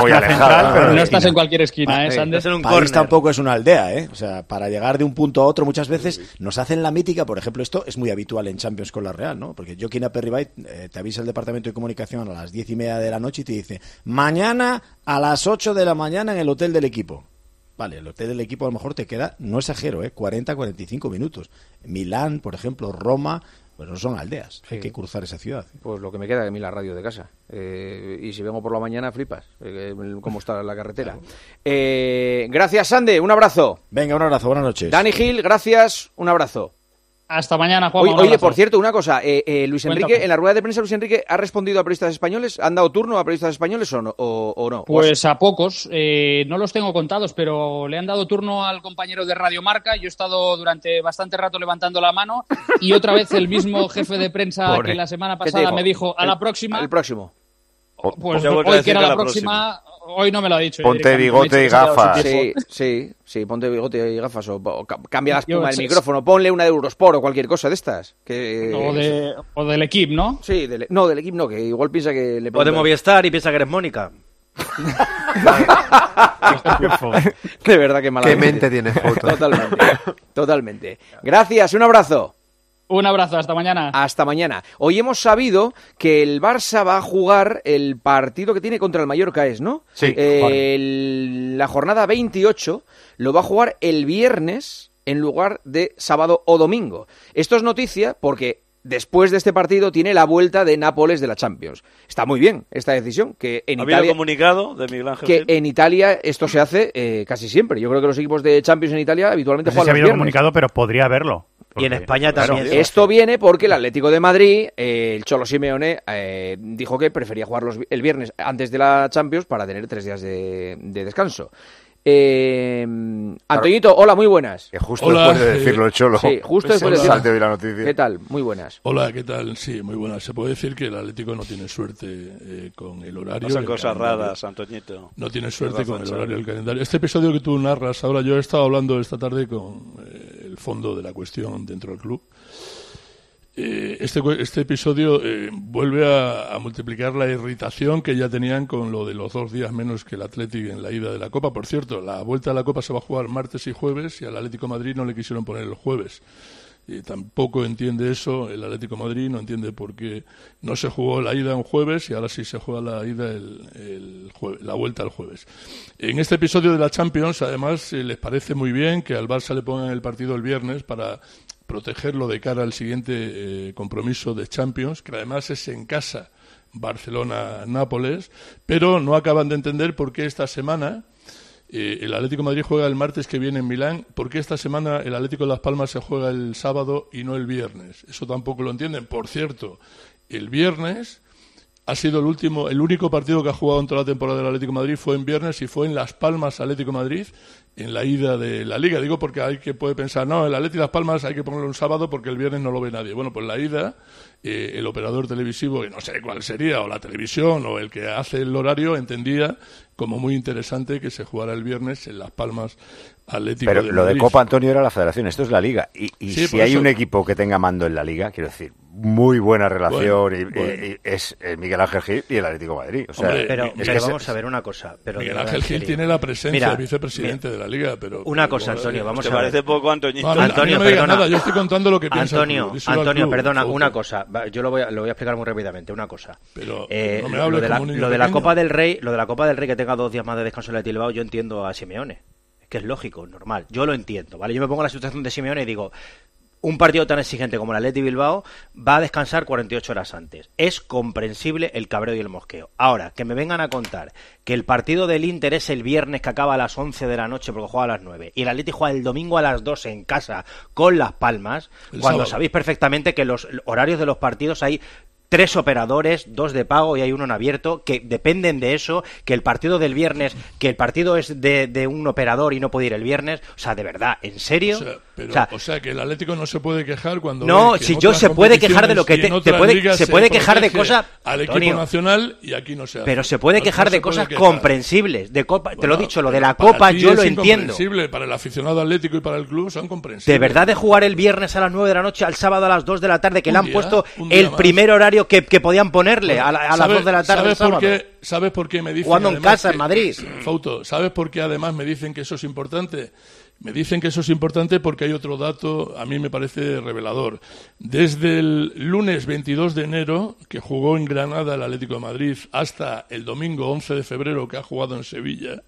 Muy alejada. pero No estás en cualquier esquina, ¿eh, Sí. Sander? Estás en un París corner. tampoco es una aldea, ¿eh? O sea, para llegar de un punto a otro muchas veces nos hacen la mítica, por ejemplo, esto es muy habitual en Champions con la Real, ¿no? Porque Joaquín Aperribay eh, te avisa el departamento de comunicación a las diez y media de la noche y te dice, mañana a las 8 de la mañana en el hotel del equipo. Vale, el hotel del equipo a lo mejor te queda, no exagero, ¿eh? 40, 45 minutos. Milán, por ejemplo, Roma, pues no son aldeas, hay que cruzar esa ciudad. Pues lo que me queda de mí la radio de casa. Eh, y si vengo por la mañana, flipas. eh, cómo está la carretera. Eh, gracias, Sande. Un abrazo. Venga, un abrazo, buenas noches. Dani Gil, gracias. Un abrazo. Hasta mañana, Juan. Oye, oye, por cierto, una cosa. eh, eh, Luis Cuéntame. Enrique, en la rueda de prensa, Luis Enrique ha respondido a periodistas españoles. ¿Han dado turno a periodistas españoles o no? O, o no? Pues a pocos, eh, no los tengo contados, pero le han dado turno al compañero de Radio Marca. Yo he estado durante bastante rato levantando la mano y otra vez el mismo jefe de prensa Pobre. que la semana ¿Qué te pasada dijo? me dijo a la próxima. El próximo. Pues hoy que era la la próxima, hoy no me lo ha dicho. Ponte bigote y gafas. Sí, sí, sí, ponte bigote y gafas o, o ca- cambia la espuma del micrófono, ponle una de Eurosport o cualquier cosa de estas. Que, O, de, o del equipo, ¿no? Sí, del- no, del equipo no, que igual piensa que le O de Movistar y piensa que eres Mónica. De verdad que mala Qué mente tiene Foto. Totalmente, totalmente. Gracias, un abrazo. Un abrazo, hasta mañana. Hasta mañana. Hoy hemos sabido que el Barça va a jugar el partido que tiene contra el Mallorca, ¿es, no? Sí. El- la jornada 28 lo va a jugar el viernes en lugar de sábado o domingo. Esto es noticia porque después de este partido tiene la vuelta de Nápoles de la Champions. Está muy bien esta decisión, que en ¿Ha habido Italia... comunicado de Miguel Ángel que Gil? en Italia esto se hace eh, casi siempre. Yo creo que los equipos de Champions en Italia habitualmente No sé si ha juegan habido viernes. comunicado, pero podría haberlo. Y en España claro, también. Esto viene porque el Atlético de Madrid, eh, el Cholo Simeone, eh, dijo que prefería jugar los el viernes antes de la Champions para tener tres días de, de descanso. Eh, Antoñito, hola, muy buenas. Que justo Hola, después de decirlo el Cholo. Sí, justo después de Hola. decirlo. La noticia. ¿Qué tal? Muy buenas. Hola, ¿qué tal? Sí, muy buenas. Se puede decir que el Atlético no tiene suerte eh, con el horario. Pasan cosas calendario. raras, Antoñito. No tiene suerte con el horario del calendario. Este episodio que tú narras ahora, yo he estado hablando esta tarde con eh, fondo de la cuestión dentro del club. Eh, este, este episodio eh, vuelve a, a multiplicar la irritación que ya tenían con lo de los dos días menos que el Atlético en la ida de la Copa. Por cierto, la vuelta de la Copa se va a jugar martes y jueves y al Atlético Madrid no le quisieron poner el jueves. Tampoco entiende eso el Atlético Madrid, no entiende por qué no se jugó la ida un jueves y ahora sí se juega la ida el, la vuelta el jueves. En este episodio de la Champions, además, eh, les parece muy bien que al Barça le pongan el partido el viernes para protegerlo de cara al siguiente eh, compromiso de Champions, que además es en casa Barcelona-Nápoles, pero no acaban de entender por qué esta semana eh, el Atlético Madrid juega el martes que viene en Milán. ¿Por qué esta semana el Atlético de Las Palmas se juega el sábado y no el viernes? Eso tampoco lo entienden. Por cierto, el viernes ha sido el último, el único partido que ha jugado en toda la temporada del Atlético Madrid fue en viernes y fue en Las Palmas Atlético Madrid en la ida de la Liga. Digo porque hay que puede pensar, no, el Atlético de Las Palmas hay que ponerlo un sábado porque el viernes no lo ve nadie. Bueno, pues la ida, eh, el operador televisivo, que no sé cuál sería, o la televisión, o el que hace el horario, entendía como muy interesante que se jugara el viernes en Las Palmas Atlético Pero de lo de. Copa Antonio era la federación, esto es la liga. Y, y Sí, si hay eso- un equipo que tenga mando en la liga, quiero decir, muy buena relación, Bueno, y, bueno. y- y es eh, Miguel Ángel Gil y el Atlético de Madrid. O sea, Hombre, Pero, es pero que vamos se- a ver una cosa. Pero Miguel Ángel Gil tiene la presencia Mira, de vicepresidente de la liga, pero... Una pero, cosa, Antonio, vamos ¿Te a ver. parece poco, Antoñito? No, Antonio, no me digas perdona. nada, yo estoy contando lo que piensa Antonio, club, Antonio, club, perdona, una cosa. Va, Yo lo voy, a, lo voy a explicar muy rápidamente. Una cosa. Pero Eh, no me lo, de la, lo de. Copa del Rey, lo de la Copa del Rey que tenga dos días más de descanso en la Tilbao, yo entiendo a Simeone. Que es lógico, normal. Yo lo entiendo, ¿vale? Yo me pongo en la situación de Simeone y digo, un partido tan exigente como el Atleti Bilbao va a descansar 48 horas antes. Es comprensible el cabreo y el mosqueo. Ahora, que me vengan a contar que el partido del Inter es el viernes que acaba a las 11 de la noche porque juega a las 9 y el Atleti juega el domingo a las 2 en casa con Las Palmas, El cuando sábado. sabéis perfectamente que los horarios de los partidos hay tres operadores, dos de pago y hay uno en abierto, que dependen de eso, que el partido del viernes, que el partido es de, de un operador y no puede ir el viernes, o sea, de verdad, ¿en serio? O sea, pero, O sea, o sea, que el Atlético no se puede quejar cuando. No, si yo se puede quejar de lo que te- se puede- ligas se puede quejar de cosas, Al equipo Antonio. nacional y aquí no se hace. pero se puede quejar de cosas quejar. comprensibles, de copa, te lo he dicho, lo de la copa yo lo entiendo. Para el aficionado atlético y para el club son comprensibles. De verdad de jugar el viernes a las 9 de la noche al sábado a las 2 de la tarde, que le han día, puesto el más. primer horario que, que podían ponerle a, la- a las ¿Sabe- 2 de la tarde el ¿Sabes por qué? ¿Sabes por qué me dicen Jugando en casa, en Madrid. Fauto, ¿sabes por qué además me dicen que eso es importante? Me dicen que eso es importante porque hay otro dato, a mí me parece revelador. Desde el lunes 22 de enero, que jugó en Granada el Atlético de Madrid, hasta el domingo 11 de febrero, que ha jugado en Sevilla,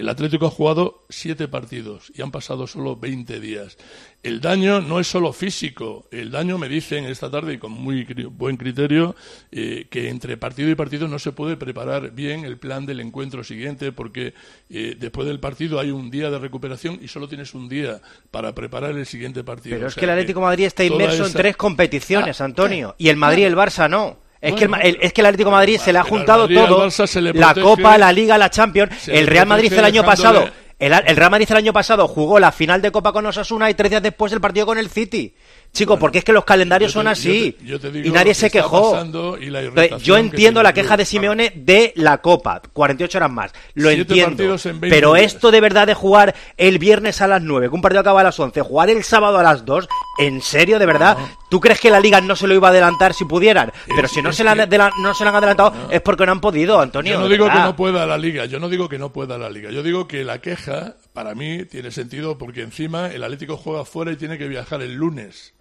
el Atlético ha jugado siete partidos y han pasado solo 20 días. El daño no es solo físico, el daño me dicen esta tarde y con muy cri- buen criterio eh, que entre partido y partido no se puede preparar bien el plan del encuentro siguiente porque eh, después del partido hay un día de recuperación y solo tienes un día para preparar el siguiente partido. Pero O es que el Atlético de Madrid está inmerso en tres competiciones, Ah, Antonio. Y el Madrid y el Barça no. Es, que el, es que el Atlético de Madrid se le ha juntado Madrid todo. La Copa, la Liga, la Champions. El Real Madrid el año pasado. El, el Real Madrid el año pasado jugó la final de Copa con Osasuna y tres días después el partido con el City. Chico, porque es que los calendarios te- son así. yo te- yo te digo y nadie se quejó. y la Entonces, irritación yo entiendo la queja de Simeone de la Copa. 48 horas más. Lo entiendo. partidos en 20 Pero esto de verdad de jugar el viernes a las 9, que un partido acaba a las 11, jugar el sábado a las 2, ¿en serio, de verdad? ¿Tú crees que la Liga no se lo iba a adelantar si pudieran? Pero si no, se, la, que- adela- no se lo han adelantado es porque no han podido, Antonio. Yo no digo que no pueda la liga, yo no digo que no pueda la liga, yo digo que la queja para mí tiene sentido porque encima el Atlético juega fuera y tiene que viajar el lunes.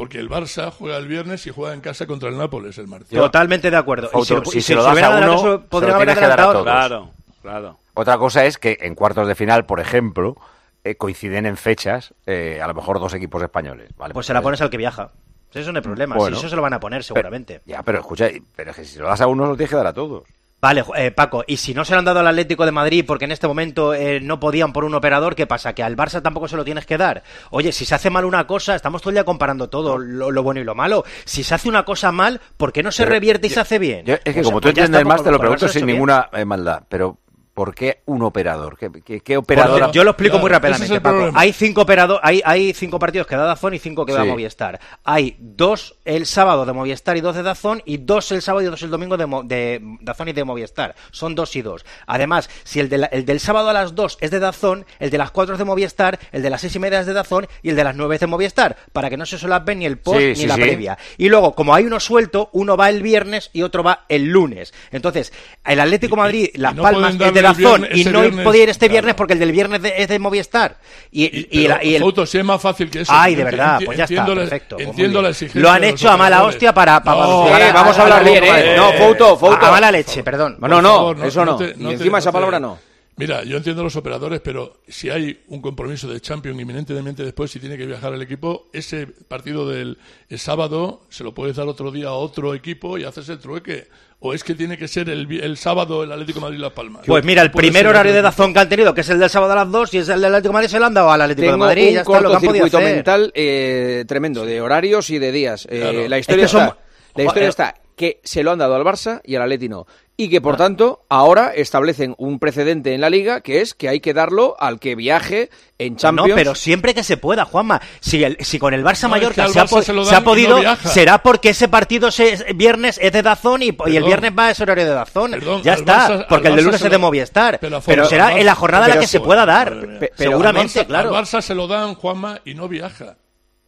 Porque el Barça juega el viernes y juega en casa contra el Nápoles el martes. Totalmente de acuerdo. Y si- si y se lo si das hubieran a uno, se lo se podrían lo haber tienes que dar a adelantado. todos. Claro, claro. Otra cosa es que en cuartos de final, por ejemplo, eh, coinciden en fechas, eh, a lo mejor dos equipos españoles. ¿vale? Pues se la pones al que viaja. Eso no hay problema. Bueno. si eso se lo van a poner seguramente. Ya, pero escucha, pero es que si se lo das a uno, lo tienes que dar a todos. Vale, eh, Paco, y si no se lo han dado al Atlético de Madrid porque en este momento eh, no podían por un operador, ¿qué pasa? ¿Que al Barça tampoco se lo tienes que dar? Oye, si se hace mal una cosa, estamos todo el día comparando todo, lo, lo bueno y lo malo. Si se hace una cosa mal, ¿por qué no se Pero revierte y yo- se hace bien? Yo- es que O sea, como tú pues entiendes más, te lo pregunto sin bien. ninguna eh, maldad. Pero, ¿por qué un operador? ¿Qué, qué, qué operador? Porque yo lo explico Claro, muy es rápidamente, Paco. Hay cinco operadores, hay, hay cinco partidos que da Dazón y cinco que da Sí. Movistar. Hay dos el sábado de Movistar y dos de Dazón y dos el sábado y dos el domingo de, Mo- de Dazón y de Movistar. Son dos y dos. Además, si el, de la- el del sábado a las dos es de Dazón, el de las cuatro es de Movistar, el de las seis y media es de Dazón y el de las nueve es de Movistar, para que no se solapen ni el post Sí, ni sí, la previa. Y luego, como hay uno suelto, uno va el viernes y otro va el lunes. Entonces, el Atlético Madrid, Las no Palmas es de darle viernes- y no viernes, podía ir este claro. viernes porque el del viernes de- es de Movistar. Y, y, la- y el- Fauto, si es más fácil que eso. Ay, de verdad, enti- pues ya está, entiendo la- perfecto. pues Entiendo la Lo han hecho a mala hostia para... para No, Eh, vamos a hablar bien, ¿eh? No, Fouto, Fouto. A mala leche, perdón. No, no, eso no. y encima esa palabra no. Mira, yo entiendo los operadores, pero si hay un compromiso de Champions inminentemente después, si tiene que viajar el equipo, ese partido del el sábado se lo puedes dar otro día a otro equipo y haces el trueque. O es que tiene que ser el, el sábado el Atlético de Madrid Las Palmas. Pues mira, el primer horario de Dazón que han tenido, que es el del sábado a las 2, y es el del Atlético de Madrid, se lo han dado al Atlético Tengo de Madrid. un ya está, lo que han podido cortocircuito hacer. mental eh, tremendo, de horarios y de días. Eh, Claro. La historia, Es que son- está, la historia Joder. está que se lo han dado al Barça y al Atleti no. Y que, por tanto, ahora establecen un precedente en la Liga, que es que hay que darlo al que viaje en No, Champions. pero siempre que se pueda, Juanma. Si, el- si con el Barça No, es Mallorca que se, se ha no podido, será porque ese partido se, es- viernes es de Dazón y, y el viernes va a ese horario de Dazón. Perdón, ya está, Barça- porque el de lunes se es de lo- Movistar. pero será Barça- en la jornada en la que se pueda dar. Seguramente, Al Barça- claro. Al Barça se lo dan, Juanma, y no viaja.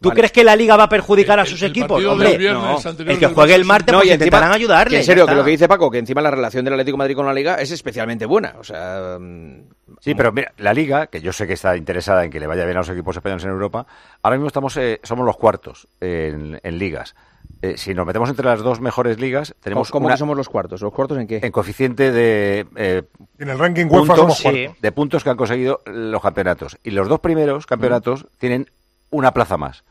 ¿Tú crees que la Liga va a perjudicar a El- sus el equipos? partido Hombre, no. el que juegue el martes No, pues y encima- intentarán ayudarle. que en serio, que lo que dice Paco, que encima la relación del Atlético de Madrid con la Liga es especialmente buena. O sea, mm, Sí, pero mira, la Liga, que yo sé que está interesada en que le vaya bien a los equipos españoles en Europa, ahora mismo estamos, eh, somos los cuartos en, en ligas. eh, si nos metemos entre las dos mejores ligas, tenemos ¿Cómo una- que somos los cuartos? ¿Los cuartos en qué? en coeficiente de eh, En el ranking UEFA somos de puntos que han conseguido los campeonatos. Y los dos primeros campeonatos tienen una plaza más.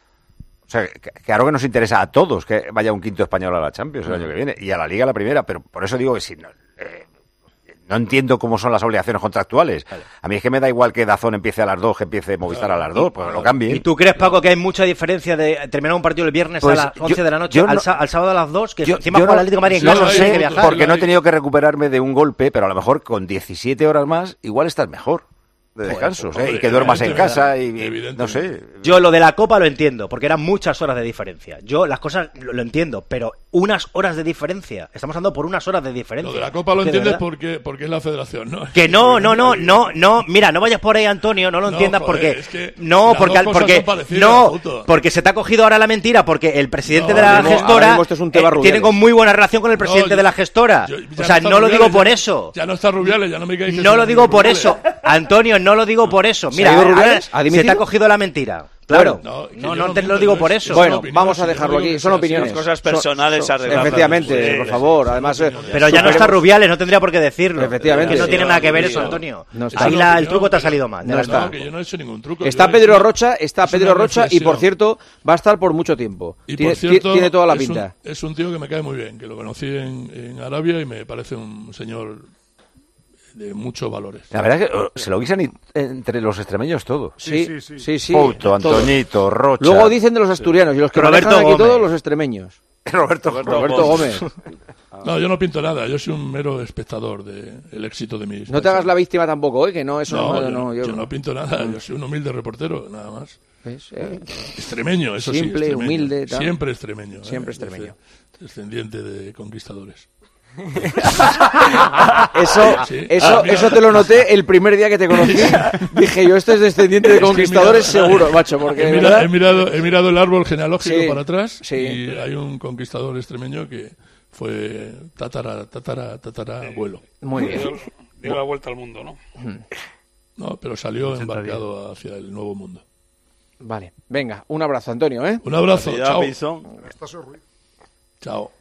O sea, que- claro que nos interesa a todos que vaya un quinto español a la Champions el año que viene y a la Liga la primera, pero por eso digo que si no, eh, no entiendo cómo son las obligaciones contractuales. A mí es que me da igual que Dazón empiece a las dos, que empiece Movistar a las dos, pues lo cambien. ¿Y tú crees, Paco, que hay mucha diferencia de terminar un partido el viernes Pues a las yo- 11 de la noche al, sábado a las 2? Que Yo- encima yo juega no- el Atlético de Madrid no lo sé, porque no he tenido que recuperarme de un golpe, pero a lo mejor con 17 horas más igual estás mejor de descansos, pues, ¿eh? y que duermas en casa y no sé. Yo lo de la Copa lo entiendo, porque eran muchas horas de diferencia. Yo las cosas lo, lo entiendo, pero unas horas de diferencia. Estamos hablando por unas horas de diferencia. Lo de la Copa lo entiendes porque, porque es la federación, ¿no? Que no, no, no, no, no. Mira, no vayas por ahí, Antonio, no lo No, entiendas joder, porque es que no, porque al- porque no, porque se te ha cogido ahora la mentira porque el presidente No, de la mismo- gestora esto es un tema eh, tiene con muy buena relación con el presidente yo- de la gestora. yo- o sea, no lo digo por ya- eso. Ya no está Rubiales, ya no me que No lo digo por Rubiales. eso, Antonio, no lo digo por eso. ¿Se Mira, ha ido ahora se te ha cogido la mentira. Claro, No, no, yo no, no te lo digo por es- eso. es Bueno, vamos a dejarlo aquí. Son opiniones. Cosas Son- personales son-. Efectivamente, por favor. Además, eh. Pero ya no está Rubiales, no tendría por qué decirlo. Efectivamente. Que no tiene nada que ver eso. Antonio. Ahí la- el truco te ha salido mal. No está. No, que yo no he hecho ningún truco. Está Pedro Rocha, está Pedro Rocha y por cierto va a estar por mucho tiempo. Y tiene, por cierto, tiene toda la es un- pinta. Es un, tío que me cae muy bien, que lo conocí en, en Arabia y me parece un señor de muchos valores. La verdad es que oh, se lo guisan entre los extremeños todo. Sí, sí, sí. sí, Couto, todo. Antoñito, Rocha. Luego dicen de los asturianos y los que Roberto aquí Gómez. todos los extremeños. Roberto, Roberto Gómez. No, yo no pinto nada, yo soy un mero espectador del éxito de mis... No te hagas la víctima tampoco, ¿eh? Que no, eso No, no, yo, no, no, yo- yo no pinto nada, yo soy un humilde reportero, nada más. ¿Ves? Eh, Extremeño, eso Simple, sí. extremeño. humilde, tal. Siempre extremeño. ¿eh? Siempre extremeño. Descendiente de conquistadores. Eso, Sí. eso, Ah, eso te lo noté el primer día que te conocí. Dije yo, este es descendiente de Es conquistadores mirado- seguro, macho, porque he, de mira- verdad- he mirado, he mirado el árbol genealógico Sí, para atrás sí. y hay un conquistador extremeño que fue tatara, tatara, tatara abuelo. Muy bien. Dio, dio la vuelta al mundo, ¿no? No, pero salió embarcado hacia el nuevo mundo. Vale, venga, un abrazo, Antonio, ¿eh? Un abrazo, Ya, chao. Chao.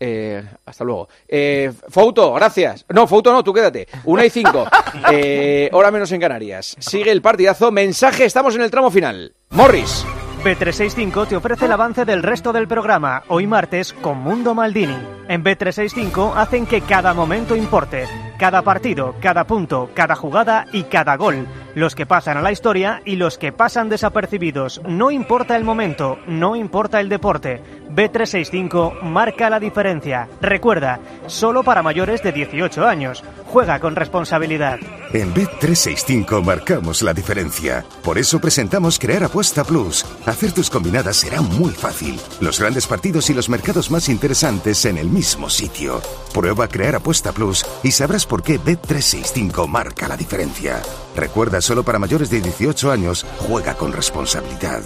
Eh, hasta luego. Eh, Fouto, gracias. No, Fouto no, tú quédate. Una y cinco. Eh, hora menos en Canarias. Sigue el partidazo. Mensaje, estamos en el tramo final. Morris. B365 te ofrece el avance del resto del programa, hoy martes con Mundo Maldini. En B365 hacen que cada momento importe, cada partido, cada punto, cada jugada y cada gol. Los que pasan a la historia y los que pasan desapercibidos. No importa el momento, no importa el deporte. B365 marca la diferencia. Recuerda, solo para mayores de 18 años. Juega con responsabilidad. En Bet365 marcamos la diferencia. Por eso presentamos Crear Apuesta Plus. Hacer tus combinadas será muy fácil. Los grandes partidos y los mercados más interesantes en el mismo sitio. Prueba Crear Apuesta Plus y sabrás por qué Bet365 marca la diferencia. Recuerda, solo para mayores de 18 años, juega con responsabilidad.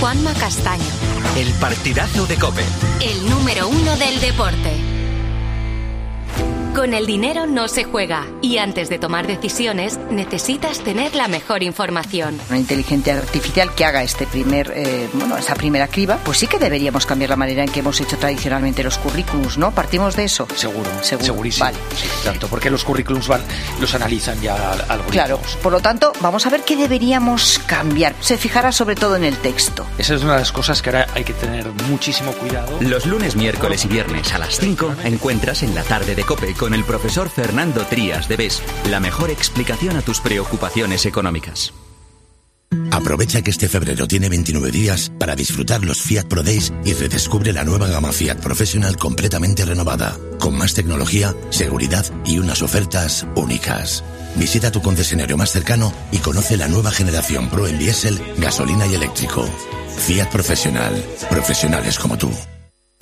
Juanma Castaño, El partidazo de Cope. el número uno del deporte. Con el dinero no se juega y antes de tomar decisiones necesitas tener la mejor información. Una inteligencia artificial que haga este primer, eh, bueno, esa primera criba, pues sí que deberíamos cambiar la manera en que hemos hecho tradicionalmente los currículums, ¿no? Partimos de eso. Seguro, Seguro. segurísimo. Vale. Sí, tanto porque los currículums van, los analizan ya al- algoritmos. Claro, por lo tanto, vamos a ver qué deberíamos cambiar. Se fijará sobre todo en el texto. Esa es una de las cosas que ahora hay que tener muchísimo cuidado. Los lunes, miércoles y viernes a las 5 encuentras en la tarde de Cope con el profesor Fernando Trías de BES la mejor explicación a tus preocupaciones económicas. Aprovecha que este febrero tiene 29 días para disfrutar los Fiat Pro Days y redescubre la nueva gama Fiat Professional completamente renovada, con más tecnología, seguridad y unas ofertas únicas. Visita tu concesionario más cercano y conoce la nueva generación Pro en diésel, gasolina y eléctrico. Fiat Professional. Profesionales como tú.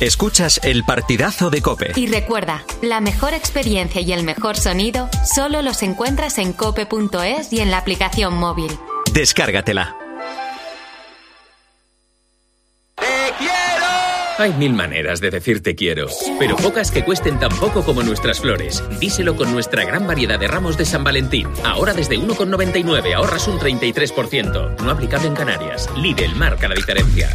Escuchas el partidazo de Cope. Y recuerda, la mejor experiencia y el mejor sonido solo los encuentras en cope.es y en la aplicación móvil. Descárgatela. Hay mil maneras de decir te quiero, pero pocas que cuesten tan poco como nuestras flores. Díselo con nuestra gran variedad de ramos de San Valentín. Ahora desde 1,99 ahorras un 33%. No aplicable en Canarias. Lidl marca la diferencia.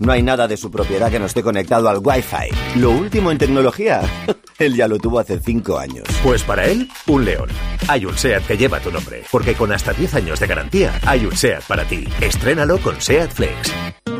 No hay nada de su propiedad que no esté conectado al Wi-Fi. Lo último en tecnología. Él ya lo tuvo hace 5 años. Pues para él, un león. Hay un SEAT que lleva tu nombre, porque con hasta 10 años de garantía, hay un SEAT para ti. Estrénalo con SEAT Flex.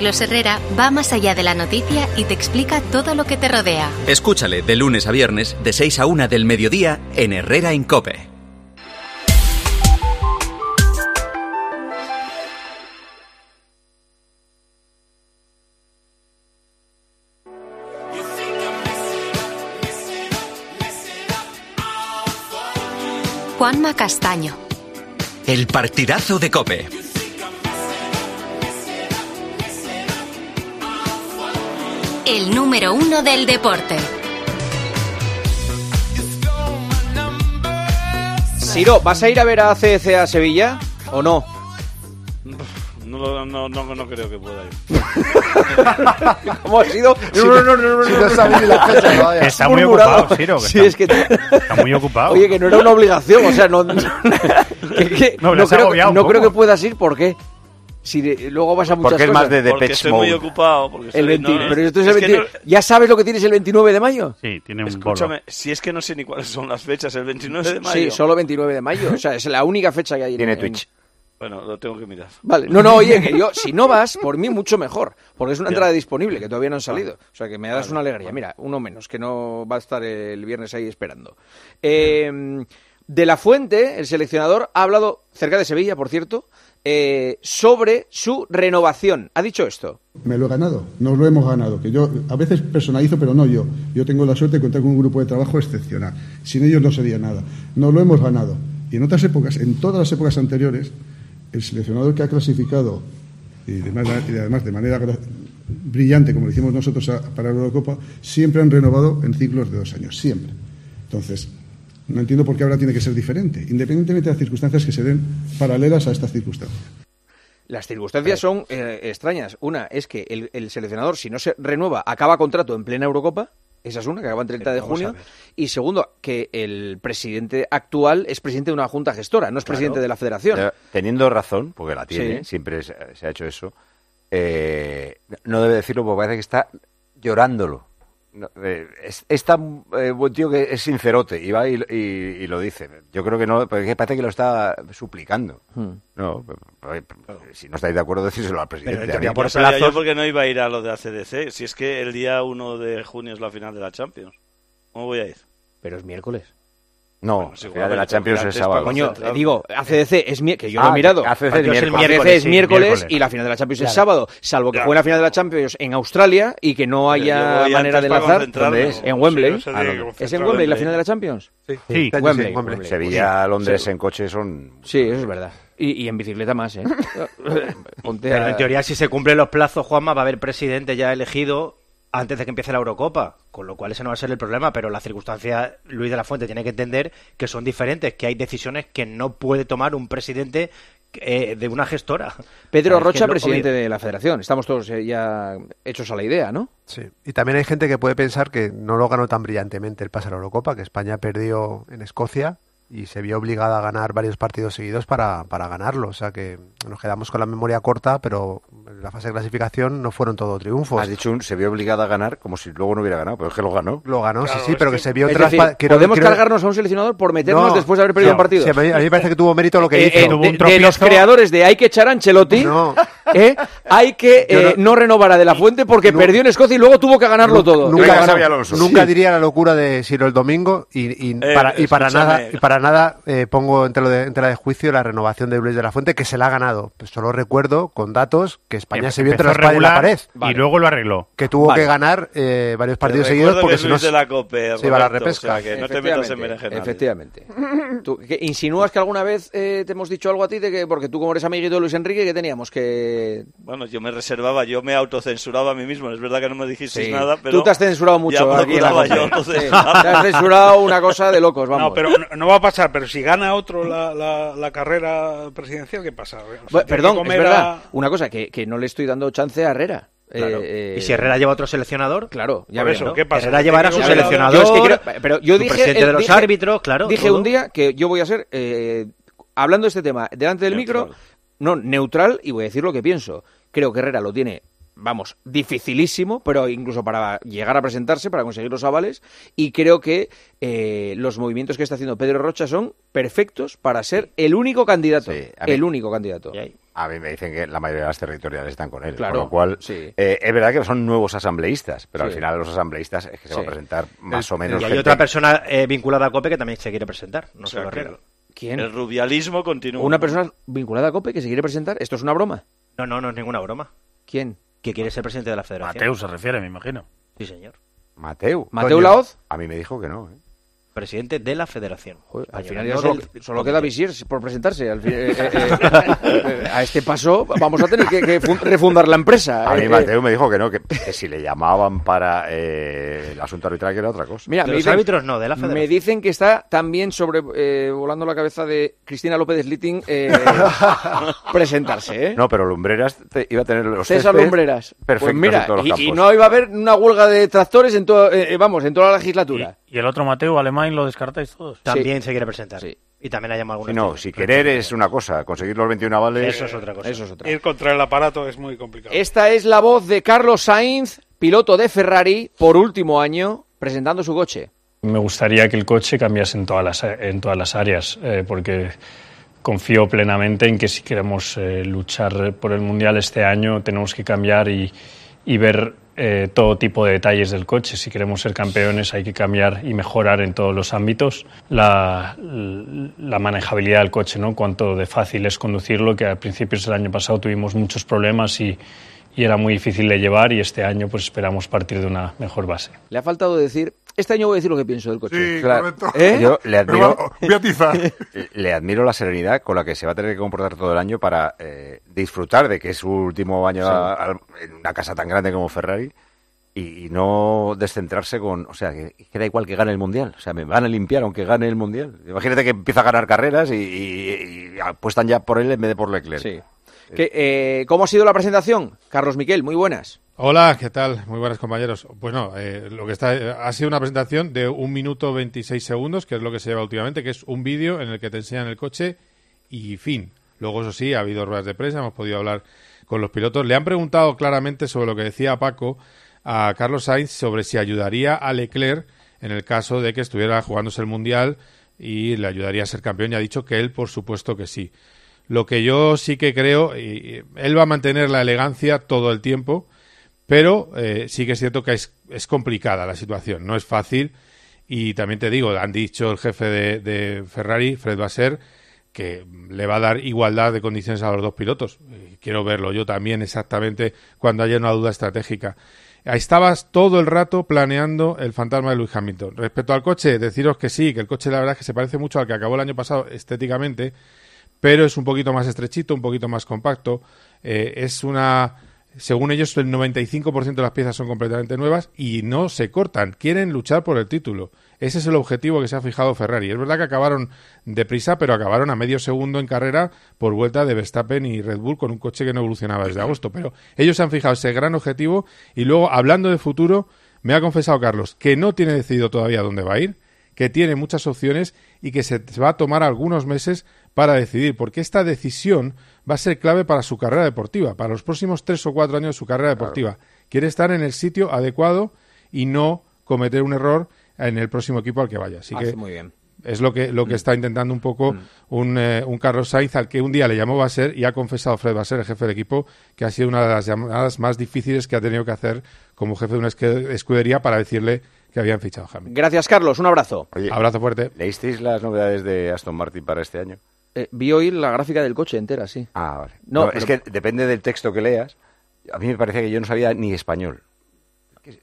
Carlos Herrera va más allá de la noticia y te explica todo lo que te rodea. Escúchale de lunes a viernes de 6 a 1 del mediodía en Herrera en Cope. Juanma Castaño. El partidazo de Cope. El número uno del deporte. Siro, ¿vas a ir a ver a CEC a Sevilla o no? No, no, no, no creo que pueda ir. ¿Cómo ha sido? No, no, no, no, no, Si no, no sabes ni la fecha todavía. Está muy Murmurado. ocupado, Siro, que Sí, está- es que Está muy ocupado. Oye, que no era una obligación, o sea, no, que- que- No, no creo, no creo que puedas ir, ¿por qué? Si de- luego vas a muchas Porque es cosas. más de Porque estoy muy ocupado. Porque El estoy- 20 no, pero esto es el es que 20 no- ¿Ya sabes lo que tienes el 29 de mayo? Sí, tiene un Escúchame, si es que no sé ni cuáles son las fechas, el 29 de mayo. Sí, solo 29 de mayo. O sea, es la única fecha que hay en- Tiene en- Twitch. Bueno, lo tengo que mirar. Vale, no, no, oye, que yo, si no vas, por mí mucho mejor, porque es una Ya. entrada disponible, que todavía no han salido. O sea, que me das una alegría. Mira, uno menos, que no va a estar el viernes ahí esperando. Eh, de la Fuente, el seleccionador, ha hablado, cerca de Sevilla, por cierto, eh, sobre su renovación. Ha dicho esto. Me lo he ganado, nos lo hemos ganado. Que yo a veces personalizo, pero no yo. Yo tengo la suerte de contar con un grupo de trabajo excepcional. Sin ellos no sería nada. Nos lo hemos ganado. Y en otras épocas, en todas las épocas anteriores, el seleccionador que ha clasificado, y además, y además de manera brillante, como lo hicimos nosotros para la Eurocopa, siempre han renovado en ciclos de dos años. Siempre. Entonces, no entiendo por qué ahora tiene que ser diferente, independientemente de las circunstancias que se den paralelas a estas circunstancias. Las circunstancias son eh, extrañas. Una es que el, el seleccionador, si no se renueva, acaba contrato en plena Eurocopa. Esa es una, que acaba el 30 de junio. Y segundo, que el presidente actual es presidente de una junta gestora, no es Claro. presidente de la federación. Teniendo razón, porque la tiene, Sí. siempre se, se ha hecho eso, eh, no debe decirlo porque parece que está llorándolo. No, eh, es, es tan eh, buen tío que es sincerote y va y, y- y lo dice. Yo creo que no, porque parece que lo está suplicando. Hmm. No, eh, si no estáis de acuerdo, decírselo al presidente. Pero ya sabía yo porque no iba a ir a lo de ACDC. Si es que el día 1 de junio es la final de la Champions. ¿Cómo voy a ir? Pero es miércoles. No, Bueno, sí, final de la Champions es sábado. Coño, digo, ACDC es mi- que yo Ah, lo he mirado. ACDC es miércoles. Es Sí, miércoles miércoles. y la final de la Champions es sábado, salvo que Claro. juegue la final de la Champions en Australia y que no haya manera de enlazar. concentrarme. ¿Dónde es? En Wembley. no sé de Ah, no. ¿Es en. Wembley la final de la Champions? Sí. Sí, Sí, Wembley. sí, Wembley. Sevilla, Londres Sí. en coche son... Sí, eso es verdad. Y, y en bicicleta más, ¿eh? Ponte Pero a- en teoría, si se cumplen los plazos, Juanma, va a haber presidente ya elegido antes de que empiece la Eurocopa, con lo cual ese no va a ser el problema, pero las circunstancias, Luis de la Fuente tiene que entender que son diferentes, que hay decisiones que no puede tomar un presidente eh, de una gestora. Pedro Rocha, presidente de la federación. Estamos todos eh, ya hechos a la idea, ¿no? Sí, y también hay gente que puede pensar que no lo ganó tan brillantemente el pase a la Eurocopa, que España perdió en Escocia y se vio obligada a ganar varios partidos seguidos para, para ganarlo. O sea que nos quedamos con la memoria corta, pero en la fase de clasificación no fueron todo triunfos. Has dicho un, se vio obligada a ganar como si luego no hubiera ganado, pero es que lo ganó. Lo ganó, sí, sí, pero que, se vio Es tras- decir, quiero- podemos quiero- cargarnos a un seleccionador por meternos No, después de haber perdido no. un partido. Sí, a, mí, me parece que tuvo mérito lo que Eh, hizo. eh, de, de los creadores de hay que echar a Ancelotti, ¿eh? hay que eh, no, renovar a De La Fuente porque perdió en Escocia y luego tuvo que ganarlo todo. Nunca, Venga, ganó. nunca diría la locura de Ciro el domingo y, y Eh, para, y para escúchame. nada, y para nada eh, pongo en tela, de, tela de juicio la renovación de Luis de la Fuente que se la ha ganado. Pues solo recuerdo con datos que España se vio entre la espada y la pared. Y luego lo arregló. Que tuvo Vale. que ganar eh, varios partidos seguidos porque si no la se iba a la repesca. o sea, que no te metas en berenjenales. Efectivamente. ¿Tú, que ¿Insinúas que alguna vez eh, te hemos dicho algo a ti de que, porque tú como eres amiguito de Luis Enrique, que teníamos que... Bueno, yo me reservaba, yo me autocensuraba a mí mismo. Es verdad que no me dijisteis Sí. nada, pero... Tú te has censurado mucho ya aquí en la procuraba Cope. yo Sí, autocensurarme. te has censurado una cosa de locos, vamos. No, pero no, no va a pasar. Pero si gana otro la, la, la carrera presidencial, ¿qué pasa? O sea, Bueno, tiene que perdón, es verdad. a- Una cosa, que, que no le estoy dando chance a Herrera. Claro. Eh, y si Herrera lleva otro seleccionador, claro, ya ¿no? ¿qué pasa? Herrera llevará a su seleccionador, Yo es que creo- pero yo dije, presidente eh, de los dije- árbitros, claro, Dije todo. un día que yo voy a ser, eh, hablando de este tema, delante del micro, no, neutral y voy a decir lo que pienso. Creo que Herrera lo tiene, vamos, dificilísimo, pero incluso para llegar a presentarse, para conseguir los avales, y creo que eh, los movimientos que está haciendo Pedro Rocha son perfectos para ser el único candidato. mí- el único candidato. A mí me dicen que la mayoría de las territoriales están con él. Claro, con lo cual, sí. eh, es verdad que son nuevos asambleístas, pero al final los asambleístas es que se va a presentar más o menos Y hay gente- otra persona eh, vinculada a COPE que también se quiere presentar, no O sea, solo que Herrera. ¿Quién? El rubialismo continúa. Una persona vinculada a COPE que se quiere presentar. ¿Esto es una broma? No, no, no es ninguna broma. ¿Quién? Que quiere ser presidente de la federación. Mateu se refiere, me imagino. Sí, señor. Mateu. ¿Mateu Laoz? A mí me dijo que no. ¿eh? Presidente de la federación. Al final ya no solo, del- solo queda Visier por presentarse. Al fin- eh, eh, eh, a este paso vamos a tener que, que fun- refundar la empresa. A mí Eh, Mateu me dijo que no, que, que si le llamaban para eh, el asunto arbitral que era otra cosa. Mira, De me los dicen, árbitros no, de la me federación. dicen que está también sobre eh, volando la cabeza de Cristina López Litting eh, presentarse, ¿eh? No, pero Lumbreras te- iba a tener los César Lumbreras. perfectos Pues mira, en todos los y, no iba a haber una huelga de tractores en todo, vamos, en toda la legislatura. ¿Y el otro Mateo, alemán, lo descartáis todos? También se quiere presentar. Y también ha llamado Sí, alguna no, si querer es una cosa, conseguir los 21 avales... Eso es otra cosa. Eso es otra. Ir contra el aparato es muy complicado. Esta es la voz de Carlos Sainz, piloto de Ferrari, por último año, presentando su coche. Me gustaría que el coche cambiase en todas las, en todas las áreas, eh, porque confío plenamente en que si queremos eh, luchar por el Mundial este año tenemos que cambiar y, y ver eh, todo tipo de detalles del coche. Si queremos ser campeones hay que cambiar y mejorar en todos los ámbitos. La, manejabilidad del coche, ¿no? cuánto de fácil es conducirlo, que a principios del año pasado tuvimos muchos problemas y, y era muy difícil de llevar y este año pues esperamos partir de una mejor base. Le ha faltado decir, este año voy a decir lo que pienso del coche. Sí, correcto. Yo le admiro, le admiro la serenidad con la que se va a tener que comportar todo el año para eh, disfrutar de que es su último año Sí. a- a- en una casa tan grande como Ferrari y, y no descentrarse con, o sea, que, que da igual que gane el mundial, o sea, me van a limpiar aunque gane el mundial. Imagínate que empieza a ganar carreras y, y- y apuestan ya por él en vez de por Leclerc. Sí. Que, eh, ¿Cómo ha sido la presentación? Carlos Miquel, muy buenas. Hola, ¿qué tal? Muy buenas compañeros. Pues no, eh, lo que está eh, ha sido una presentación de un minuto 26 segundos, que es lo que se lleva últimamente, que es un vídeo en el que te enseñan el coche y fin. Luego, eso sí, ha habido ruedas de prensa, hemos podido hablar con los pilotos. Le han preguntado claramente sobre lo que decía Paco a Carlos Sainz sobre si ayudaría a Leclerc en el caso de que estuviera jugándose el Mundial y le ayudaría a ser campeón y ha dicho que él, por supuesto que sí. Lo que yo sí que creo, y, él va a mantener la elegancia todo el tiempo, pero eh, sí que es cierto que es, es complicada la situación, no es fácil. Y también te digo, han dicho el jefe de, de Ferrari, Fred Vasser, que le va a dar igualdad de condiciones a los dos pilotos. Quiero verlo yo también exactamente cuando haya una duda estratégica. Estabas todo el rato planeando el fantasma de Lewis Hamilton. Respecto al coche, deciros que sí, que el coche la verdad es que se parece mucho al que acabó el año pasado estéticamente, pero es un poquito más estrechito, un poquito más compacto. Eh, es una según ellos, el 95% de las piezas son completamente nuevas y no se cortan. Quieren luchar por el título. Ese es el objetivo que se ha fijado Ferrari. Es verdad que acabaron deprisa, pero acabaron a medio segundo en carrera por vuelta de Verstappen y Red Bull con un coche que no evolucionaba desde agosto. Pero ellos han fijado ese gran objetivo y luego, hablando de futuro, me ha confesado Carlos que no tiene decidido todavía dónde va a ir, que tiene muchas opciones y que se va a tomar algunos meses para decidir, porque esta decisión va a ser clave para su carrera deportiva, para los próximos tres o cuatro años de su carrera deportiva. Quiere estar en el sitio adecuado y no cometer un error en el próximo equipo al que vaya. Así Hace que muy bien. es lo que, lo que Mm. está intentando un poco un, eh, un Carlos Sainz al que un día le llamó Basser y ha confesado Fred Basser, el jefe del equipo, que ha sido una de las llamadas más difíciles que ha tenido que hacer como jefe de una escudería para decirle que habían fichado a Hamilton. Gracias, Carlos. Un abrazo. Abrazo fuerte. ¿Leísteis las novedades de Aston Martin para este año? Eh, vi hoy la gráfica del coche entera, sí. Ah, vale. No, No, es que depende del texto que leas. A mí me parece que yo no sabía ni español.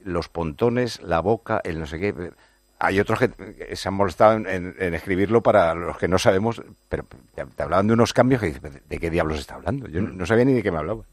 Los pontones, la boca, el no sé qué. Hay otros que se han molestado en, en- en escribirlo para los que no sabemos, pero te, te hablaban de unos cambios que dices, ¿de qué diablos está hablando? Yo no, no sabía ni de qué me hablaba.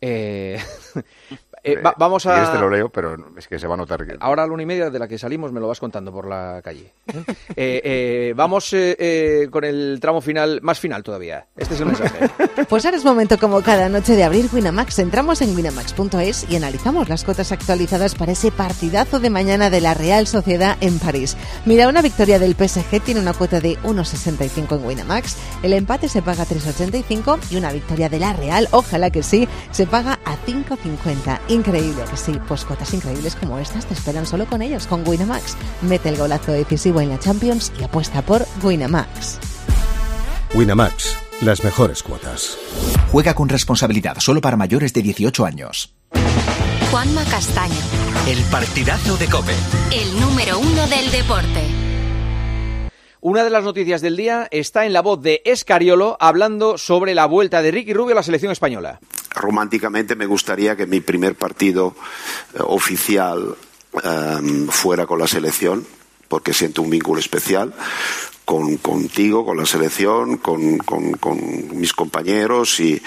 Eh, eh, va- vamos a... te lo leo, pero es que se va a notar que... Ahora a la una y media de la que salimos me lo vas contando por la calle. ¿eh? Eh, eh, vamos eh, eh, con el tramo final, más final todavía. Este es el mensaje. Pues ahora es momento como cada noche de abrir Winamax. Entramos en winamax.es y analizamos las cotas actualizadas para ese partidazo de mañana de la Real Sociedad en París. Mira, una victoria del PSG tiene una cuota de 1,65 en Winamax, el empate se paga 3,85 y una victoria de la Real, ojalá que sí, se paga a 5,50. Increíble que sí, pues cotas increíbles como estas te esperan solo con ellos, con Winamax. Mete el golazo decisivo en la Champions y apuesta por Winamax. Winamax, las mejores cuotas. Juega con responsabilidad solo para mayores de 18 años. Juanma Castaño, El partidazo de Cope. el número uno del deporte. Una de las noticias del día está en la voz de Escariolo hablando sobre la vuelta de Ricky Rubio a la selección española. Románticamente me gustaría que mi primer partido eh, oficial em, fuera con la selección, porque siento un vínculo especial con, contigo, con la selección, con, con- mis compañeros y,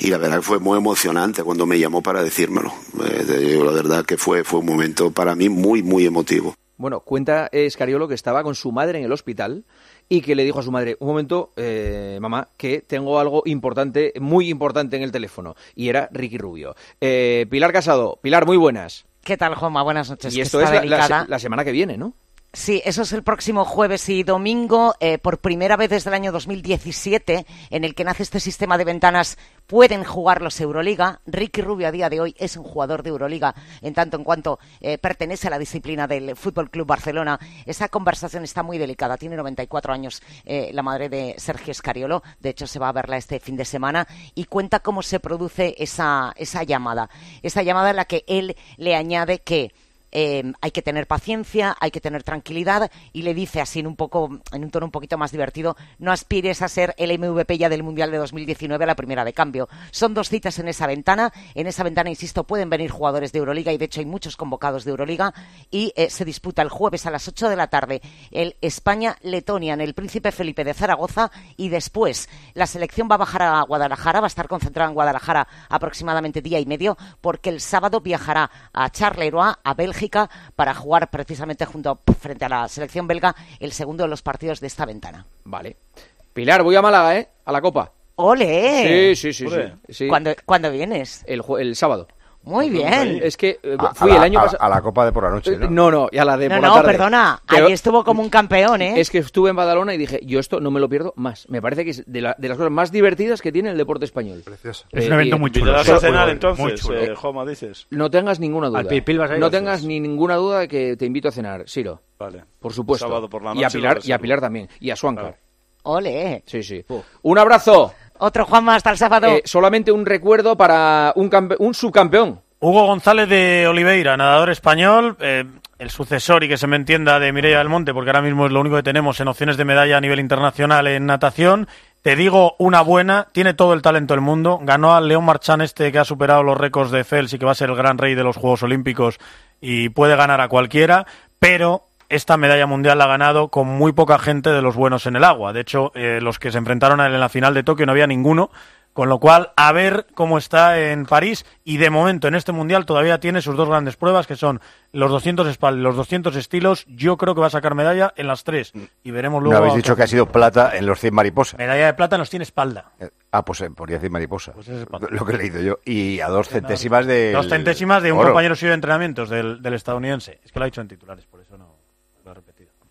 y la verdad que fue muy emocionante cuando me llamó para decírmelo. Eh, la verdad que fue, fue un momento para mí muy, muy emotivo. Bueno, cuenta Escariolo que estaba con su madre en el hospital y que le dijo a su madre, un momento, eh, mamá, que tengo algo importante, muy importante en el teléfono. Y era Ricky Rubio. Eh, Pilar Casado, Pilar, muy buenas. ¿Qué tal, Juanma? Buenas noches. y esto es la semana que viene, ¿no? Sí, eso es el próximo jueves y domingo. eh, por primera vez desde el año 2017, en el que nace este sistema de ventanas, pueden jugar los Euroliga. Ricky Rubio a día de hoy es un jugador de Euroliga, en tanto en cuanto eh, pertenece a la disciplina del Fútbol Club Barcelona. Esa conversación está muy delicada. Tiene 94 años eh, la madre de Sergio Escariolo. De hecho, se va a verla este fin de semana y cuenta cómo se produce esa, esa llamada. Esa llamada en la que él le añade que eh, hay que tener paciencia, hay que tener tranquilidad y le dice así en un poco, en un tono un poquito más divertido, no aspires a ser el MVP ya del Mundial de 2019 a la primera de cambio. Son dos citas en esa ventana, en esa ventana, insisto, pueden venir jugadores de Euroliga y de hecho hay muchos convocados de Euroliga y eh, se disputa el jueves a las 8 de la tarde el España-Letonia en el Príncipe Felipe de Zaragoza y después la selección va a bajar a Guadalajara, va a estar concentrada en Guadalajara aproximadamente día y medio porque el sábado viajará a Charleroi, a Bélgica, para jugar precisamente junto frente a la selección belga el segundo de los partidos de esta ventana. Vale. Pilar, voy a Málaga, ¿eh? A la Copa. ¡Ole! Sí, sí, sí. Sí, sí. ¿Cuándo, cuándo vienes? El, jue- el sábado. Muy bien. Es que eh, A- fui a la- el año a- pasado. a la Copa de por la noche, ¿no? No, no, y a la de No, por la no, tarde. perdona. Pero- Allí estuvo como un campeón, ¿eh? Es que estuve en Badalona y dije, yo esto no me lo pierdo más. Me parece que es de, la- de las cosas más divertidas que tiene el deporte español. Precioso. Es un evento muy chulo. ¿Invitarás Sí, a cenar entonces, muy chulo. eh, Joma, dices? No tengas ninguna duda. ¿Al Pipil vas a ir? No tengas ni ninguna duda de que te invito a cenar, Siro. Vale. Por supuesto. Sábado por la y a noche Pilar, y a. Pilar también. Y a Suanca. ¡Ole! Sí, sí. Un abrazo. Otro Juanma hasta el sábado. Eh, solamente un recuerdo para un, un subcampeón. Hugo González de Oliveira, nadador español, eh, el sucesor y que se me entienda de Mireia del Monte, porque ahora mismo es lo único que tenemos en opciones de medalla a nivel internacional en natación. Te digo una buena, tiene todo el talento del mundo. Ganó al León Marchán este que ha superado los récords de Fels y que va a ser el gran rey de los Juegos Olímpicos y puede ganar a cualquiera, pero esta medalla mundial la ha ganado con muy poca gente de los buenos en el agua. De hecho, eh, los que se enfrentaron a él en la final de Tokio no había ninguno Con lo cual, a ver cómo está en París y de momento en este mundial todavía tiene sus dos grandes pruebas que son los 200 espaldas los 200 estilos. Yo creo que va a sacar medalla en las tres y veremos luego. No habéis dicho que ha sido plata en los 100 mariposas. Medalla de plata nos tiene espalda. Eh, Ah, pues eh, podría decir mariposa. Pues es. Lo que he leído yo. Y a dos centésimas de. Dos centésimas de un compañero suyo de entrenamientos del, del estadounidense. Es que lo ha dicho en titulares, por eso no.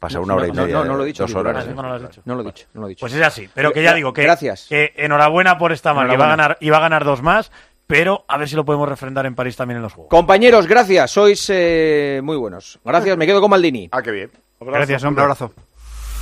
Pasa una hora y No, media. no, no lo he dicho. Dos horas. No lo has dicho. No lo he dicho, no lo he dicho. Pues es así, pero que ya digo que, Gracias. que enhorabuena por esta marca. Iba a, ganar, iba a ganar dos más, pero a ver si lo podemos refrendar en París también en los Juegos. Compañeros, gracias. Sois eh, muy buenos. Gracias. Me quedo con Maldini. Ah, qué bien. Gracias, Un abrazo.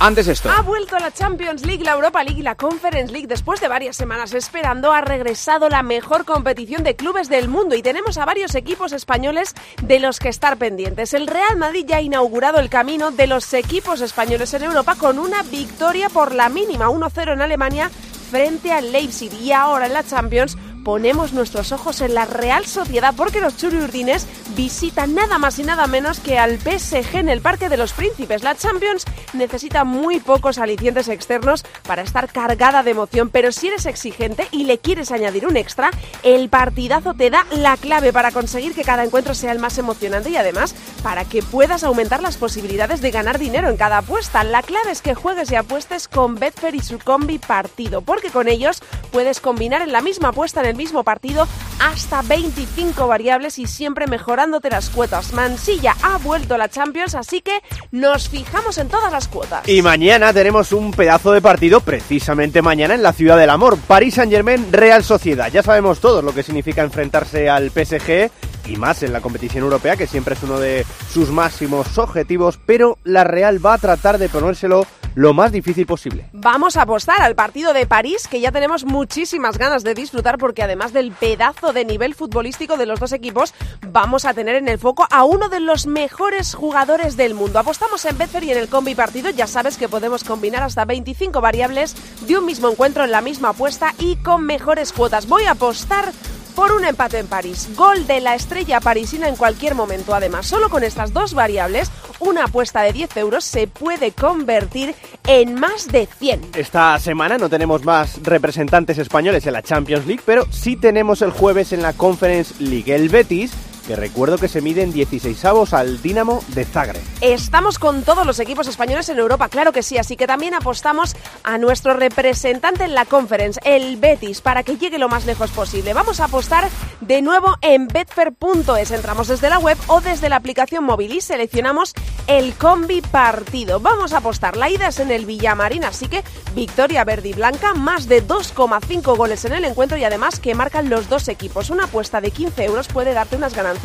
Antes esto. Ha vuelto la Champions League, la Europa League y la Conference League. Después de varias semanas esperando, ha regresado la mejor competición de clubes del mundo y tenemos a varios equipos españoles de los que estar pendientes. El Real Madrid ya ha inaugurado el camino de los equipos españoles en Europa con una victoria por la mínima 1-0 en Alemania frente al Leipzig. Y ahora en la Champions ponemos nuestros ojos en la Real Sociedad porque los churiurdines visitan nada más y nada menos que al PSG en el Parque de los Príncipes. La Champions necesita muy pocos alicientes externos para estar cargada de emoción, pero si eres exigente y le quieres añadir un extra, el partidazo te da la clave para conseguir que cada encuentro sea el más emocionante y además para que puedas aumentar las posibilidades de ganar dinero en cada apuesta. La clave es que juegues y apuestes con Betfair y su combi partido, porque con ellos puedes combinar en la misma apuesta el mismo partido hasta 25 variables y siempre mejorándote las cuotas. Mansilla ha vuelto a la Champions, así que nos fijamos en todas las cuotas. Y mañana tenemos un pedazo de partido, precisamente mañana en la Ciudad del Amor. París Saint Germain, Real Sociedad. Ya sabemos todos lo que significa enfrentarse al PSG y más en la competición europea, que siempre es uno de sus máximos objetivos, pero la Real va a tratar de ponérselo lo más difícil posible. Vamos a apostar al partido de París, que ya tenemos muchísimas ganas de disfrutar porque además del pedazo de nivel futbolístico de los dos equipos, vamos a tener en el foco a uno de los mejores jugadores del mundo. Apostamos en Betfair y en el combi partido, ya sabes que podemos combinar hasta 25 variables de un mismo encuentro en la misma apuesta y con mejores cuotas. Voy a apostar por un empate en París. Gol de la estrella parisina en cualquier momento. Además, solo con estas dos variables, una apuesta de 10 euros se puede convertir en más de 100. Esta semana no tenemos más representantes españoles en la Champions League, pero sí tenemos el jueves en la Conference League. El Betis, recuerdo que se mide en 16 avos al Dinamo de Zagreb. Estamos con todos los equipos españoles en Europa, claro que sí, así que también apostamos a nuestro representante en la conference, el Betis, para que llegue lo más lejos posible. Vamos a apostar de nuevo en betfair.es. Entramos desde la web o desde la aplicación móvil y seleccionamos el combi partido. Vamos a apostar. La ida es en el Villamarín, así que victoria verde y blanca, más de 2,5 goles en el encuentro y además que marcan los dos equipos. Una apuesta de 15 euros puede darte unas ganancias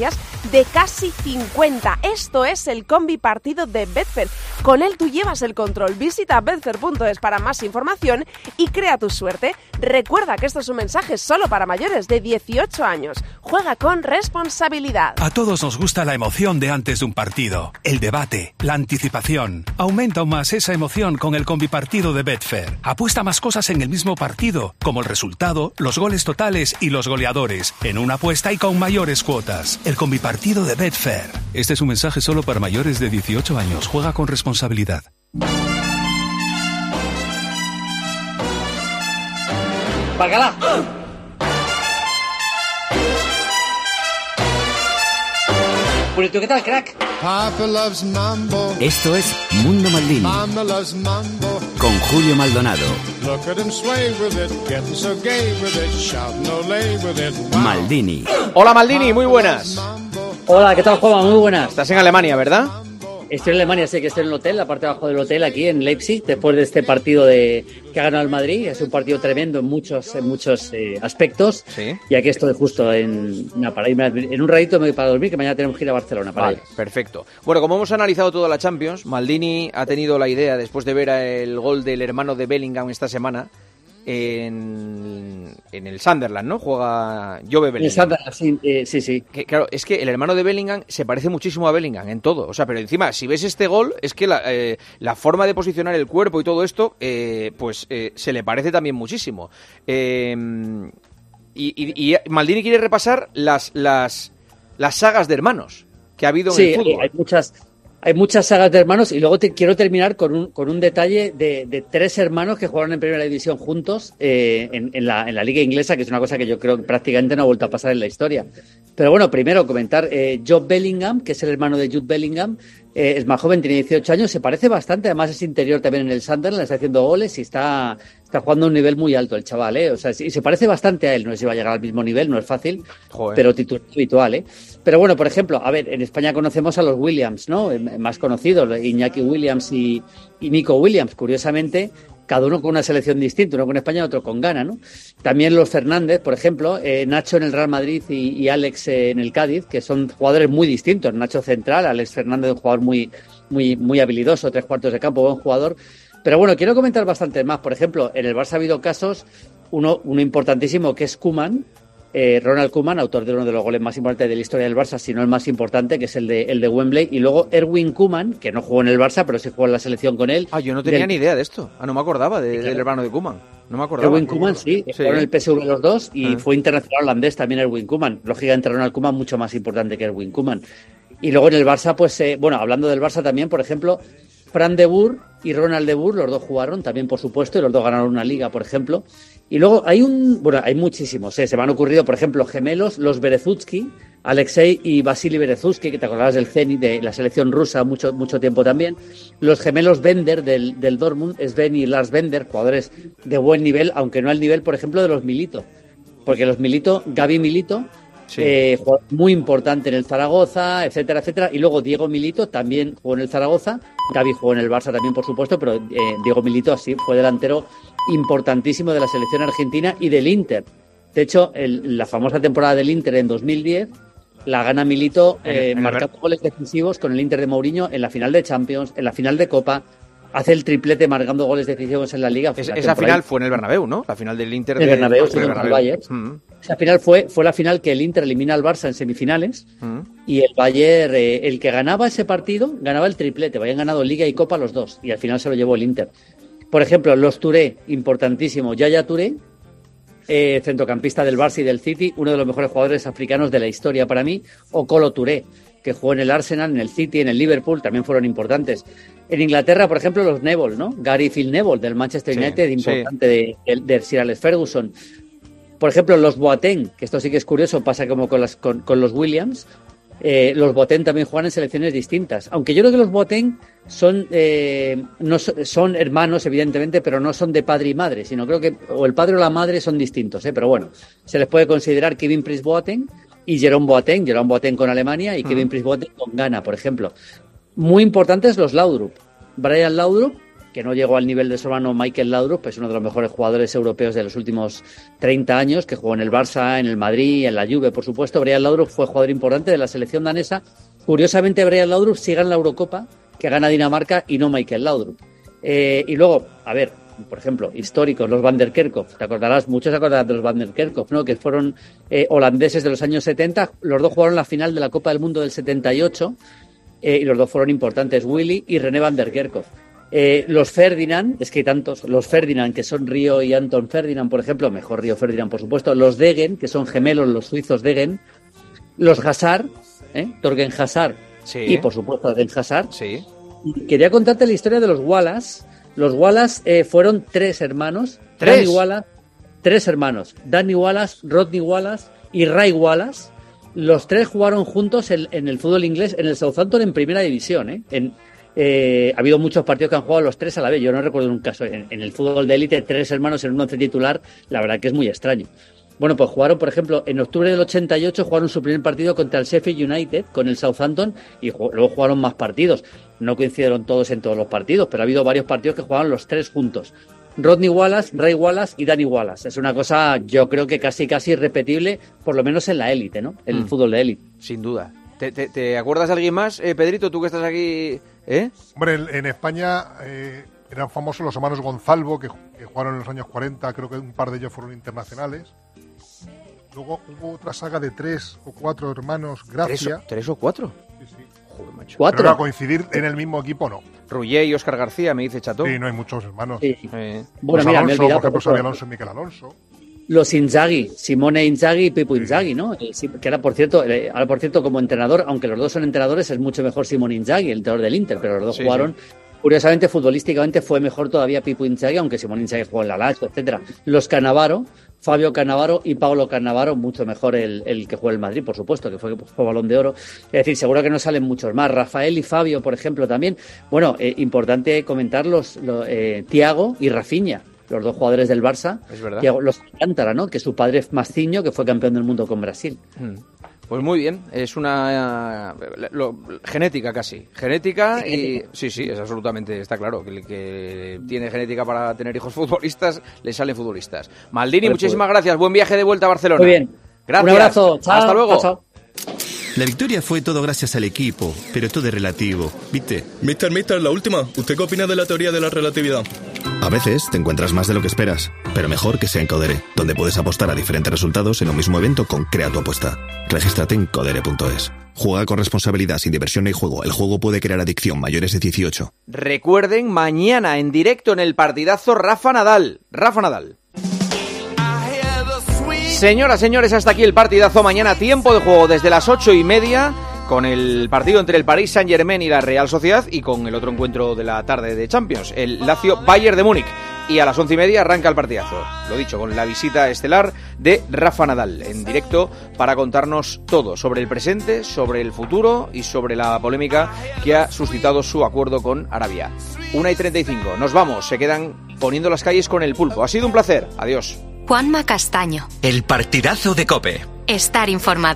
de casi 50. Esto es el combi partido de Betfair. Con él tú llevas el control. Visita betfair.es para más información y crea tu suerte. Recuerda que esto es un mensaje solo para mayores de 18 años. Juega con responsabilidad. A todos nos gusta la emoción de antes de un partido, el debate, la anticipación. Aumenta aún más esa emoción con el combipartido de Betfair. Apuesta más cosas en el mismo partido, como el resultado, los goles totales y los goleadores, en una apuesta y con mayores cuotas. El combipartido de Betfair. Este es un mensaje solo para mayores de 18 años. Juega con responsabilidad. ¡Bacala! Purito, ¿qué tal, crack? Papa loves mambo. Esto es Mundo Maldini Mama loves mambo. con Julio Maldonado. Look at him sway with it, getting so gay with it, shouting olay with it. Maldini. Hola Maldini, muy buenas. Hola, ¿qué tal, Juanma? Muy buenas. Estás en Alemania, ¿verdad? Estoy en Alemania, sé que estoy en el hotel, la parte de abajo del hotel, aquí en Leipzig, después de este partido de que ha ganado el Madrid. Es un partido tremendo en muchos, en muchos eh, aspectos. Y aquí estoy justo en, una para irme en un ratito me voy para dormir, que mañana tenemos que ir a Barcelona. Para Vale, perfecto. Bueno, como hemos analizado toda la Champions, Maldini ha tenido la idea, después de ver el gol del hermano de Bellingham esta semana, en, en el Sunderland, ¿no? Juega Jove Bellingham. El Sunderland, sí, eh, sí, sí. Que, claro, es que el hermano de Bellingham se parece muchísimo a Bellingham en todo. O sea, pero encima, si ves este gol, es que la, eh, la forma de posicionar el cuerpo y todo esto, eh, pues eh, se le parece también muchísimo. Eh, y, y- y Maldini quiere repasar las, las, las sagas de hermanos que ha habido Sí, en el fútbol. hay muchas, hay muchas sagas de hermanos y luego te quiero terminar con un, con un detalle de, de tres hermanos que jugaron en primera división juntos eh, en, en la, en la liga inglesa, que es una cosa que yo creo que prácticamente no ha vuelto a pasar en la historia. Pero bueno, primero comentar, eh, Job Bellingham, que es el hermano de Jude Bellingham, eh, es más joven, tiene 18 años, se parece bastante, además es interior también en el Sunderland, está haciendo goles y está, está jugando a un nivel muy alto el chaval, ¿eh? O sea, sí, se parece bastante a él, no sé si va a llegar al mismo nivel, no es fácil, Joder. pero titular habitual, ¿eh? Pero bueno, por ejemplo, a ver, en España conocemos a los Williams, ¿no? Eh, Más conocidos, Iñaki Williams y, Nico Williams, curiosamente, cada uno con una selección distinta, uno con España y otro con Ghana, ¿no? También los Fernández, por ejemplo, eh, Nacho en el Real Madrid y, Alex eh, en el Cádiz, que son jugadores muy distintos. Nacho central, Alex Fernández un jugador muy, muy, muy habilidoso, tres cuartos de campo, buen jugador. Pero bueno, quiero comentar bastante más. Por ejemplo, en el Barça ha habido casos, uno, uno importantísimo que es Kuman, eh, Ronald Koeman, autor de uno de los goles más importantes de la historia del Barça, si no el más importante, que es el de, el de Wembley, y luego Erwin Koeman, que no jugó en el Barça, pero sí jugó en la selección con él. Ah, yo no tenía Del- ni idea de esto. Ah, no me acordaba de- del hermano de Kuman. No me acordaba. Erwin Koeman, sí, jugaron en el PSV los dos y Ah. fue internacional holandés también Erwin Koeman. Lógicamente Ronald Koeman mucho más importante que Erwin Koeman. Y luego en el Barça, pues, eh, bueno, hablando del Barça también, por ejemplo, Fran de Boer y Ronald de Boer, los dos jugaron también, por supuesto, y los dos ganaron una liga, por ejemplo. Y luego hay un, bueno, hay muchísimos, eh, se me han ocurrido, por ejemplo, gemelos, los Berezutsky, Alexei y Vasily Berezutsky, que te acordabas del Zenit, de la selección rusa mucho, mucho tiempo también. Los gemelos Bender del, del Dortmund, Sven y Lars Bender, jugadores de buen nivel, aunque no al nivel, por ejemplo, de los Milito. Porque los Milito, Gaby Milito, eh, jugador muy importante en el Zaragoza, etcétera, etcétera. Y luego Diego Milito también jugó en el Zaragoza. Gaby jugó en el Barça también, por supuesto, pero eh, Diego Milito así fue delantero importantísimo de la selección argentina y del Inter. De hecho, el- la famosa temporada del Inter en 2010 la gana Milito eh, en marcando goles decisivos con el Inter de Mourinho en la final de Champions, en la final de Copa. Hace el triplete marcando goles decisivos en la Liga. Es- esa final fue en el Bernabéu, ¿no? La final del Inter. El de- Bernabéu, sí, del contra el Bernabéu. Bayern. Mm, Esa final fue, fue la final que el Inter elimina al Barça en semifinales mm. Y el Bayern, eh, el que ganaba ese partido, ganaba el triplete. Habían ganado Liga y Copa los dos y al final se lo llevó el Inter. Por ejemplo, los Touré, importantísimo. Yaya Touré, eh, centrocampista del Barça y del City, uno de los mejores jugadores africanos de la historia para mí. O Colo Touré, que jugó en el Arsenal, en el City, en el Liverpool, también fueron importantes. En Inglaterra, por ejemplo, los Neville, ¿no? Gary Phil Neville del Manchester United, sí. importante de, de, de Sir Alex Ferguson. Por ejemplo, los Boateng, que esto sí que es curioso, pasa como con, las, con, con los Williams. Eh, los Boateng también juegan en selecciones distintas. Aunque yo creo que los Boateng son, eh, no so- son hermanos, evidentemente, pero no son de padre y madre, sino creo que o el padre o la madre son distintos. ¿eh? Pero bueno, se les puede considerar Kevin Prince Boateng y Jerome Boateng, Jerome Boateng con Alemania y Mm. Kevin Prince Boateng con Ghana, por ejemplo. Muy importantes los Laudrup. Brian Laudrup, que no llegó al nivel de su hermano Michael Laudrup, pues uno de los mejores jugadores europeos de los últimos 30 años, que jugó en el Barça, en el Madrid, en la Juve, por supuesto. Brian Laudrup fue jugador importante de la selección danesa. Curiosamente, Brian Laudrup sigue en la Eurocopa, que gana Dinamarca, y no Michael Laudrup. Eh, y luego, a ver, por ejemplo, históricos, los Van der Kerkhoff. Te acordarás, muchos se acordarán de los Van der Kerkhoff, ¿no? Que fueron eh, holandeses de los años 70. Los dos jugaron la final de la Copa del Mundo del 78 eh, y los dos fueron importantes, Willy y René Van der Kerkhoff. Eh, los Ferdinand, es que hay tantos, los Ferdinand, que son Río y Anton Ferdinand, por ejemplo, mejor Río Ferdinand, por supuesto, los Degen, que son gemelos, los suizos Degen, los Hazard, ¿eh? Torgen Hazard y, por supuesto, Den Hazard. Y quería contarte la historia de los Wallace. Los Wallace eh, fueron tres hermanos. ¿Tres? Danny Wallace, tres hermanos. Danny Wallace, Rodney Wallace y Ray Wallace. Los tres jugaron juntos en, en el fútbol inglés, en el Southampton en primera división. ¿eh? En, eh, ha habido muchos partidos que han jugado los tres a la vez. Yo no recuerdo un caso. En, en el fútbol de élite, tres hermanos en un once titular, la verdad que es muy extraño. Bueno, pues jugaron, por ejemplo, en octubre del 88 jugaron su primer partido contra el Sheffield United con el Southampton y luego jugaron más partidos. No coincidieron todos en todos los partidos, pero ha habido varios partidos que jugaban los tres juntos. Rodney Wallace, Ray Wallace y Danny Wallace. Es una cosa, yo creo que casi casi irrepetible, por lo menos en la élite, ¿no? En el Mm. fútbol de élite. Sin duda. ¿Te, te, te acuerdas de alguien más, eh, Pedrito, tú que estás aquí? ¿Eh? Hombre, en, en España eh, eran famosos los hermanos Gonzalvo, que, que jugaron en los años 40, creo que un par de ellos fueron internacionales. Luego hubo otra saga de tres o cuatro hermanos Gracia. ¿Tres, o- tres o cuatro? Sí, sí. Joder, macho. Pero ahora coincidir en el mismo equipo no. Rullé y Óscar García, me dice Chato. Sí, no hay muchos hermanos. Sí. Eh. Bueno, Pues mira, me he Alonso, olvidado, por ejemplo, por Xavi ejemplo. Alonso y Miquel Alonso. Los Inzaghi, Simone Inzaghi y Pipo Inzaghi, ¿no? Eh, que era, por cierto, eh, ahora por cierto, como entrenador, aunque los dos son entrenadores, es mucho mejor Simone Inzaghi, el entrenador del Inter, pero los dos Sí, jugaron. Curiosamente, futbolísticamente fue mejor todavía Pipo Inzaghi, aunque Simone Inzaghi jugó en la Lazio, etcétera. Los Canavaro, Fabio Cannavaro y Pablo Cannavaro, mucho mejor el, el que juega en el Madrid, por supuesto, que fue, fue balón de oro. Es decir, seguro que no salen muchos más. Rafael y Fabio, por ejemplo, también. Bueno, eh, importante comentar los, lo- eh, Tiago y Rafinha, los dos jugadores del Barça. Es verdad. Thiago- los Alcántara, ¿no? Que su padre es Masciño, que fue campeón del mundo con Brasil. Mm. Pues muy bien, es una eh, lo- genética casi, genética y sí, sí, es absolutamente está claro que el que tiene genética para tener hijos futbolistas le salen futbolistas. Maldini, Pues, muchísimas gracias, buen viaje de vuelta a Barcelona. Muy bien. Gracias. Un abrazo. Chao, Hasta luego. chao, chao. La victoria fue todo gracias al equipo, pero todo es relativo, ¿viste? Mister, mister, la última. ¿Usted qué opina de la teoría de la relatividad? A veces te encuentras más de lo que esperas, pero mejor que sea en Codere, donde puedes apostar a diferentes resultados en un mismo evento con Crea tu apuesta. Regístrate en codere.es. Juega con responsabilidad sin diversión ni juego. El juego puede crear adicción mayores de 18. Recuerden, mañana en directo en el partidazo Rafa Nadal. Rafa Nadal. Señoras, señores, hasta aquí el partidazo. Mañana tiempo de juego desde las ocho y media con el partido entre el Paris Saint Germain y la Real Sociedad y con el otro encuentro de la tarde de Champions, el Lazio Bayern de Múnich. Y a las once y media arranca el partidazo. Lo dicho, con la visita estelar de Rafa Nadal en directo para contarnos todo sobre el presente, sobre el futuro y sobre la polémica que ha suscitado su acuerdo con Arabia. Una y 35. Nos vamos. Se quedan poniendo las calles con el pulpo. Ha sido un placer. Adiós. Juanma Castaño. El partidazo de Cope. Estar informado.